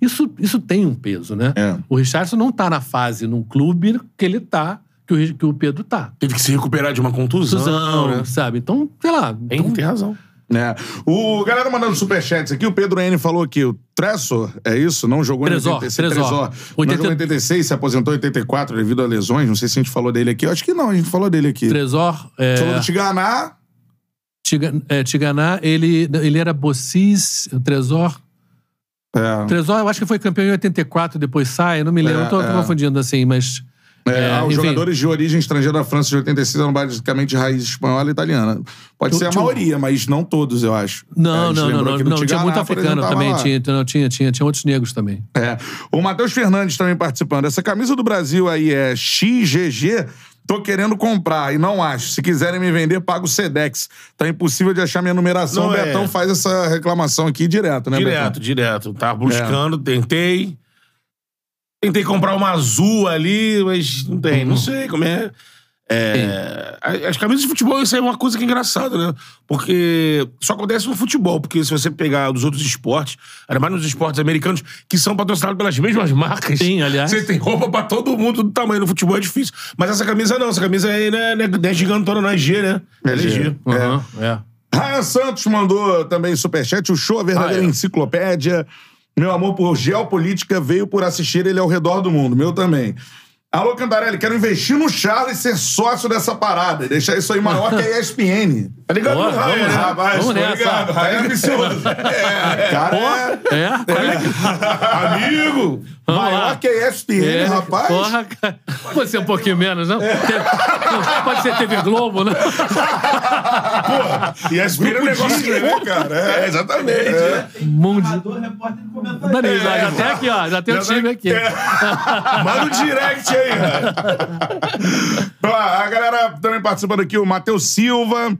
[SPEAKER 3] isso, isso tem um peso, né?
[SPEAKER 1] É.
[SPEAKER 3] O Richardson não tá na fase, num clube que ele tá, que o, que o Pedro tá.
[SPEAKER 2] Teve que se recuperar de uma contusão.
[SPEAKER 3] Suzão,
[SPEAKER 2] né?
[SPEAKER 3] sabe? Então, sei lá.
[SPEAKER 2] Tem,
[SPEAKER 3] então,
[SPEAKER 2] tem razão.
[SPEAKER 1] né? O galera mandando superchats aqui, o Pedro N falou que o Tressor, é isso? Não jogou
[SPEAKER 3] Trezor,
[SPEAKER 1] em 86.
[SPEAKER 3] Trezor.
[SPEAKER 1] Não
[SPEAKER 3] 80
[SPEAKER 1] jogou em 86, se aposentou em 84 devido a lesões. Não sei se a gente falou dele aqui. Eu acho que não, a gente falou dele aqui.
[SPEAKER 3] Tresor, é,
[SPEAKER 1] Falou do Tiganá.
[SPEAKER 3] Tiga- é, Tiganá, ele, ele era Bossis, o Tresor.
[SPEAKER 1] É,
[SPEAKER 3] Tresor, eu acho que foi campeão em 84, depois sai, não me lembro,
[SPEAKER 1] É,
[SPEAKER 3] tô, tô
[SPEAKER 1] é.
[SPEAKER 3] confundindo assim, mas.
[SPEAKER 1] É,
[SPEAKER 3] é,
[SPEAKER 1] ah, os jogadores de origem estrangeira da França de 86 eram basicamente de raiz espanhola e italiana. Pode
[SPEAKER 3] Tu-
[SPEAKER 1] ser a maioria, mas não todos, eu acho. É,
[SPEAKER 3] Não,
[SPEAKER 1] gente
[SPEAKER 3] não, não, não, não, tinha muito africano também, tinha, não, tinha, tinha, tinha outros negros também.
[SPEAKER 1] É. O Matheus Fernandes também participando. Essa camisa do Brasil aí é XGG. Tô querendo comprar e não acho. Se quiserem me vender, pago o Sedex. Tá impossível de achar minha numeração.
[SPEAKER 2] Não,
[SPEAKER 1] o
[SPEAKER 2] é.
[SPEAKER 1] Betão faz essa reclamação aqui direto, né,
[SPEAKER 2] direto,
[SPEAKER 1] Betão?
[SPEAKER 2] direto. Tava buscando, tentei. Tentei comprar uma azul ali, mas não tem. Não sei como é. É, As camisas de futebol, isso aí é uma coisa que é engraçada, né? Porque só acontece no futebol, porque se você pegar dos outros esportes, ainda mais nos esportes americanos, que são patrocinados pelas mesmas marcas.
[SPEAKER 3] Sim, aliás.
[SPEAKER 2] Você tem roupa pra todo mundo do tamanho. No futebol é difícil. Mas essa camisa não, essa camisa aí né, né, não é gigantona, não é G, né?
[SPEAKER 1] É
[SPEAKER 2] É
[SPEAKER 1] G.
[SPEAKER 2] G.
[SPEAKER 3] Aham, é.
[SPEAKER 1] Ryan Santos mandou também superchat. O show, a verdadeira
[SPEAKER 2] Ah, é.
[SPEAKER 1] enciclopédia. Meu amor por geopolítica veio por assistir ele ao redor do mundo. Meu também. Alô, Cantarelli, quero investir no Charles e ser sócio dessa parada. Deixar isso aí maior que a ESPN.
[SPEAKER 2] Tá ligado
[SPEAKER 3] Boa,
[SPEAKER 2] no Ryan,
[SPEAKER 3] vamos
[SPEAKER 2] né?
[SPEAKER 1] Rapaz,
[SPEAKER 3] Vamos
[SPEAKER 1] tô
[SPEAKER 3] nessa.
[SPEAKER 1] ligado. É ambicioso. É, cara é...
[SPEAKER 3] É?
[SPEAKER 1] Amigo!
[SPEAKER 3] Vamos
[SPEAKER 1] maior
[SPEAKER 3] lá.
[SPEAKER 1] que a ESPN,
[SPEAKER 3] É,
[SPEAKER 1] rapaz.
[SPEAKER 3] Porra, cara. Pode ser um pouquinho menos, não?
[SPEAKER 1] É.
[SPEAKER 3] Pode ser TV Globo, né?
[SPEAKER 2] E as
[SPEAKER 1] Grupo
[SPEAKER 2] um negócio
[SPEAKER 1] Disney, né, cara? É,
[SPEAKER 2] exatamente.
[SPEAKER 3] Mundo.
[SPEAKER 4] Narrador, repórter e.
[SPEAKER 3] Dani, já, tem aqui, ó. Já tem o
[SPEAKER 2] Já
[SPEAKER 3] time aqui.
[SPEAKER 2] É. Manda o direct aí.
[SPEAKER 1] Ó, a galera também participando aqui, o Matheus Silva.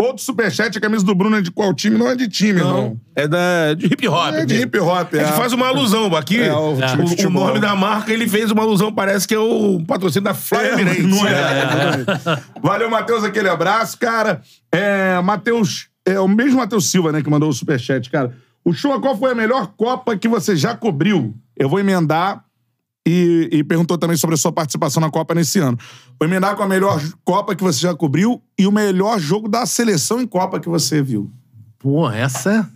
[SPEAKER 1] Outro superchat, a camisa do Bruno é de qual time? Não é de time, não.
[SPEAKER 2] É da, de hip hop.
[SPEAKER 1] É de hip hop,
[SPEAKER 2] É
[SPEAKER 1] é.
[SPEAKER 2] que faz uma alusão. Aqui,
[SPEAKER 1] É, o
[SPEAKER 2] o,
[SPEAKER 1] de
[SPEAKER 2] o
[SPEAKER 1] futebol.
[SPEAKER 2] nome da marca, ele fez uma alusão, parece que é o patrocínio da Fly
[SPEAKER 1] É, não é. Valeu, Matheus, aquele abraço, cara. É, Matheus, é o mesmo Matheus Silva, né, que mandou o superchat, cara. O show, qual foi a melhor Copa que você já cobriu? Eu vou emendar e, e perguntou também sobre a sua participação na Copa nesse ano. Vou emendar com a melhor Copa que você já cobriu e o melhor jogo da seleção em Copa que você viu.
[SPEAKER 3] Pô, essa.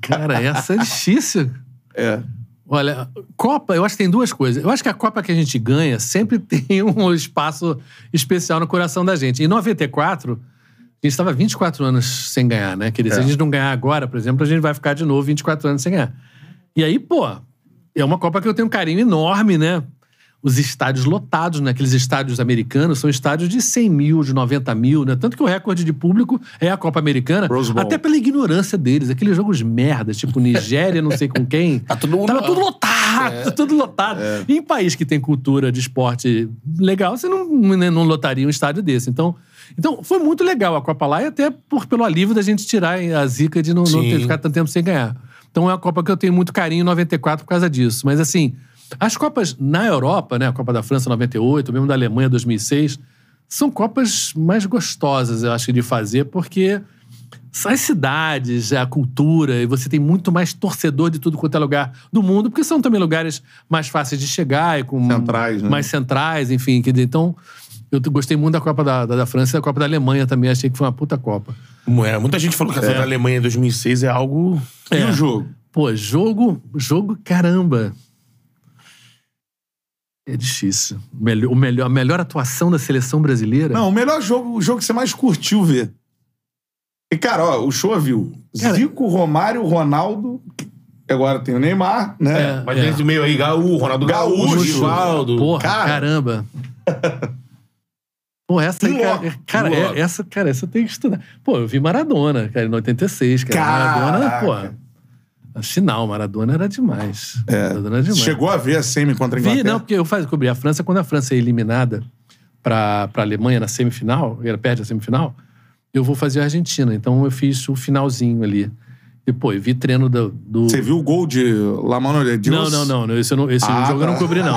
[SPEAKER 3] Cara, essa é difícil.
[SPEAKER 1] É.
[SPEAKER 3] Olha, Copa, eu acho que tem duas coisas. Eu acho que a Copa que a gente ganha sempre tem um espaço especial no coração da gente. Em 94, a gente estava 24 anos sem ganhar, né? Quer dizer, se a gente não ganhar agora, por exemplo, a gente vai ficar de novo 24 anos sem ganhar. E aí, pô, é uma Copa que eu tenho um carinho enorme, né? Os estádios lotados, né? Aqueles estádios americanos são estádios de 100 mil, de 90 mil, né? Tanto que o recorde de público é a Copa Americana. Até pela ignorância deles. Aqueles jogos merdas, tipo Nigéria, não sei com quem.
[SPEAKER 2] Tá mundo
[SPEAKER 3] Tava tudo lotado, tudo lotado. E em país que tem cultura de esporte legal, você não, né, não lotaria um estádio desse. Então, então, foi muito legal a Copa lá e até por, pelo alívio da gente tirar a zica de não, não ter ficado tanto tempo sem ganhar. Então é uma Copa que eu tenho muito carinho em 94 por causa disso. Mas assim, as Copas na Europa, né? A Copa da França 98, mesmo da Alemanha 2006, são Copas mais gostosas, eu acho, de fazer, porque as cidades, a cultura, e você tem muito mais torcedor de tudo quanto é lugar do mundo, porque são também lugares mais fáceis de chegar e com
[SPEAKER 1] Centrais, né?
[SPEAKER 3] mais centrais, enfim. Então, eu gostei muito da Copa da, da, da França e da Copa da Alemanha também. Achei que foi uma puta Copa.
[SPEAKER 2] É, muita gente falou que essa da Alemanha em 2006 é algo...
[SPEAKER 1] E o jogo?
[SPEAKER 3] Pô, jogo, jogo, caramba. É difícil. Melhor, o melhor, a melhor atuação da seleção brasileira.
[SPEAKER 1] Não, o melhor jogo, o jogo que você mais curtiu ver. E, cara, ó, o show viu
[SPEAKER 3] Cara-
[SPEAKER 1] Zico, Romário, Ronaldo. Agora tem o Neymar, né?
[SPEAKER 3] É.
[SPEAKER 2] Mas nesse meio aí, Gaú, Ronaldo Gaúcho,
[SPEAKER 1] Gaúcho.
[SPEAKER 2] Rivaldo.
[SPEAKER 3] Porra,
[SPEAKER 1] cara.
[SPEAKER 3] caramba. Pô, essa aí, cara, cara, é- essa, cara, essa eu tenho que estudar. Pô, eu vi Maradona, cara, em 86, cara. Maradona,
[SPEAKER 1] Caraca.
[SPEAKER 3] pô. A final, Maradona era demais. Maradona era demais.
[SPEAKER 1] Chegou a ver a semi contra a
[SPEAKER 3] Vi,
[SPEAKER 1] Inglaterra?
[SPEAKER 3] não, porque eu faz, cobri a França, quando a França é eliminada pra, pra Alemanha na semifinal, ela perde a semifinal, eu vou fazer a Argentina. Então eu fiz o finalzinho ali. E, pô, eu vi treino do. do-
[SPEAKER 1] Você viu o gol de Lamano de Deus?
[SPEAKER 3] Não, não, não. Esse, eu não, esse
[SPEAKER 1] Ah,
[SPEAKER 3] jogo eu não
[SPEAKER 1] tá.
[SPEAKER 3] cobri, não.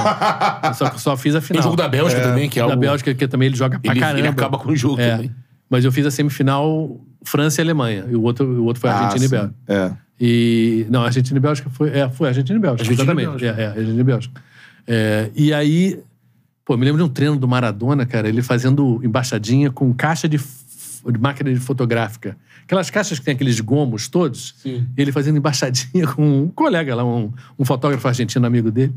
[SPEAKER 3] Eu só, só fiz a final.
[SPEAKER 2] o jogo da Bélgica também, que é
[SPEAKER 3] da
[SPEAKER 2] algo...
[SPEAKER 3] Bélgica, que também ele joga pra
[SPEAKER 2] ele,
[SPEAKER 3] caramba.
[SPEAKER 2] ele acaba com o jogo
[SPEAKER 3] É.
[SPEAKER 2] também.
[SPEAKER 3] Mas eu fiz a semifinal França e Alemanha. E o outro, o outro foi
[SPEAKER 1] Ah,
[SPEAKER 3] Argentina e
[SPEAKER 1] sim.
[SPEAKER 3] Bélgica.
[SPEAKER 1] É.
[SPEAKER 3] E. Não, Argentina e Bélgica foi. É, foi Argentina e Bélgica.
[SPEAKER 2] Argentina e
[SPEAKER 3] exatamente.
[SPEAKER 2] Bélgica.
[SPEAKER 3] É, é, Argentina e Bélgica. É, e aí. Pô, eu me lembro de um treino do Maradona, cara, ele fazendo embaixadinha com caixa de, de máquina de fotográfica. Aquelas caixas que tem aqueles gomos todos.
[SPEAKER 2] Sim.
[SPEAKER 3] Ele fazendo embaixadinha com um colega lá, um, um fotógrafo argentino amigo dele.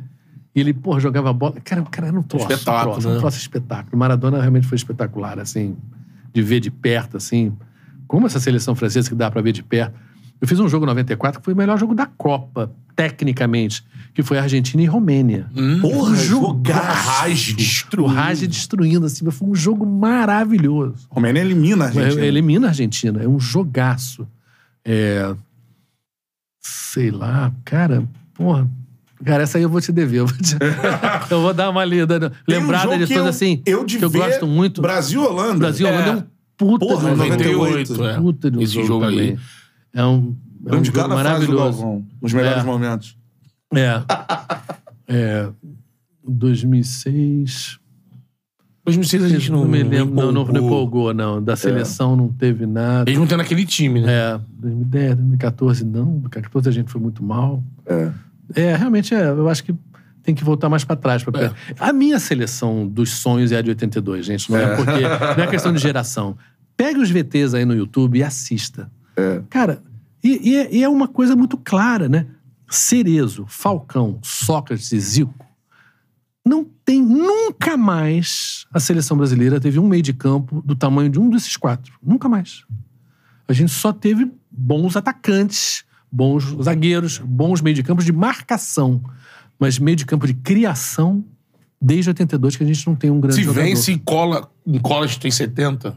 [SPEAKER 3] E ele, pô, jogava bola. Cara, o cara era um troço.
[SPEAKER 2] Espetáculo,
[SPEAKER 3] um troço,
[SPEAKER 2] né?
[SPEAKER 3] um troço espetáculo. Maradona realmente foi espetacular, assim, de ver de perto, assim. Como essa seleção francesa que dá pra ver de perto. Eu fiz um jogo em 94 que foi o melhor jogo da Copa, tecnicamente, que foi Argentina e Romênia.
[SPEAKER 1] Porra,
[SPEAKER 3] um
[SPEAKER 1] jogaço.
[SPEAKER 2] Raj
[SPEAKER 3] O
[SPEAKER 2] destruindo.
[SPEAKER 3] Raj destruindo, assim, mas foi um jogo maravilhoso.
[SPEAKER 1] Romênia elimina a Argentina.
[SPEAKER 3] Elimina a Argentina, é um jogaço. É... Sei lá, cara, porra. Cara, essa aí eu vou te dever. Eu vou, te- eu vou dar uma lida.
[SPEAKER 1] Tem um
[SPEAKER 3] Lembrada
[SPEAKER 1] jogo
[SPEAKER 3] de
[SPEAKER 1] eu-
[SPEAKER 3] assim.
[SPEAKER 1] Eu de
[SPEAKER 3] que eu gosto muito.
[SPEAKER 1] Brasil e Holanda.
[SPEAKER 3] Brasil Holanda é um puta
[SPEAKER 1] Porra,
[SPEAKER 3] de um jogo.
[SPEAKER 1] 98,
[SPEAKER 2] 98, é.
[SPEAKER 3] Puta de um
[SPEAKER 2] Esse
[SPEAKER 3] jogo,
[SPEAKER 2] jogo aí.
[SPEAKER 3] É um, é um jogo maravilhoso.
[SPEAKER 1] Nos melhores
[SPEAKER 3] É.
[SPEAKER 1] momentos.
[SPEAKER 3] É. é. 2006.
[SPEAKER 2] 2006 a gente não,
[SPEAKER 3] Não me lembro. Não, não, não
[SPEAKER 2] empolgou.
[SPEAKER 3] não. Da seleção não teve nada.
[SPEAKER 2] Eles não naquele time, né?
[SPEAKER 3] É, 2010, 2014 não. 2014 a gente foi muito mal.
[SPEAKER 1] É.
[SPEAKER 3] É, realmente é. Eu acho que tem que voltar mais pra trás. Pra...
[SPEAKER 2] É.
[SPEAKER 3] A minha seleção dos sonhos é a de 82, gente. Não é, porque. Não é questão de geração. Pegue os VTs aí no YouTube e assista.
[SPEAKER 1] É.
[SPEAKER 3] Cara, e, e é, e é uma coisa muito clara, né? Cerezo, Falcão, Sócrates e Zico. Não tem nunca mais a seleção brasileira teve um meio de campo do tamanho de um desses quatro. Nunca mais. A gente só teve bons atacantes, bons zagueiros, bons meio de campos de marcação. Mas meio de campo de criação, desde 82 que a gente não tem um grande
[SPEAKER 2] Se
[SPEAKER 3] jogador.
[SPEAKER 2] vence e cola, em cola a gente tem 70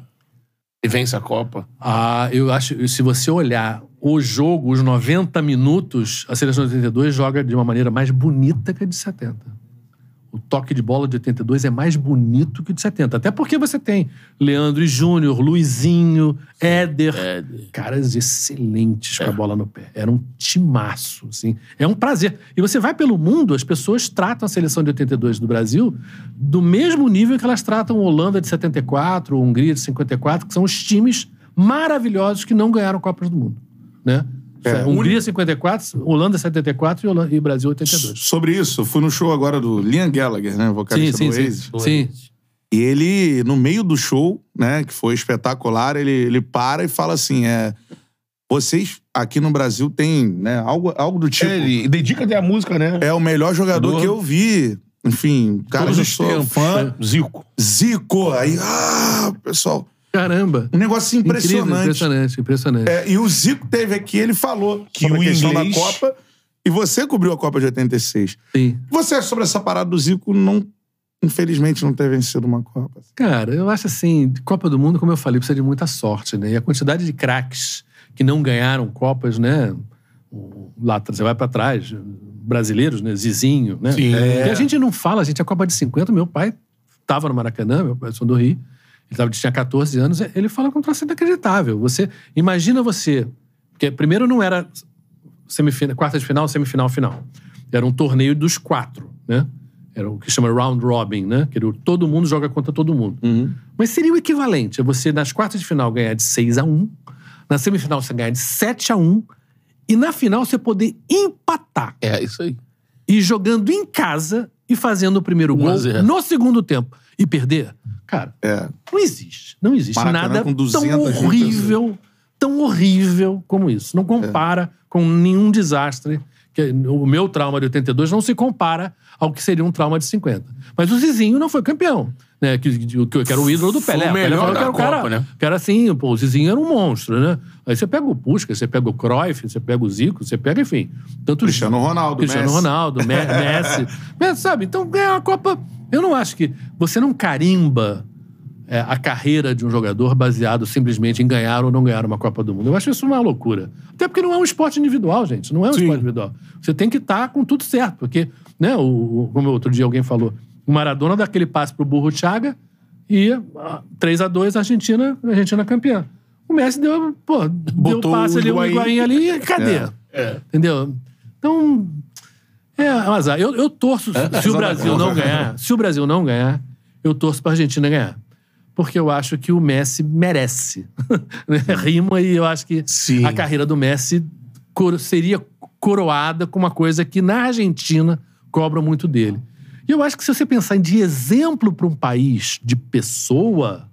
[SPEAKER 2] e vence a Copa.
[SPEAKER 3] Ah, eu acho, se você olhar o jogo, os 90 minutos, a seleção de 82 joga de uma maneira mais bonita que a de 70. O toque de bola de 82 é mais bonito que o de 70. Até porque você tem Leandro Júnior, Luizinho, Éder. Caras excelentes com a bola no pé. Era um timaço, assim. É um prazer. E você vai pelo mundo, as pessoas tratam a seleção de 82 do Brasil do mesmo nível que elas tratam a Holanda de 74, a Hungria de 54, que são os times maravilhosos que não ganharam Copas do Mundo, né?
[SPEAKER 1] É,
[SPEAKER 3] Hungria 54, Holanda 74 e, Holanda, e Brasil 82.
[SPEAKER 1] Sobre isso, fui no show agora do Liam Gallagher, né?
[SPEAKER 3] Sim,
[SPEAKER 1] Vocalista
[SPEAKER 3] sim,
[SPEAKER 1] do
[SPEAKER 3] sim.
[SPEAKER 1] Oasis.
[SPEAKER 3] Sim.
[SPEAKER 1] E ele, no meio do show, né, que foi espetacular, ele, ele para e fala assim: é. Vocês aqui no Brasil têm, né, algo, algo do tipo.
[SPEAKER 2] Ele dedica até a música, né?
[SPEAKER 1] É o melhor jogador
[SPEAKER 2] Do-
[SPEAKER 1] que eu vi. Enfim, cara,
[SPEAKER 2] Todos
[SPEAKER 1] eu sou
[SPEAKER 2] tempos.
[SPEAKER 1] fã.
[SPEAKER 2] Zico.
[SPEAKER 1] Zico. Aí, ah, pessoal.
[SPEAKER 3] Caramba.
[SPEAKER 1] Um negócio
[SPEAKER 3] Incrível,
[SPEAKER 1] impressionante.
[SPEAKER 3] impressionante, impressionante.
[SPEAKER 1] É, e o Zico teve aqui, ele falou
[SPEAKER 2] Que
[SPEAKER 1] sobre
[SPEAKER 2] o
[SPEAKER 1] a questão
[SPEAKER 2] inglês-
[SPEAKER 1] da Copa. E você cobriu a Copa de 86.
[SPEAKER 3] Sim.
[SPEAKER 1] Você acha sobre essa parada do Zico não, infelizmente, não ter vencido uma Copa?
[SPEAKER 3] Cara, eu acho assim, Copa do Mundo, como eu falei, precisa de muita sorte, né? E a quantidade de craques que não ganharam Copas, né? Lá, você vai pra trás, brasileiros, né? Zizinho, né?
[SPEAKER 2] Sim.
[SPEAKER 3] E a gente não fala, a gente, a Copa de 50, meu pai tava no Maracanã, meu pai sou do Rio, ele tava, tinha 14 anos, ele fala com um troço inacreditável. Você, imagina você, porque primeiro não era semifinal, quarta de final, semifinal, final. Era um torneio dos quatro, né? Era o que chama round robin, né? Que todo mundo joga contra todo mundo. Mas seria o equivalente a você, nas quartas de final, ganhar de 6 a 1 na semifinal você ganhar de 7 a 1 e na final você poder empatar.
[SPEAKER 2] É, isso aí.
[SPEAKER 3] E jogando em casa e fazendo o primeiro gol no segundo tempo. E perder? Cara,
[SPEAKER 1] É.
[SPEAKER 3] não existe. Não existe
[SPEAKER 1] Maracanã
[SPEAKER 3] nada
[SPEAKER 1] com 200
[SPEAKER 3] tão horrível, tão horrível como isso. Não compara com nenhum desastre. Que o meu trauma de 82 não se compara ao que seria um trauma de 50. Mas o Zizinho não foi campeão. Né? Que, que, que era o ídolo do
[SPEAKER 2] Foi
[SPEAKER 3] Pelé.
[SPEAKER 2] o
[SPEAKER 3] Pelé
[SPEAKER 2] melhor
[SPEAKER 3] falou que
[SPEAKER 2] da
[SPEAKER 3] era o cara,
[SPEAKER 2] Copa, né?
[SPEAKER 3] que era assim, pô, o Zizinho era um monstro, né? Aí você pega o Puskas, você pega o Cruyff, você pega o Zico, você pega, enfim. Tanto
[SPEAKER 1] Cristiano Ronaldo,
[SPEAKER 3] Cristiano
[SPEAKER 1] Messi.
[SPEAKER 3] Ronaldo, Me- Messi. Messi, sabe? Então ganhar uma Copa. Eu não acho que. Você não carimba é, a carreira de um jogador baseado simplesmente em ganhar ou não ganhar uma Copa do Mundo. Eu acho isso uma loucura. Até porque não é um esporte individual, gente. Não é um
[SPEAKER 2] Sim.
[SPEAKER 3] esporte individual. Você tem que estar com tudo certo. Porque, né, o- como outro dia alguém falou, o Maradona dá aquele passe pro Burro Chaga e ah, 3 a 2 Argentina, Argentina campeã. O Messi deu, pô, deu
[SPEAKER 2] Botou
[SPEAKER 3] passe
[SPEAKER 2] o
[SPEAKER 3] ali, o
[SPEAKER 2] Higuaín.
[SPEAKER 3] Ali e cadê?
[SPEAKER 2] É.
[SPEAKER 3] Entendeu? Então, é um azar. Eu, eu torço, se o
[SPEAKER 1] azar
[SPEAKER 3] Brasil não ganhar, se o Brasil não ganhar, eu torço pra Argentina ganhar. Porque eu acho que o Messi merece. Né? Rima e eu acho que
[SPEAKER 2] Sim.
[SPEAKER 3] a carreira do Messi coro- seria coroada com uma coisa que na Argentina cobram muito dele. E eu acho que se você pensar de exemplo para um país de pessoa,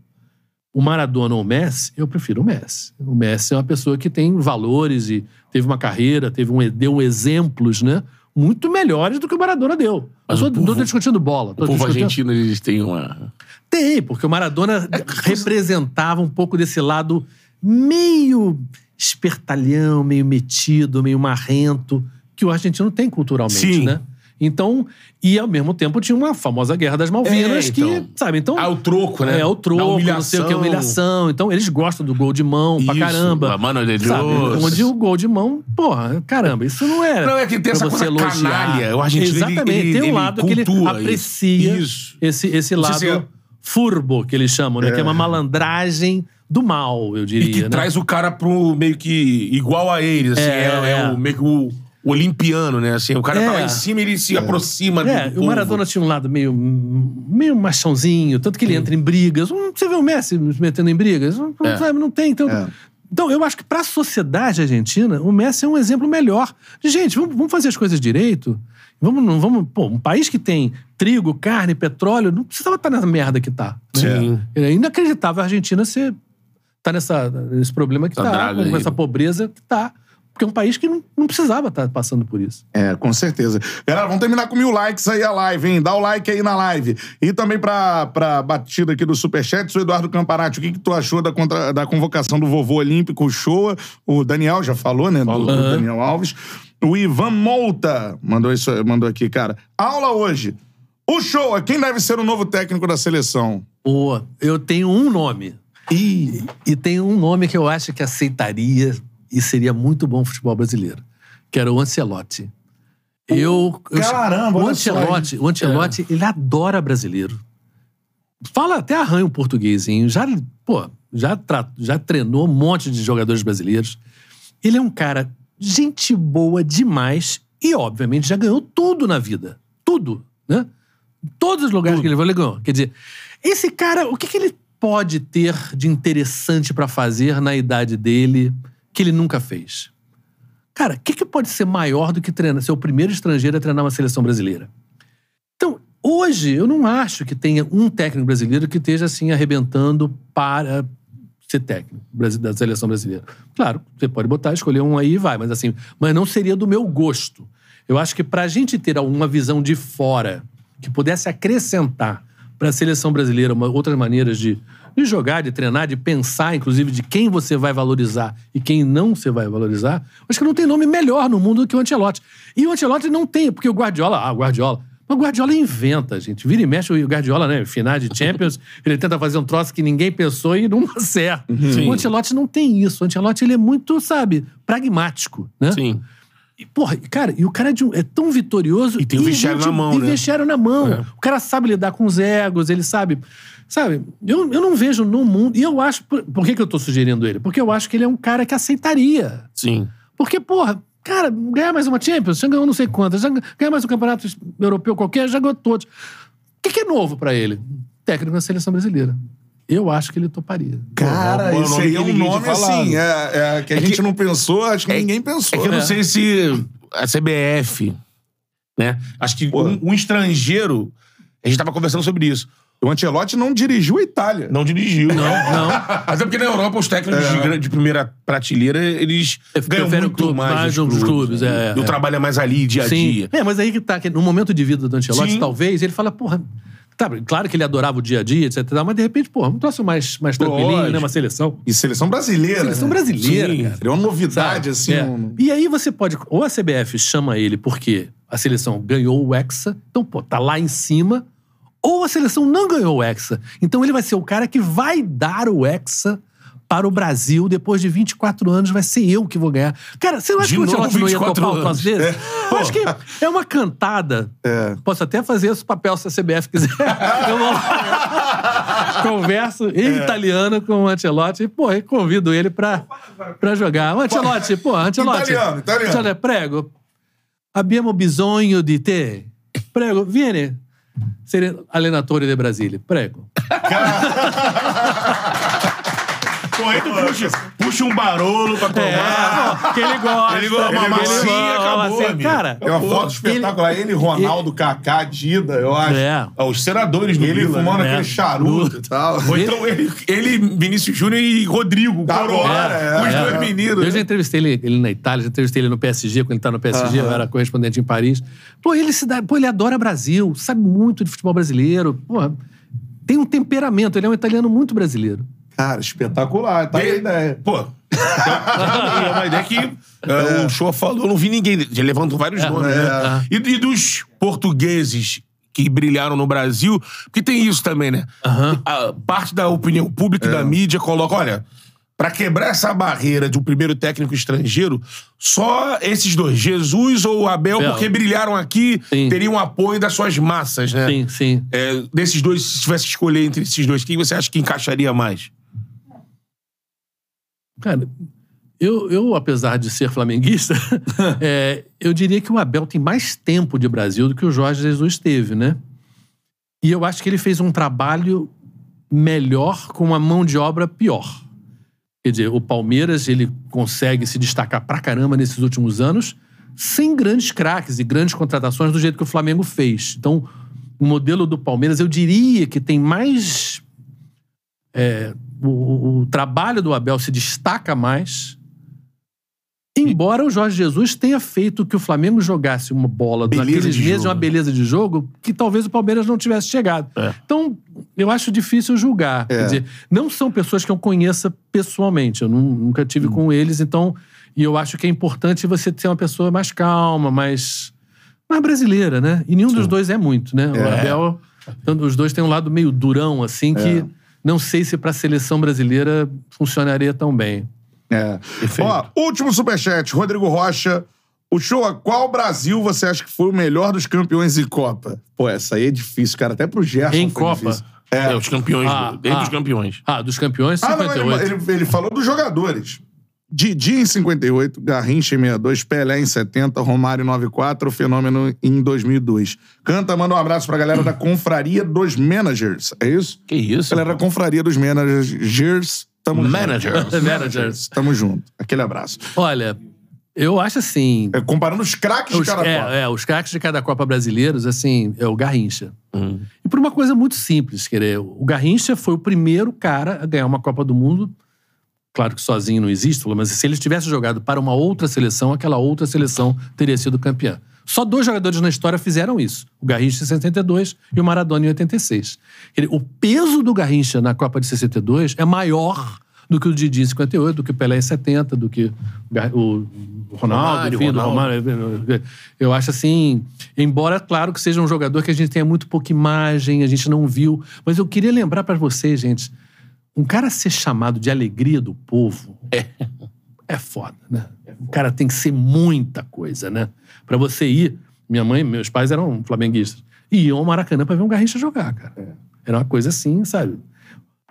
[SPEAKER 3] o Maradona ou o Messi, eu prefiro o Messi. O Messi é uma pessoa que tem valores e teve uma carreira, teve um, deu exemplos, né? Muito melhores do que o Maradona deu.
[SPEAKER 2] Mas
[SPEAKER 3] eu
[SPEAKER 2] o
[SPEAKER 3] tô,
[SPEAKER 2] povo-
[SPEAKER 3] não tô discutindo bola. tô
[SPEAKER 2] O povo
[SPEAKER 3] discutindo-
[SPEAKER 2] argentino, eles têm uma.
[SPEAKER 3] tem, porque o Maradona
[SPEAKER 2] É
[SPEAKER 3] representava um pouco desse lado meio espertalhão, meio metido, meio marrento, que o argentino tem culturalmente,
[SPEAKER 2] Sim.
[SPEAKER 3] né? Então, e ao mesmo tempo tinha uma famosa Guerra das Malvinas
[SPEAKER 2] É,
[SPEAKER 3] que,
[SPEAKER 2] então.
[SPEAKER 3] sabe, então...
[SPEAKER 2] Ah, o troco, né?
[SPEAKER 3] É, o
[SPEAKER 2] Da
[SPEAKER 3] troco, não sei o que,
[SPEAKER 2] humilhação.
[SPEAKER 3] humilhação. Então, eles gostam do gol de mão pra
[SPEAKER 2] Isso,
[SPEAKER 3] caramba.
[SPEAKER 2] a mano de
[SPEAKER 3] sabe?
[SPEAKER 2] Deus.
[SPEAKER 3] Onde o gol de mão, porra, caramba, isso não é.
[SPEAKER 2] Não, é que tem
[SPEAKER 3] pra
[SPEAKER 2] essa coisa
[SPEAKER 3] elogiar.
[SPEAKER 2] canalha. O argentino, ele-
[SPEAKER 3] Exatamente,
[SPEAKER 2] ele-
[SPEAKER 3] tem um
[SPEAKER 2] ele
[SPEAKER 3] lado que ele aprecia
[SPEAKER 2] isso.
[SPEAKER 3] esse, esse lado
[SPEAKER 2] se é-
[SPEAKER 3] furbo, que eles chamam, né? Que é uma malandragem do mal, eu diria.
[SPEAKER 2] E que
[SPEAKER 3] né?
[SPEAKER 2] traz o cara pro meio que igual a eles, assim.
[SPEAKER 3] É,
[SPEAKER 2] É, é
[SPEAKER 3] é.
[SPEAKER 2] o meio que o, o olimpiano, né? Assim, o cara
[SPEAKER 3] É.
[SPEAKER 2] tá lá em cima e ele se aproxima
[SPEAKER 3] É,
[SPEAKER 2] do
[SPEAKER 3] o
[SPEAKER 2] povo.
[SPEAKER 3] Maradona tinha um lado meio, meio machãozinho, tanto que ele entra em brigas. Você vê o Messi se metendo em brigas? Não,
[SPEAKER 2] É.
[SPEAKER 3] sabe, não tem. Então,
[SPEAKER 1] É.
[SPEAKER 3] então, eu acho que pra sociedade argentina, o Messi é um exemplo melhor. De, gente, vamos, vamos fazer as coisas direito. Vamos, não vamos. Pô, um país que tem trigo, carne, petróleo, não precisava estar na merda que tá. né?
[SPEAKER 2] Sim.
[SPEAKER 3] É inacreditável a Argentina ser, tá nessa, nesse problema que tá,
[SPEAKER 2] draga
[SPEAKER 3] com essa pobreza que tá. Porque é um país que não, não precisava estar passando por isso.
[SPEAKER 1] É, com certeza. Galera, vamos terminar com mil likes aí a live, hein? Dá o like aí na live. E também pra, pra batida aqui do Superchat, o Eduardo Camparati, o que, que tu achou da, contra- da convocação do vovô olímpico, o Shoa? O Daniel já falou, né? Do, do Daniel Alves. O Ivan Molta mandou, isso, mandou aqui, cara. Aula hoje. O Shoa, quem deve ser o novo técnico da seleção?
[SPEAKER 3] Pô, eu tenho um nome.
[SPEAKER 1] Ih,
[SPEAKER 3] E tem um nome que eu acho que aceitaria e seria muito bom o futebol brasileiro, que era o Ancelotti. Eu, eu-
[SPEAKER 1] caramba,
[SPEAKER 3] o Ancelotti, o Ancelotti, ele adora brasileiro. Fala até arranha um portuguesinho, já, pô, já, já treinou um monte de jogadores brasileiros. Ele é um cara gente boa demais e, obviamente, já ganhou tudo na vida. Tudo, né? Todos os lugares que ele foi, ele ganhou. Quer dizer, esse cara, o que, que ele pode ter de interessante pra fazer na idade dele que ele nunca fez? Cara, o que, que pode ser maior do que treinar, ser o primeiro estrangeiro a treinar uma seleção brasileira? Então, hoje, eu não acho que tenha um técnico brasileiro que esteja assim arrebentando para ser técnico da seleção brasileira. Claro, você pode botar, escolher um aí e vai, mas assim, mas não seria do meu gosto. Eu acho que pra gente ter uma visão de fora que pudesse acrescentar para a seleção brasileira uma, outras maneiras de, de jogar, de treinar, de pensar, inclusive, de quem você vai valorizar e quem não você vai valorizar, acho que não tem nome melhor no mundo do que o Ancelotti. E o Ancelotti não tem, porque o Guardiola, ah, o Guardiola. Mas o Guardiola inventa, gente. Vira e mexe o Guardiola, né? Final de Champions, ele tenta fazer um troço que ninguém pensou e não dá certo.
[SPEAKER 2] Sim.
[SPEAKER 3] O Ancelotti não tem isso. O Ancelotti, ele é muito, sabe, pragmático, né?
[SPEAKER 2] Sim.
[SPEAKER 3] E, porra, cara, e o cara é, um- é tão vitorioso.
[SPEAKER 2] E tem o vestiário na mão,
[SPEAKER 3] e
[SPEAKER 2] né?
[SPEAKER 3] vestiário na mão.
[SPEAKER 2] É.
[SPEAKER 3] O cara sabe lidar com os egos, ele sabe. Sabe, eu, eu não vejo no mundo. E eu acho. Por, por que, que eu tô sugerindo ele? Porque eu acho que ele é um cara que aceitaria.
[SPEAKER 2] Sim.
[SPEAKER 3] Porque, porra, cara, ganhar mais uma Champions, já ganhou não sei quantas, já ganhar mais um campeonato europeu qualquer, já ganhou todos. O que, que é novo pra ele? Técnico na seleção brasileira. eu acho que ele toparia.
[SPEAKER 1] Cara,
[SPEAKER 2] é
[SPEAKER 1] esse
[SPEAKER 2] nome
[SPEAKER 1] aí é um nome assim, é, é, que a
[SPEAKER 2] É
[SPEAKER 1] gente
[SPEAKER 2] que-
[SPEAKER 1] não pensou, acho que
[SPEAKER 2] é-
[SPEAKER 1] ninguém pensou.
[SPEAKER 2] É que eu não
[SPEAKER 3] É.
[SPEAKER 2] sei se a CBF, né? Acho que um, um estrangeiro. A gente tava conversando sobre isso.
[SPEAKER 1] O Ancelotti não dirigiu a Itália.
[SPEAKER 2] Não dirigiu. Não,
[SPEAKER 3] não.
[SPEAKER 2] Até porque na Europa os técnicos
[SPEAKER 1] É.
[SPEAKER 2] de, primeira prateleira, eles
[SPEAKER 3] Eles
[SPEAKER 2] ganham
[SPEAKER 3] preferem
[SPEAKER 2] muito
[SPEAKER 3] o clube,
[SPEAKER 2] mais,
[SPEAKER 3] mais
[SPEAKER 2] dos
[SPEAKER 3] clubes,
[SPEAKER 2] né?
[SPEAKER 3] é,
[SPEAKER 2] E o
[SPEAKER 3] é.
[SPEAKER 2] trabalho é mais ali, dia a
[SPEAKER 3] Sim.
[SPEAKER 2] dia.
[SPEAKER 3] É, mas aí que tá, que no momento de vida do Ancelotti,
[SPEAKER 2] Sim.
[SPEAKER 3] talvez, ele fala, porra. Tá, claro que ele adorava o dia a dia, etc. Mas de repente, porra, um troço mais, mais tranquilinho,
[SPEAKER 2] Lógico.
[SPEAKER 3] né? Uma seleção.
[SPEAKER 1] E seleção brasileira.
[SPEAKER 3] Seleção
[SPEAKER 1] né?
[SPEAKER 3] brasileira,
[SPEAKER 2] Sim.
[SPEAKER 3] cara.
[SPEAKER 1] Seria uma novidade, assim.
[SPEAKER 3] É.
[SPEAKER 1] um-
[SPEAKER 3] E aí você pode. Ou a CBF chama ele porque a seleção ganhou o Hexa, então, pô, tá lá em cima. Ou a seleção não ganhou o Hexa. Então ele vai ser o cara que vai dar o Hexa para o Brasil depois de 24 anos. Vai ser eu que vou ganhar. Cara, você não acha
[SPEAKER 2] De
[SPEAKER 3] que o Ancelotti não ia
[SPEAKER 2] 24
[SPEAKER 3] topar um troço
[SPEAKER 2] anos.
[SPEAKER 3] desse? Eu acho que é uma cantada.
[SPEAKER 1] É.
[SPEAKER 3] Posso até fazer esse papel se a CBF quiser. Eu vou lá. Converso em italiano com o Ancelotti e, pô, eu convido ele pra, pra jogar. O Ancelotti, pô, Ancelotti.
[SPEAKER 1] Italiano, italiano.
[SPEAKER 3] Ancelotti, prego. Abbiamo bisogno di te. Prego, vieni. Ser allenatore de Brasília. Prego.
[SPEAKER 2] aí tu puxa, puxa um barolo pra tomar.
[SPEAKER 3] É, pô, que ele gosta.
[SPEAKER 2] Ele gosta, uma massinha, acabou,
[SPEAKER 3] massinha.
[SPEAKER 2] amigo.
[SPEAKER 3] Cara,
[SPEAKER 1] É uma foto espetacular. Ele, Ronaldo, Kaká, Dida, eu acho.
[SPEAKER 3] é.
[SPEAKER 2] Ah, Os senadores do
[SPEAKER 1] Ele fumando
[SPEAKER 2] né?
[SPEAKER 1] aquele
[SPEAKER 3] É.
[SPEAKER 1] charuto e tal.
[SPEAKER 2] Ou então ele, ele, Vinícius Júnior e Rodrigo.
[SPEAKER 1] Tá
[SPEAKER 2] Coroa,
[SPEAKER 1] agora, é,
[SPEAKER 2] os
[SPEAKER 1] é.
[SPEAKER 2] dois meninos.
[SPEAKER 3] Eu já entrevistei ele, ele na Itália, já entrevistei ele no PSG, quando ele tá no PSG, eu era correspondente em Paris. Pô, ele se dá, pô, ele adora Brasil, sabe muito de futebol brasileiro. Pô, tem um temperamento, ele é um italiano muito brasileiro.
[SPEAKER 1] Cara, espetacular. Tá aí a ideia.
[SPEAKER 2] Pô, é uma ideia que é, o show falou, eu não vi ninguém. Ele levantou vários nomes,
[SPEAKER 1] é.
[SPEAKER 2] né? E, e dos portugueses que brilharam no Brasil, porque tem isso também, né? A parte da opinião pública e da mídia coloca, olha, pra quebrar essa barreira de um primeiro técnico estrangeiro, só esses dois, Jesus ou Abel,
[SPEAKER 3] Abel.
[SPEAKER 2] porque brilharam aqui,
[SPEAKER 3] Sim.
[SPEAKER 2] teriam apoio das suas massas, né?
[SPEAKER 3] Sim, sim.
[SPEAKER 2] É, desses dois, se tivesse que escolher entre esses dois, quem você acha que encaixaria mais?
[SPEAKER 3] Cara, eu, eu apesar de ser flamenguista, é, eu diria que o Abel tem mais tempo de Brasil do que o Jorge Jesus teve, né? E eu acho que ele fez um trabalho melhor com uma mão de obra pior. Quer dizer, o Palmeiras ele consegue se destacar pra caramba nesses últimos anos sem grandes craques e grandes contratações do jeito que o Flamengo fez. Então, o modelo do Palmeiras, eu diria que tem mais é, o, o- o trabalho do Abel se destaca mais. Embora o Jorge Jesus tenha feito que o Flamengo jogasse uma bola
[SPEAKER 1] Beleza
[SPEAKER 3] naqueles meses,
[SPEAKER 1] jogo.
[SPEAKER 3] uma beleza de jogo, que talvez o Palmeiras não tivesse chegado.
[SPEAKER 2] É.
[SPEAKER 3] Então, eu acho difícil julgar. Quer dizer, não são pessoas que eu conheça pessoalmente. Eu nu- nunca tive com eles, então. E eu acho que é importante você ter uma pessoa mais calma, mais, mais brasileira, né? E nenhum dos dois é muito, né? O
[SPEAKER 1] É.
[SPEAKER 3] Abel. Então, os dois têm um lado meio durão, assim, que não sei se para a seleção brasileira funcionaria tão bem.
[SPEAKER 1] É.
[SPEAKER 2] Perfeito.
[SPEAKER 1] Ó, último superchat. Rodrigo Rocha. O show qual Brasil você acha que foi o melhor dos campeões em Copa? Pô, essa aí é difícil, cara. Até pro Gerson
[SPEAKER 3] Em
[SPEAKER 1] foi
[SPEAKER 3] Copa?
[SPEAKER 1] difícil.
[SPEAKER 2] É, os campeões.
[SPEAKER 3] Ah,
[SPEAKER 2] do- dentro
[SPEAKER 3] ah.
[SPEAKER 2] dos campeões.
[SPEAKER 3] Ah, dos campeões,
[SPEAKER 1] Ah, não,
[SPEAKER 3] 58.
[SPEAKER 1] ele, ele, ele falou dos jogadores. Didi em 58, Garrincha em 62, Pelé em 70, Romário em 94, o Fenômeno em 2002. Canta, manda um abraço pra galera da Confraria dos Managers. É isso?
[SPEAKER 2] Que isso?
[SPEAKER 1] Galera da Confraria dos Managers. Tamo
[SPEAKER 2] Managers.
[SPEAKER 1] junto.
[SPEAKER 3] Managers.
[SPEAKER 1] Tamo junto. Aquele abraço.
[SPEAKER 3] Olha, eu acho assim.
[SPEAKER 1] É, comparando os craques de
[SPEAKER 3] Os,
[SPEAKER 1] cada Copa.
[SPEAKER 3] é, é, os craques de cada Copa brasileiros, assim, é o Garrincha. E por uma coisa muito simples, querer. O Garrincha foi o primeiro cara a ganhar uma Copa do Mundo. Claro que sozinho não existe, mas se ele tivesse jogado para uma outra seleção, aquela outra seleção teria sido campeã. Só dois jogadores na história fizeram isso. O Garrincha em 62 e o Maradona em 86. Quer dizer, O peso do Garrincha na Copa de 62 é maior do que o Didi em 58, do que o Pelé em 70, do que o Ronaldo,
[SPEAKER 2] Romário,
[SPEAKER 3] enfim, do
[SPEAKER 2] Ronaldo.
[SPEAKER 3] Romário. Eu acho assim, embora, claro, que seja um jogador que a gente tenha muito pouca imagem, a gente não viu, mas eu queria lembrar pra vocês, gente, um cara ser chamado de alegria do povo é, foda, né? O cara tem que ser muita coisa, né? Pra você ir, minha mãe, meus pais eram flamenguistas, e iam ao Maracanã pra ver um Garrincha jogar, cara. Era uma coisa assim, sabe?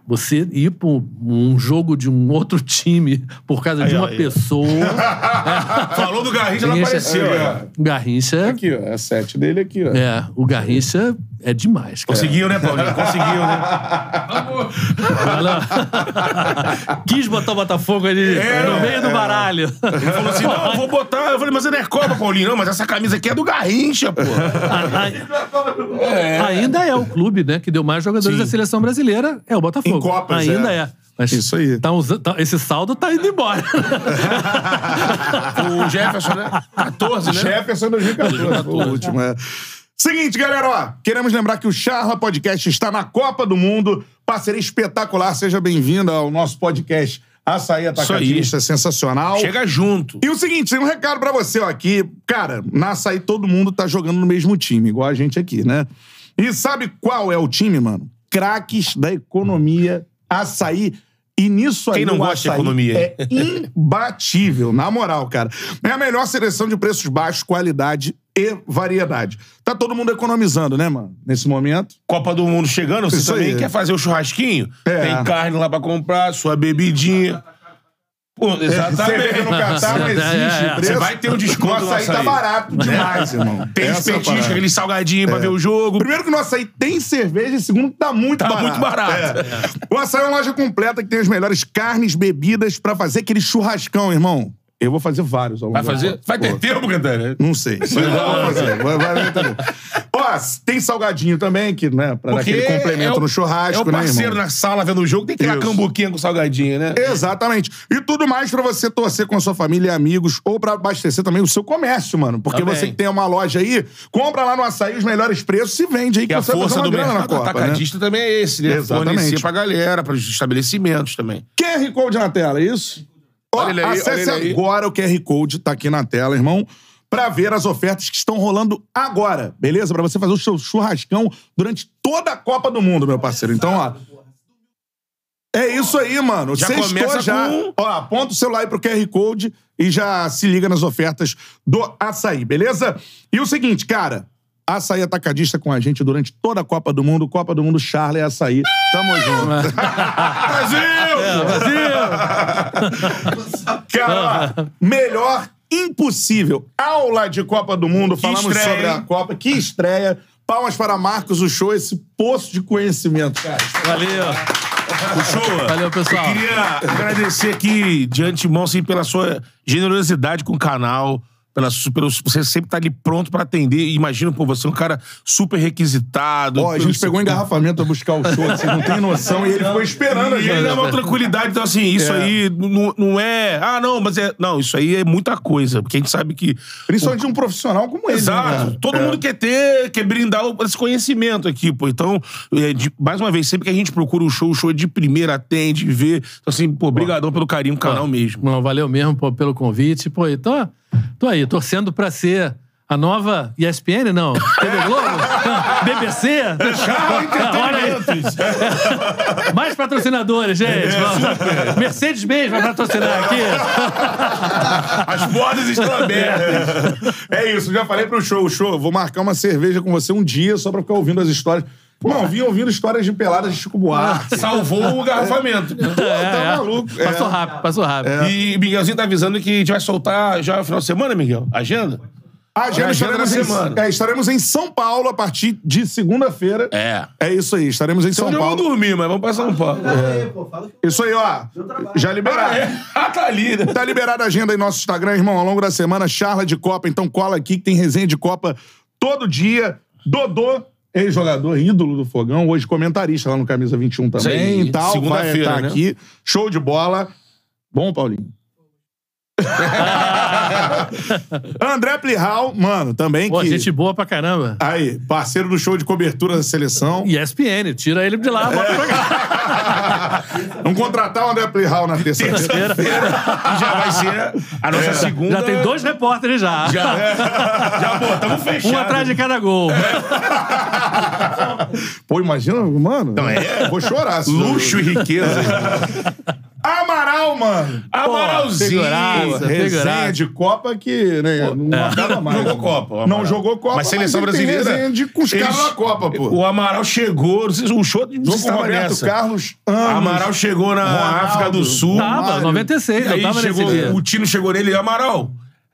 [SPEAKER 3] Você ir pra um jogo de um outro time por causa de
[SPEAKER 2] Aí,
[SPEAKER 3] uma
[SPEAKER 2] aí.
[SPEAKER 3] pessoa.
[SPEAKER 2] Falou do Garrincha, ela
[SPEAKER 3] Garrincha-
[SPEAKER 2] apareceu.
[SPEAKER 1] É.
[SPEAKER 2] né?
[SPEAKER 3] O Garrincha
[SPEAKER 1] Aqui, ó. É a sete dele aqui, ó.
[SPEAKER 3] é, o Garrincha é demais, cara.
[SPEAKER 2] Conseguiu, né, Paulinho? Conseguiu, né?
[SPEAKER 3] Ela- Quis botar o Botafogo ali
[SPEAKER 2] É,
[SPEAKER 3] no meio do baralho.
[SPEAKER 2] Ele falou assim: não, eu vou botar. Eu falei, mas não é Copa, Paulinho. Não, mas essa camisa aqui é do Garrincha, pô.
[SPEAKER 3] Ainda é o clube, né, que deu mais jogadores
[SPEAKER 2] Sim.
[SPEAKER 3] da seleção brasileira, é o Botafogo.
[SPEAKER 1] Em Copas,
[SPEAKER 3] Ainda
[SPEAKER 1] é.
[SPEAKER 3] é. Mas
[SPEAKER 1] Isso aí.
[SPEAKER 3] tá usa- tá- esse saldo tá indo embora.
[SPEAKER 2] O Jefferson, né? 14, né?
[SPEAKER 1] Jefferson 2014, foi o último, é. Seguinte, galera, ó. Queremos lembrar que o Charla Podcast está na Copa do Mundo. Parceria espetacular. Seja bem-vindo ao nosso podcast Açaí Atacadista. Sensacional.
[SPEAKER 2] Chega junto.
[SPEAKER 1] E o seguinte, tem um recado pra você, ó, aqui. Cara, na Açaí todo mundo tá jogando no mesmo time, igual a gente aqui, né? E sabe qual é o time, mano? Craques da economia Açaí. E nisso aí
[SPEAKER 2] Quem não gosta de economia?
[SPEAKER 1] é imbatível, na moral, cara. É a melhor seleção de preços baixos, qualidade e variedade. Tá todo mundo economizando, né, mano? Nesse momento.
[SPEAKER 2] Copa do Mundo chegando, você
[SPEAKER 1] Isso
[SPEAKER 2] também
[SPEAKER 1] aí.
[SPEAKER 2] quer fazer o churrasquinho?
[SPEAKER 1] É.
[SPEAKER 2] Tem carne lá pra comprar, sua bebidinha. Pô,
[SPEAKER 1] Cerveja no Catar não
[SPEAKER 3] É,
[SPEAKER 1] existe.
[SPEAKER 3] é, é.
[SPEAKER 1] preço.
[SPEAKER 2] Você vai ter um desconto
[SPEAKER 1] O
[SPEAKER 2] no
[SPEAKER 1] açaí tá barato demais, irmão.
[SPEAKER 2] Tem os
[SPEAKER 1] Essa é a
[SPEAKER 2] petiscos,
[SPEAKER 1] parada.
[SPEAKER 2] aquele salgadinho pra ver o jogo.
[SPEAKER 1] Primeiro que o nosso açaí tem cerveja e segundo que tá muito
[SPEAKER 2] Tá
[SPEAKER 1] barato.
[SPEAKER 2] muito barato.
[SPEAKER 1] É. O açaí é uma loja completa que tem as melhores carnes, bebidas pra fazer aquele churrascão, irmão. Eu vou fazer vários.
[SPEAKER 2] Vai fazer? Vai ter tempo, Cantara?
[SPEAKER 1] Não sei. Mas eu vou fazer. Vai, vai, vai entender. Ó, tem salgadinho também, que, né, pra dar aquele complemento
[SPEAKER 2] é o-
[SPEAKER 1] no churrasco,
[SPEAKER 2] É o parceiro
[SPEAKER 1] né,
[SPEAKER 2] na sala vendo o jogo, tem que
[SPEAKER 1] Isso.
[SPEAKER 2] cambuquinha com salgadinho, né?
[SPEAKER 1] Exatamente. E tudo mais pra você torcer com a sua família e amigos ou pra abastecer também o seu comércio, mano. Porque
[SPEAKER 2] Também.
[SPEAKER 1] você que tem uma loja aí, compra lá no açaí os melhores preços e vende aí que
[SPEAKER 2] a
[SPEAKER 1] vai
[SPEAKER 2] força do
[SPEAKER 1] grana
[SPEAKER 2] mercado
[SPEAKER 1] na Copa, né?
[SPEAKER 2] atacadista também é esse, né?
[SPEAKER 1] Exatamente.
[SPEAKER 2] Fornecer pra galera, pros estabelecimentos também.
[SPEAKER 1] QR Code na tela, é isso? Ó,
[SPEAKER 2] Olha ele aí,
[SPEAKER 1] acesse
[SPEAKER 2] olha ele aí.
[SPEAKER 1] agora o QR Code, tá aqui na tela, irmão, pra ver as ofertas que estão rolando agora, beleza? Pra você fazer o seu churrascão durante toda a Copa do Mundo, meu parceiro. Então, ó. É isso aí, mano.
[SPEAKER 2] Já
[SPEAKER 1] Sextou
[SPEAKER 2] começa
[SPEAKER 1] já.
[SPEAKER 2] com-
[SPEAKER 1] Ó, aponta o celular aí pro QR Code e já se liga nas ofertas do açaí, beleza? E o seguinte, cara. Açaí atacadista com a gente durante toda a Copa do Mundo. Copa do Mundo, Charla e Açaí. Tamo junto. Cara, ó, melhor impossível. Aula de Copa do Mundo. Falamos
[SPEAKER 2] estreia,
[SPEAKER 1] sobre a? Copa. Que estreia. Palmas para Marcos, o show, esse poço de conhecimento, cara.
[SPEAKER 3] Valeu.
[SPEAKER 2] Show.
[SPEAKER 3] Valeu, pessoal.
[SPEAKER 2] Eu queria agradecer aqui de antemão, assim, pela sua generosidade com o canal. Pela, su- pelo, você sempre tá ali pronto pra atender. Imagina, pô, você é um cara super requisitado.
[SPEAKER 1] Ó, a gente pegou engarrafamento pra buscar o show, vocês não têm noção, e ele ficou esperando a
[SPEAKER 2] E ele dá
[SPEAKER 1] gente.
[SPEAKER 2] uma tranquilidade. Então, assim, isso
[SPEAKER 1] É.
[SPEAKER 2] aí não, não é. Ah, não, mas é. Não, isso aí é muita coisa. Porque a gente sabe que.
[SPEAKER 1] Principalmente um profissional como ele.
[SPEAKER 2] Exato.
[SPEAKER 1] né?
[SPEAKER 2] Todo
[SPEAKER 1] É.
[SPEAKER 2] mundo quer ter, quer brindar o- esse conhecimento aqui, pô. Então, é, de- mais uma vez, sempre que a gente procura o show, o show é de primeira, atende, vê. Então, assim, pô, brigadão pelo carinho canal mesmo.
[SPEAKER 3] Não, valeu mesmo pô, pelo convite. Pô, e tô, aí, torcendo pra ser a nova ESPN, não. TV Globo? BBC? Olha aí. Mais patrocinadores, gente. Mercedes-Benz vai patrocinar aqui.
[SPEAKER 2] As portas estão abertas.
[SPEAKER 1] É isso, já falei pro show. Show, vou marcar uma cerveja com você um dia só pra ficar ouvindo as histórias. Não, vim ouvindo histórias de peladas de Chico Buarque.
[SPEAKER 2] Salvou o garrafamento.
[SPEAKER 1] Pô, tá maluco. É.
[SPEAKER 3] Passou rápido, passou rápido.
[SPEAKER 2] E Miguelzinho tá avisando que a gente vai soltar já no final de semana, Miguel? Agenda?
[SPEAKER 1] A agenda
[SPEAKER 2] agenda
[SPEAKER 1] estaremos, em,
[SPEAKER 2] semana.
[SPEAKER 1] é, estaremos em São Paulo a partir de segunda-feira.
[SPEAKER 2] É.
[SPEAKER 1] É isso aí, estaremos em
[SPEAKER 2] Então
[SPEAKER 1] São
[SPEAKER 2] eu vou
[SPEAKER 1] Paulo.
[SPEAKER 2] dormir, mas vamos pra São Paulo.
[SPEAKER 1] Isso aí, ó. Já liberado.
[SPEAKER 2] Ah, é? Ah, tá ali, né?
[SPEAKER 1] Tá liberada a agenda no nosso Instagram, irmão, ao longo da semana. Charla de Copa, então cola aqui que tem resenha de Copa todo dia. Dodô, ex-jogador, ídolo do Fogão, hoje comentarista lá no Camisa 21
[SPEAKER 2] Isso
[SPEAKER 1] também
[SPEAKER 2] aí,
[SPEAKER 1] e tal. Vai
[SPEAKER 2] segunda-feira,
[SPEAKER 1] estar
[SPEAKER 2] né?
[SPEAKER 1] aqui. Show de bola. Bom, Paulinho. André Plihal, mano, também
[SPEAKER 3] Pô,
[SPEAKER 1] que...
[SPEAKER 3] gente boa pra caramba.
[SPEAKER 1] Aí, parceiro do show de cobertura da seleção.
[SPEAKER 3] ESPN, tira ele de lá, bota pra cá.
[SPEAKER 1] Vamos contratar o André Plihal na terça-feira.
[SPEAKER 2] Que já vai ser a nossa segunda.
[SPEAKER 3] Já tem dois repórteres já.
[SPEAKER 2] Já, já pô, tamo fechado.
[SPEAKER 3] Um atrás de cada gol.
[SPEAKER 1] Pô, imagina, mano.
[SPEAKER 2] Não, é-
[SPEAKER 1] Vou chorar.
[SPEAKER 2] Luxo e riqueza.
[SPEAKER 1] Amaral, mano.
[SPEAKER 2] Amaralzinho.
[SPEAKER 3] figuraça.
[SPEAKER 1] Resenha de Copa que né, não acaba mais.
[SPEAKER 2] Jogou? Copa,
[SPEAKER 1] Não jogou Copa,
[SPEAKER 2] Mas seleção
[SPEAKER 1] ele tem
[SPEAKER 2] brasileira.
[SPEAKER 1] resenha de com os caras
[SPEAKER 2] eles-
[SPEAKER 1] na Copa, pô.
[SPEAKER 2] O Amaral chegou. O show de
[SPEAKER 1] Jogo com o Roberto
[SPEAKER 2] nessa.
[SPEAKER 1] Carlos Anos.
[SPEAKER 2] Amaral chegou na
[SPEAKER 1] Ronaldo.
[SPEAKER 2] África do Sul.
[SPEAKER 3] Tava,
[SPEAKER 1] Mário.
[SPEAKER 3] 96, eu
[SPEAKER 2] Aí
[SPEAKER 3] tava nesse
[SPEAKER 2] chegou,
[SPEAKER 3] dia.
[SPEAKER 2] o Tino chegou nele, Amaral.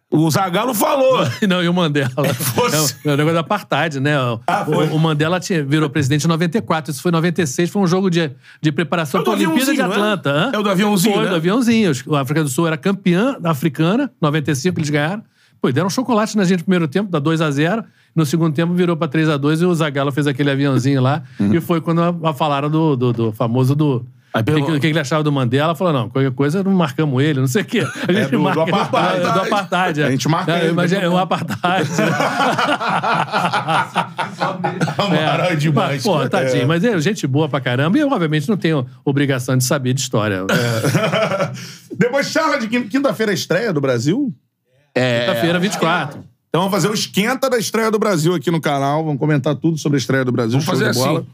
[SPEAKER 2] O Zagallo falou.
[SPEAKER 3] Não, e o Mandela. É o, é o negócio da apartheid, né? O,
[SPEAKER 1] Ah, foi.
[SPEAKER 3] o, o Mandela tinha, virou presidente em 94. Isso foi em 96, foi um jogo de, de preparação
[SPEAKER 2] É
[SPEAKER 3] para a Olimpíada de
[SPEAKER 2] é?
[SPEAKER 3] Atlanta. hã?
[SPEAKER 2] É o do aviãozinho,
[SPEAKER 3] Foi,
[SPEAKER 2] né?
[SPEAKER 3] do aviãozinho. A África do Sul era campeã africana, 95 eles ganharam. Pô, deram chocolate na gente no primeiro tempo, dá 2 a 0 No segundo tempo virou pra 3 a 2 e o Zagallo fez aquele aviãozinho lá. E foi quando a, a falaram do, do, do famoso do...
[SPEAKER 2] Aí
[SPEAKER 3] O que,
[SPEAKER 2] pelo-
[SPEAKER 3] que- o que ele achava do Mandela? Falou, não, qualquer coisa não marcamos ele, não sei o quê. A gente
[SPEAKER 1] do- do
[SPEAKER 3] marca,
[SPEAKER 1] apartheid.
[SPEAKER 3] É, do apartheid. é.
[SPEAKER 1] A gente marca
[SPEAKER 3] É,
[SPEAKER 1] ele,
[SPEAKER 3] Mas
[SPEAKER 1] mas
[SPEAKER 3] é um apartheid.
[SPEAKER 2] Amaral é demais.
[SPEAKER 3] Pô,
[SPEAKER 2] cara.
[SPEAKER 3] tadinho. Mas é gente boa pra caramba. E eu, obviamente, não tenho obrigação de saber de história.
[SPEAKER 1] Depois charla de quin- quinta-feira, a estreia do Brasil.
[SPEAKER 3] Quinta-feira, 24.
[SPEAKER 1] Então vamos fazer o esquenta da estreia do Brasil aqui no canal. Vamos comentar tudo sobre a estreia do Brasil.
[SPEAKER 2] Vamos fazer
[SPEAKER 1] bola.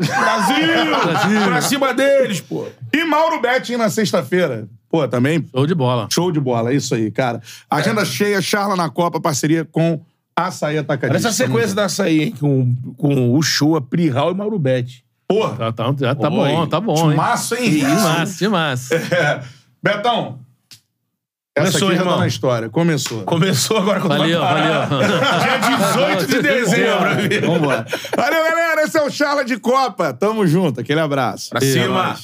[SPEAKER 2] Assim. Brasil! Pra cima deles, pô.
[SPEAKER 1] E Mauro Betting na sexta-feira. Pô, também
[SPEAKER 3] Show de bola.
[SPEAKER 1] show de bola. É isso aí, cara. Agenda cheia, charla na Copa, parceria com Açaí Atacadista.
[SPEAKER 2] Olha essa sequência da açaí, hein? Com, com o Show, Prihal e Mauro Betti.
[SPEAKER 1] Porra,
[SPEAKER 3] Tá, tá, tá bom, tá bom, hein?
[SPEAKER 1] timaço, hein?
[SPEAKER 3] Demais, demais.
[SPEAKER 1] É. Betão. Essa
[SPEAKER 2] Começou,
[SPEAKER 1] aqui já tá
[SPEAKER 2] irmão.
[SPEAKER 1] na história. Começou.
[SPEAKER 2] Começou agora com o
[SPEAKER 3] Valeu, valeu.
[SPEAKER 2] Dia 18 de dezembro, amigo.
[SPEAKER 1] Vambora. Valeu, galera. Esse é o Charla de Copa. Tamo junto. Aquele abraço.
[SPEAKER 2] Pra
[SPEAKER 3] É
[SPEAKER 2] cima.